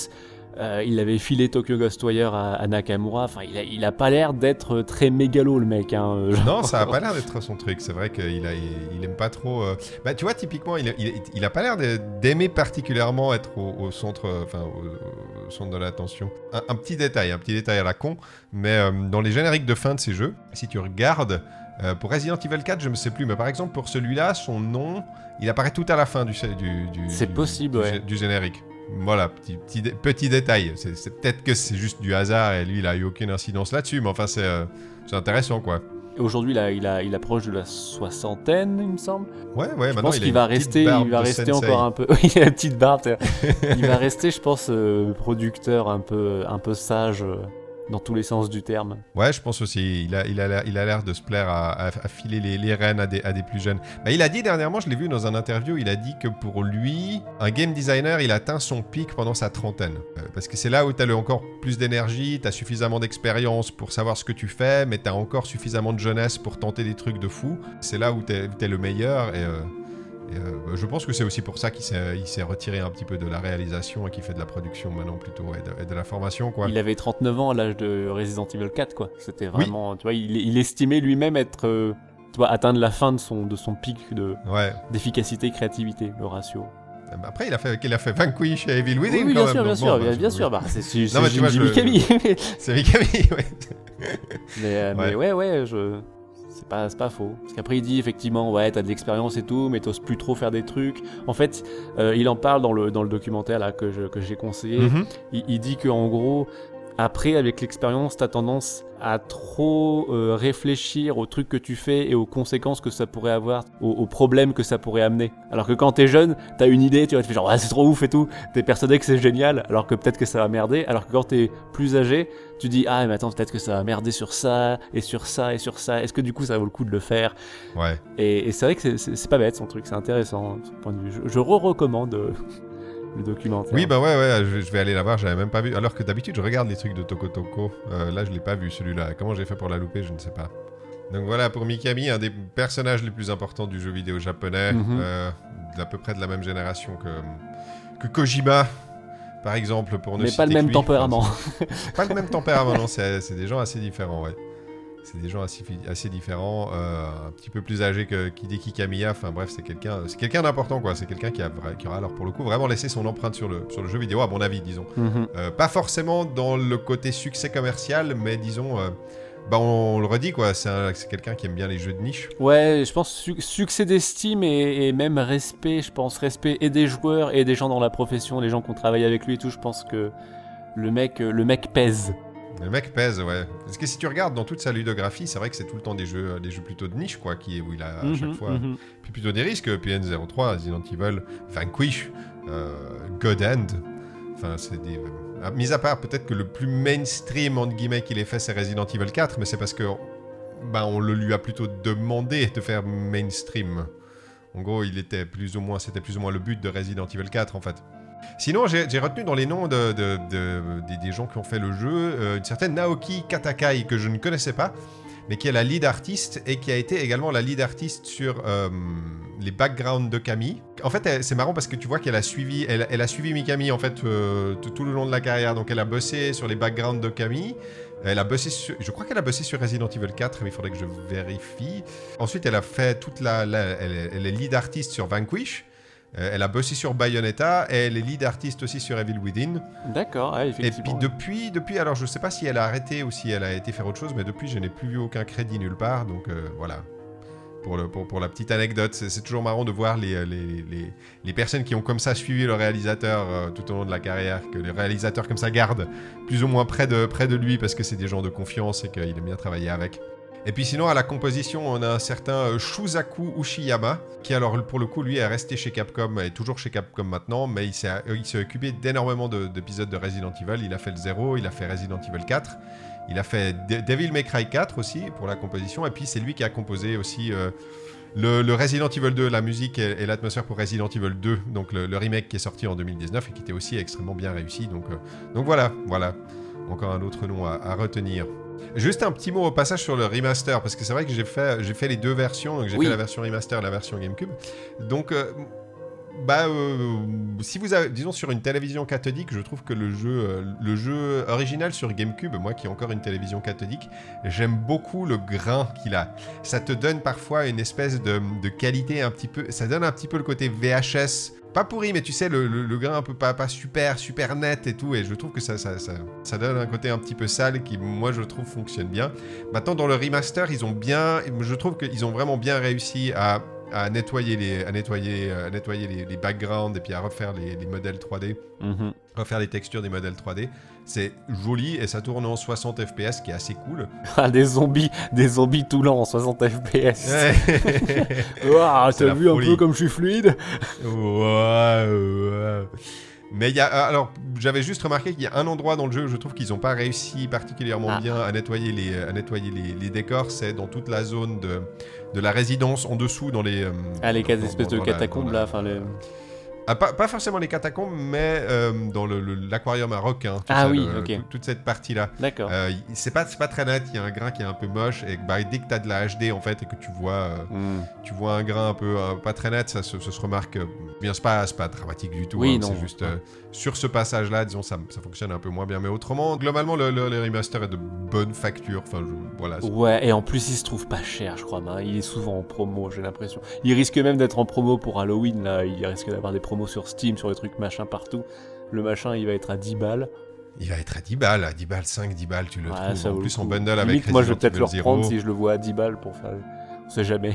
Speaker 2: Euh, il avait filé Tokyo Ghostwire à, à Nakamura. Enfin, il a, il a pas l'air d'être très mégalo le mec. Hein, euh, genre.
Speaker 1: Non, ça a pas l'air d'être son truc. C'est vrai qu'il a, il, il aime pas trop. euh, Bah, tu vois, typiquement, il, il, il a pas l'air d'aimer particulièrement être au, au centre, enfin, au, au centre de l'attention. Un, un petit détail, un petit détail à la con, mais euh, dans les génériques de fin de ces jeux, si tu regardes. euh, pour Resident Evil 4, je ne sais plus, mais par exemple pour celui-là, son nom, il apparaît tout à la fin du, du, du-
Speaker 2: C'est possible,
Speaker 1: du,
Speaker 2: ouais.
Speaker 1: du générique. Voilà, petit, petit, dé- petit détail. C'est peut-être que c'est juste du hasard et lui, il a eu aucune incidence là-dessus, mais enfin, c'est euh, c'est intéressant, quoi.
Speaker 2: Et Aujourd'hui, il, a, il approche de la soixantaine, il me semble.
Speaker 1: Ouais, ouais,
Speaker 2: Je
Speaker 1: maintenant
Speaker 2: pense
Speaker 1: il
Speaker 2: va rester, il va rester
Speaker 1: sensei.
Speaker 2: encore un peu. Il a la petite barbe. il va rester, je pense, euh, producteur un peu, un peu sage euh, dans tous les sens du terme.
Speaker 1: Ouais, je pense aussi. Il a, il a, l'air- il a l'air de se plaire à, filer les, les rênes à des, à des plus jeunes. Bah, il a dit dernièrement, je l'ai vu dans un interview, il a dit que pour lui, un game designer, il atteint son pic pendant sa trentaine. Euh, parce que c'est là où tu as encore plus d'énergie, tu as suffisamment d'expérience pour savoir ce que tu fais, mais tu as encore suffisamment de jeunesse pour tenter des trucs de fou. C'est là où tu es, le meilleur. Et, euh, euh, je pense que c'est aussi pour ça qu'il s'est retiré un petit peu de la réalisation et qu'il fait de la production maintenant plutôt et de, et de la formation. Quoi.
Speaker 2: Il avait 39 ans à l'âge de Resident Evil 4, quoi. C'était vraiment, tu vois, il, il estimait lui-même être, euh, tu vois, atteindre la fin de son, de son pic de,
Speaker 1: Ouais.
Speaker 2: d'efficacité, créativité, le ratio.
Speaker 1: Euh, bah Après, il a fait, il a fait Vanquish et Evil Within
Speaker 2: oui, bien sûr, bien sûr, bien,
Speaker 1: bah,
Speaker 2: bien sûr. Bah, c'est,
Speaker 1: mais
Speaker 2: c'est
Speaker 1: Mikami, ouais.
Speaker 2: Mais, euh, mais ouais, ouais, je... c'est pas, pas faux. Parce qu'après, il dit effectivement, ouais, t'as de l'expérience et tout, mais t'oses plus trop faire des trucs. En fait, euh, il en parle dans le, dans le documentaire là, que j'ai conseillé.
Speaker 1: Mhm.
Speaker 2: Il, il dit qu'en gros, après, avec l'expérience, t'as tendance à trop euh, réfléchir aux trucs que tu fais et aux conséquences que ça pourrait avoir, aux, aux problèmes que ça pourrait amener. Alors que quand t'es jeune, t'as une idée, tu vois, tu fais genre, ah, c'est trop ouf et tout, t'es persuadé que c'est génial, alors que peut-être que ça va merder. Alors que quand t'es plus âgé, tu dis, ah, mais attends, peut-être que ça va merder sur ça, et sur ça, et sur ça. Est-ce que du coup, ça vaut le coup de le faire?
Speaker 1: Ouais.
Speaker 2: Et, et c'est vrai que c'est- pas bête son truc, c'est intéressant de ce point de vue. Je, je re-recommande euh, le documentaire.
Speaker 1: Oui, bah ouais, ouais, je, je vais aller la voir, j'avais même pas vu. Alors que d'habitude, je regarde les trucs de Toko Toko. Euh, là, je l'ai pas vu celui-là. Comment j'ai fait pour la louper, je ne sais pas. Donc voilà, pour Mikami, un des personnages les plus importants du jeu vidéo japonais, euh, d'à peu près de la même génération que, que Kojima, par exemple, pour ne
Speaker 2: mais
Speaker 1: citer
Speaker 2: pas le même
Speaker 1: lui.
Speaker 2: tempérament.
Speaker 1: Enfin, pas le même tempérament, non, c'est c'est des gens assez différents, ouais. C'est des gens assez, différents, euh, un petit peu plus âgés que Hideki Kamiya. Enfin bref, c'est quelqu'un c'est quelqu'un d'important, quoi. C'est quelqu'un qui, a qui aura, alors pour le coup, vraiment laissé son empreinte sur le, sur le jeu vidéo, à mon avis, disons.
Speaker 2: Mhm.
Speaker 1: Euh, pas forcément dans le côté succès commercial, mais disons, euh, bah on, le redit, quoi. C'est un- c'est quelqu'un qui aime bien les jeux de niche.
Speaker 2: Ouais, je pense su- succès d'estime et, et même respect, je pense respect et des joueurs et des gens dans la profession, les gens qui ont travaillé avec lui et tout, je pense que le mec, le mec pèse.
Speaker 1: Le mec pèse, ouais. Parce que si tu regardes dans toute sa ludographie, c'est vrai que c'est tout le temps des jeux, des jeux plutôt de niche, quoi, qui, où il a à chaque
Speaker 2: Mhm,
Speaker 1: fois.
Speaker 2: mhm.
Speaker 1: Puis plutôt des risques, PN03, Resident Evil, Vanquish, euh, God End. Enfin, c'est des. euh, mis à part peut-être que le plus mainstream, entre guillemets, qu'il ait fait, c'est Resident Evil 4, mais c'est parce que. Bah, on le lui a plutôt demandé de faire mainstream. En gros, il était plus ou moins, c'était plus ou moins le but de Resident Evil 4, en fait. Sinon, j'ai retenu dans les noms de, de- de- des, gens qui ont fait le jeu euh, une certaine Naoki Katakai que je ne connaissais pas. mais qui est la lead artiste et qui a été également la lead artiste sur euh, les backgrounds de Camille. En fait, c'est marrant parce que tu vois qu'elle a suivi, elle, a suivi Mikami en fait euh, tout, le long de la carrière. Donc, elle a bossé sur les backgrounds de Camille. Elle a bossé je crois qu'elle a bossé sur Resident Evil 4, mais il faudrait que je vérifie. Ensuite, elle a fait toute la, elle est lead artiste sur Vanquish. Euh, elle a bossé sur Bayonetta et elle est lead artiste aussi sur Evil Within.
Speaker 2: D'accord, ouais,
Speaker 1: Et
Speaker 2: effectivement.
Speaker 1: puis depuis, depuis, alors je sais pas si elle a arrêté ou si elle a été faire autre chose, mais depuis je n'ai plus vu aucun crédit nulle part, donc euh, voilà. Pour, le, pour, pour la petite anecdote, c'est c'est toujours marrant de voir les, les, les, les personnes qui ont comme ça suivi le réalisateur euh, tout au long de la carrière, que les réalisateurs comme ça gardent plus ou moins près de, près de lui parce que c'est des gens de confiance et qu'il aime bien travailler avec. Et puis sinon, à la composition, on a un certain euh, Shusaku Ushiyama, qui alors pour le coup, lui, est resté chez Capcom, est toujours chez Capcom maintenant, mais il s'est euh, occupé d'énormément de- d'épisodes de Resident Evil. Il a fait le 0, il a fait Resident Evil 4, il a fait De- Devil May Cry 4 aussi pour la composition, et puis c'est lui qui a composé aussi euh, le, Resident Evil 2, la musique et, l'atmosphère pour Resident Evil 2, donc le, remake qui est sorti en 2019 et qui était aussi extrêmement bien réussi. Donc, donc voilà, voilà, encore un autre nom à retenir. Juste un petit mot au passage sur le remaster, parce que c'est vrai que j'ai fait, j'ai fait les deux versions, donc j'ai
Speaker 2: Oui.
Speaker 1: fait la version remaster et la version GameCube. Donc, euh, bah, euh, si vous avez, disons sur une télévision cathodique, je trouve que le jeu, euh, le jeu original sur GameCube, moi qui ai encore une télévision cathodique, j'aime beaucoup le grain qu'il a. Ça te donne parfois une espèce de, de qualité un petit peu, ça donne un petit peu le côté VHS. Pas pourri, mais tu sais, le, grain un peu pas, super, super net et tout. Et je trouve que ça, ça donne un côté un petit peu sale qui, moi, je trouve, fonctionne bien. Maintenant, dans le remaster, ils ont bien. Je trouve qu'ils ont vraiment bien réussi à, à nettoyer, les, à nettoyer, euh, à nettoyer les, les backgrounds et puis à refaire les, les modèles 3D,
Speaker 2: Mhm.
Speaker 1: refaire les textures des modèles 3D. C'est joli et ça tourne en 60 FPS, qui est assez cool.
Speaker 2: Ah, des zombies, des zombies tout lents en 60 FPS.
Speaker 1: C'est
Speaker 2: t'as vu un
Speaker 1: folie.
Speaker 2: peu comme je suis fluide?
Speaker 1: Ouais, ouais. Mais il y a. Alors, j'avais juste remarqué qu'il y a un endroit dans le jeu où je trouve qu'ils n'ont pas réussi particulièrement
Speaker 2: Ah.
Speaker 1: bien à nettoyer les, à nettoyer les, les décors. C'est dans toute la zone de, de la résidence en dessous, dans les. euh,
Speaker 2: Ah, les
Speaker 1: dans-
Speaker 2: espèces
Speaker 1: dans
Speaker 2: de catacombes
Speaker 1: la-
Speaker 2: là, enfin les...
Speaker 1: Ah, pas, pas forcément les catacombes, mais euh, dans le- le- l'aquarium à tout
Speaker 2: Ah
Speaker 1: ça,
Speaker 2: oui,
Speaker 1: le-
Speaker 2: ok.
Speaker 1: tout- toute cette partie-là.
Speaker 2: D'accord.
Speaker 1: Euh, c'est pas, pas très net, il y a un grain qui est un peu moche, et bah, dès que tu as de la HD en fait, et que tu vois,
Speaker 2: Hmm.
Speaker 1: tu vois un grain un peu pas très net, ça, se- ça se remarque. bien, c'est pas, pas dramatique du tout.
Speaker 2: Oui,
Speaker 1: hein,
Speaker 2: non.
Speaker 1: C'est juste sur ce passage-là, disons, ça, ça fonctionne un peu moins bien. Mais autrement, globalement, le, le- le remaster est de bonne facture. Enfin, je- voilà.
Speaker 2: Ouais, et en plus il se trouve pas cher, je crois. hein. Il est souvent en promo, j'ai l'impression. Il risque même d'être en promo pour Halloween, là. Il risque d'avoir des promos sur Steam, sur les trucs machin partout. Le machin, il va être à 10 balles.
Speaker 1: Il va être à 10 balles, à 10 balles, 5, 10 balles, tu le
Speaker 2: Ouais,
Speaker 1: trouves. En plus, en bundle avec
Speaker 2: Limite, moi je vais peut-être le reprendre
Speaker 1: 0.
Speaker 2: si je le vois à 10 balles pour faire. On sait jamais.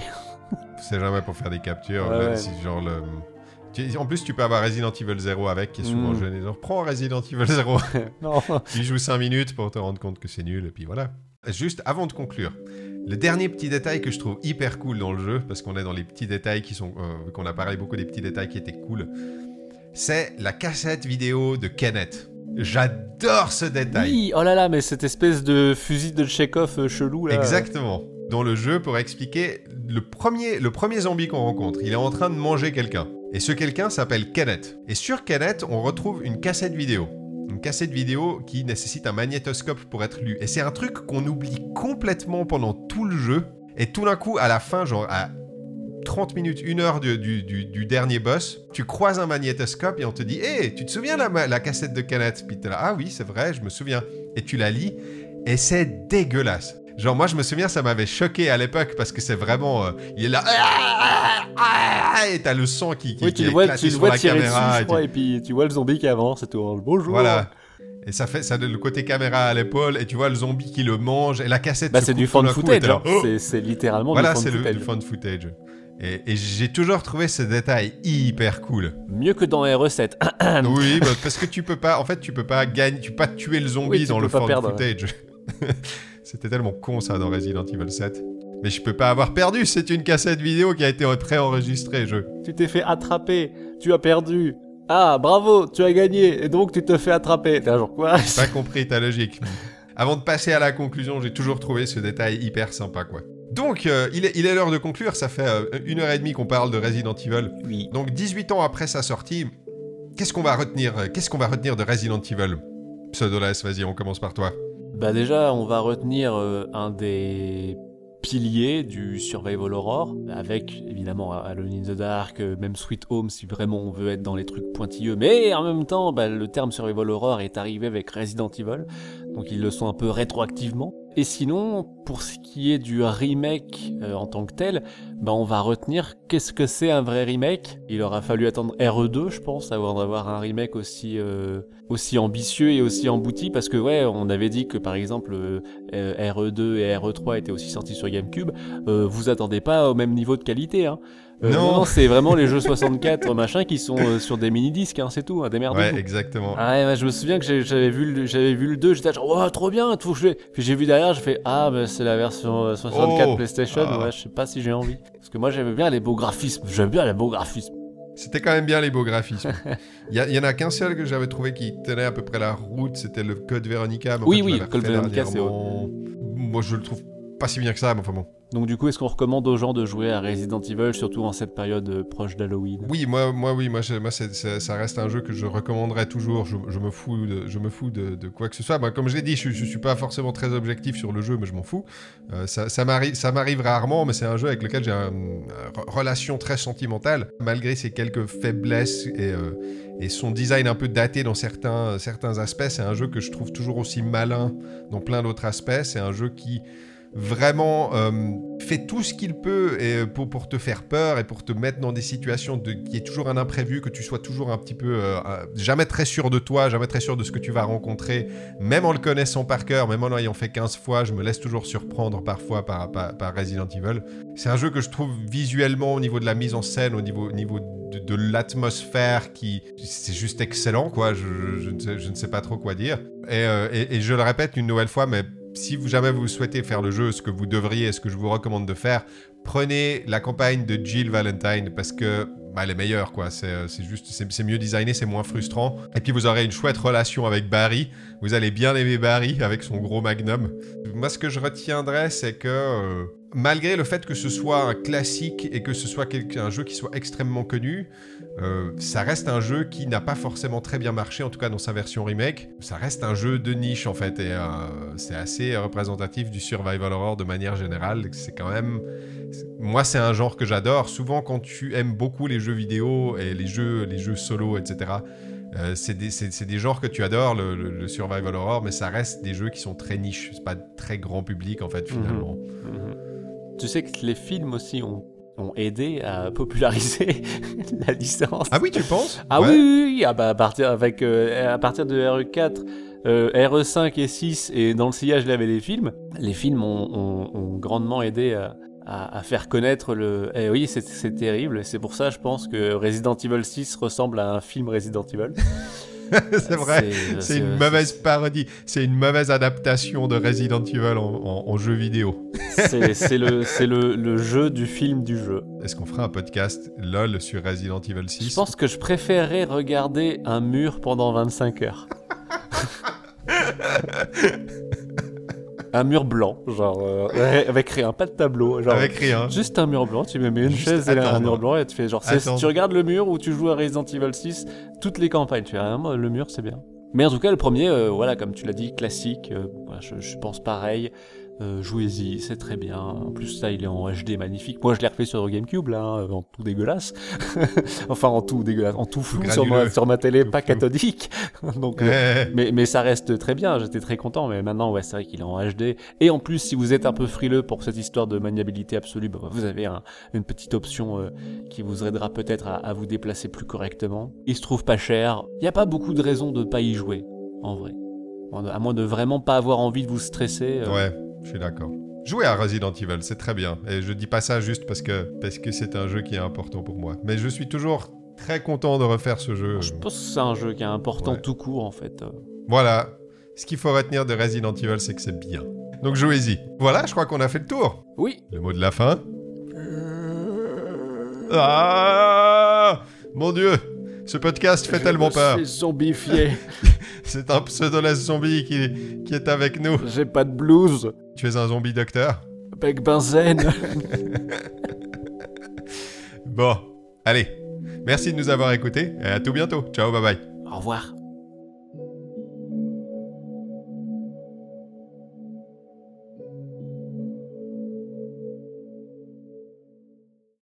Speaker 1: C'est jamais pour faire des captures.
Speaker 2: Ouais,
Speaker 1: là,
Speaker 2: ouais.
Speaker 1: si genre le... En plus, tu peux avoir Resident Evil 0 avec, qui est souvent
Speaker 2: Mm.
Speaker 1: jeune. Et genre, prends Resident Evil 0.
Speaker 2: non.
Speaker 1: tu joues 5 minutes pour te rendre compte que c'est nul, et puis voilà. Juste avant de conclure, le dernier petit détail que je trouve hyper cool dans le jeu, parce qu'on est dans les petits détails qui sont. euh, qu'on a parlé beaucoup des petits détails qui étaient cool, c'est la cassette vidéo de Kenneth. J'adore ce détail.
Speaker 2: Oui, oh là là, mais cette espèce de fusil de Chekhov euh, chelou là.
Speaker 1: Exactement. Dans le jeu, pour expliquer, le premier, le premier zombie qu'on rencontre, il est en train de manger quelqu'un. Et ce quelqu'un s'appelle Kenneth. Et sur Kenneth, on retrouve une cassette vidéo. Une cassette vidéo qui nécessite un magnétoscope pour être lue. Et c'est un truc qu'on oublie complètement pendant tout le jeu. Et tout d'un coup, à la fin, genre à 30 minutes, 1 heure du, dernier boss, tu croises un magnétoscope et on te dit Hé, tu te souviens la, la cassette de Kenneth? Puis t'es là, ah oui, c'est vrai, je me souviens. Et tu la lis et c'est dégueulasse. Genre, moi, je me souviens, ça m'avait choqué à l'époque parce que c'est vraiment. euh, il est là. Et t'as le sang qui, qui,
Speaker 2: Oui,
Speaker 1: qui
Speaker 2: tu le vois, tu le
Speaker 1: sur
Speaker 2: vois
Speaker 1: la
Speaker 2: tirer
Speaker 1: caméra.
Speaker 2: dessus, je
Speaker 1: et
Speaker 2: crois,
Speaker 1: tu-
Speaker 2: et puis tu vois le zombie qui avance et tout. Bonjour.
Speaker 1: Voilà. Et ça fait ça donne le côté caméra à l'épaule et tu vois le zombie qui le mange et la cassette.
Speaker 2: Bah c'est du fan
Speaker 1: et
Speaker 2: footage.
Speaker 1: là,
Speaker 2: hein.
Speaker 1: oh
Speaker 2: C'est- C'est littéralement
Speaker 1: voilà,
Speaker 2: du
Speaker 1: c'est
Speaker 2: fan
Speaker 1: le,
Speaker 2: footage.
Speaker 1: du fan footage. Et, et j'ai toujours trouvé ce détail hyper cool.
Speaker 2: Mieux que dans RE7.
Speaker 1: oui, bah, parce que tu peux pas, en fait, tu peux pas gagner, tu peux pas tuer le zombie
Speaker 2: Oui,
Speaker 1: dans le fan footage. C'était tellement con ça dans Resident Evil 7. Mais je peux pas avoir perdu, c'est une cassette vidéo qui a été préenregistrée. Je...
Speaker 2: tu t'es fait attraper. Tu as perdu. Ah, bravo, tu as gagné. Et donc tu te fais attraper. T'es un genre quoi?
Speaker 1: Pas compris ta logique. Avant de passer à la conclusion, j'ai toujours trouvé ce détail hyper sympa, quoi. Donc, euh, il est il est l'heure de conclure. Ça fait euh, une heure et demie qu'on parle de Resident Evil.
Speaker 2: Oui.
Speaker 1: Donc, 18 ans après sa sortie, qu'est-ce qu'on va retenir euh, Qu'est-ce qu'on va retenir de Resident Evil? Pseudolas, vas-y, on commence par toi.
Speaker 2: Bah déjà, on va retenir euh, un des piliers du survival horror, avec évidemment Alone in the Dark, euh, même Sweet Home si vraiment on veut être dans les trucs pointilleux, mais en même temps, bah, le terme survival horror est arrivé avec Resident Evil, donc ils le sont un peu rétroactivement. Et sinon, pour ce qui est du remake euh, en tant que tel, bah on va retenir qu'est-ce que c'est un vrai remake. Il aura fallu attendre RE2, je pense, avant d'avoir un remake aussi euh, aussi ambitieux et aussi embouti, parce que ouais, on avait dit que par exemple euh, RE2 et RE3 étaient aussi sortis sur GameCube. vous attendez pas au même niveau de qualité, hein. Euh, non, c'est vraiment les jeux 64 machin qui sont euh, sur des mini disques, hein, c'est tout, hein, des merdes.
Speaker 1: Ouais, exactement.
Speaker 2: Ah ouais, je me souviens que j'avais vu, j'avais vu le 2, j'étais genre, oh, trop bien, tout jouer. Puis j'ai vu derrière, j'ai fait, ah, mais c'est la version 64 PlayStation, ah. ouais, je sais pas si j'ai envie. Parce que moi j'aimais bien les beaux graphismes, j'aime bien les beaux graphismes.
Speaker 1: C'était quand même bien les beaux graphismes. Il y, en a qu'un seul que j'avais trouvé qui tenait à peu près la route, c'était le Code Veronica.
Speaker 2: oui, oui, le Code Veronica, c'est.
Speaker 1: Moi, je le trouve pas si bien que ça, mais enfin bon.
Speaker 2: Donc du coup, est-ce qu'on recommande aux gens de jouer à Resident Evil, surtout en cette période euh, proche d'Halloween?
Speaker 1: Oui, moi, moi, oui, moi, moi ça reste un jeu que je recommanderais toujours. Je, me fous, de, je me fous de, quoi que ce soit. Bah, comme je l'ai dit, je, je suis pas forcément très objectif sur le jeu, mais je m'en fous. Euh, ça, ça m'arrive rarement, mais c'est un jeu avec lequel j'ai une relation très sentimentale, malgré ses quelques faiblesses et, euh, et son design un peu daté dans certains, certains aspects. C'est un jeu que je trouve toujours aussi malin dans plein d'autres aspects. C'est un jeu qui vraiment euh, fait tout ce qu'il peut euh, pour, te faire peur et pour te mettre dans des situations qui est toujours un imprévu, que tu sois toujours un petit peu euh, jamais très sûr de toi, jamais très sûr de ce que tu vas rencontrer, même en le connaissant par cœur, même en l'ayant fait 15 fois, je me laisse toujours surprendre parfois par, par, Resident Evil. C'est un jeu que je trouve visuellement au niveau de la mise en scène, au niveau, niveau de, l'atmosphère qui c'est juste excellent quoi je, ne sais, pas trop quoi dire et je le répète une nouvelle fois mais si jamais vous souhaitez faire le jeu, ce que vous devriez, ce que je vous recommande de faire, prenez la campagne de Jill Valentine parce que bah, elle est meilleure, quoi. C'est euh, juste, c'est mieux designé, c'est moins frustrant. Et puis vous aurez une chouette relation avec Barry. Vous allez bien aimer Barry avec son gros magnum. Moi, ce que je retiendrai, c'est que euh, malgré le fait que ce soit un classique et que ce soit un jeu qui soit extrêmement connu, euh, ça reste un jeu qui n'a pas forcément très bien marché, en tout cas dans sa version remake. Ça reste un jeu de niche en fait, et euh, c'est assez représentatif du survival horror de manière générale. C'est quand même, moi c'est un genre que j'adore. Souvent quand tu aimes beaucoup les jeux vidéo et les jeux, les jeux solo, etc. Euh, c'est des, genres que tu adores, le, survival horror, mais ça reste des jeux qui sont très niches. C'est pas très grand public en fait finalement. Mhm. Mhm.
Speaker 2: Tu sais que les films aussi ont ont aidé à populariser la licence.
Speaker 1: Ah oui, tu penses?
Speaker 2: Ah oui, oui, oui, Ah bah, à, partir, avec, euh, à partir de RE4, euh, RE5 et 6, et dans le sillage, il y avait les films. Les films ont, grandement aidé à, faire connaître le... Eh oui, c'est terrible. C'est pour ça, je pense que Resident Evil 6 ressemble à un film Resident Evil.
Speaker 1: c'est vrai, c'est une mauvaise parodie, c'est une mauvaise adaptation de Resident Evil en, jeu vidéo.
Speaker 2: c'est le, le, jeu du film du jeu.
Speaker 1: Est-ce qu'on fera un podcast LOL sur Resident Evil 6
Speaker 2: Je pense que je préférerais regarder un mur pendant 25 heures. un mur blanc, genre euh, avec rien, pas de tableau, genre
Speaker 1: avec rien,
Speaker 2: juste un mur blanc. Tu me mets une chaise et un mur blanc et tu fais genre, tu regardes le mur ou tu joues à Resident Evil 6, toutes les campagnes, tu fais rien, le mur c'est bien. Mais en tout cas, le premier, euh, voilà, comme tu l'as dit, classique. Euh, je, je, pense pareil. Euh, jouez-y, c'est très bien. En plus, ça, il est en HD magnifique. Moi, je l'ai refait sur GameCube, là, hein, en tout dégueulasse. enfin, en tout dégueulasse, en tout flou sur ma, sur ma, télé, pas cathodique. Donc, euh, mais, mais ça reste très bien. J'étais très content. Mais maintenant, ouais, c'est vrai qu'il est en HD. Et en plus, si vous êtes un peu frileux pour cette histoire de maniabilité absolue, bah, vous avez une petite option euh, qui vous aidera peut-être à, vous déplacer plus correctement. Il se trouve pas cher. Il n'y a pas beaucoup de raisons de pas y jouer, en vrai. À moins de vraiment pas avoir envie de vous stresser.
Speaker 1: Ouais je suis d'accord. Jouer à Resident Evil, c'est très bien. Et je dis pas ça juste parce que parce que c'est un jeu qui est important pour moi. Mais je suis toujours très content de refaire ce jeu.
Speaker 2: Je pense que c'est un jeu qui est important tout court en fait.
Speaker 1: Voilà. Ce qu'il faut retenir de Resident Evil, c'est que c'est bien. Donc jouez-y. Voilà, je crois qu'on a fait le tour.
Speaker 2: Oui.
Speaker 1: Le mot de la fin. Ah Mon Dieu ce podcast fait tellement peur.
Speaker 2: Je suis zombifié.
Speaker 1: C'est un pseudoless zombie qui, qui est avec nous.
Speaker 2: J'ai pas de blues.
Speaker 1: Tu es un zombie docteur
Speaker 2: Avec benzène.
Speaker 1: bon, allez. Merci de nous avoir écoutés et à tout bientôt. Ciao, bye bye.
Speaker 2: Au revoir.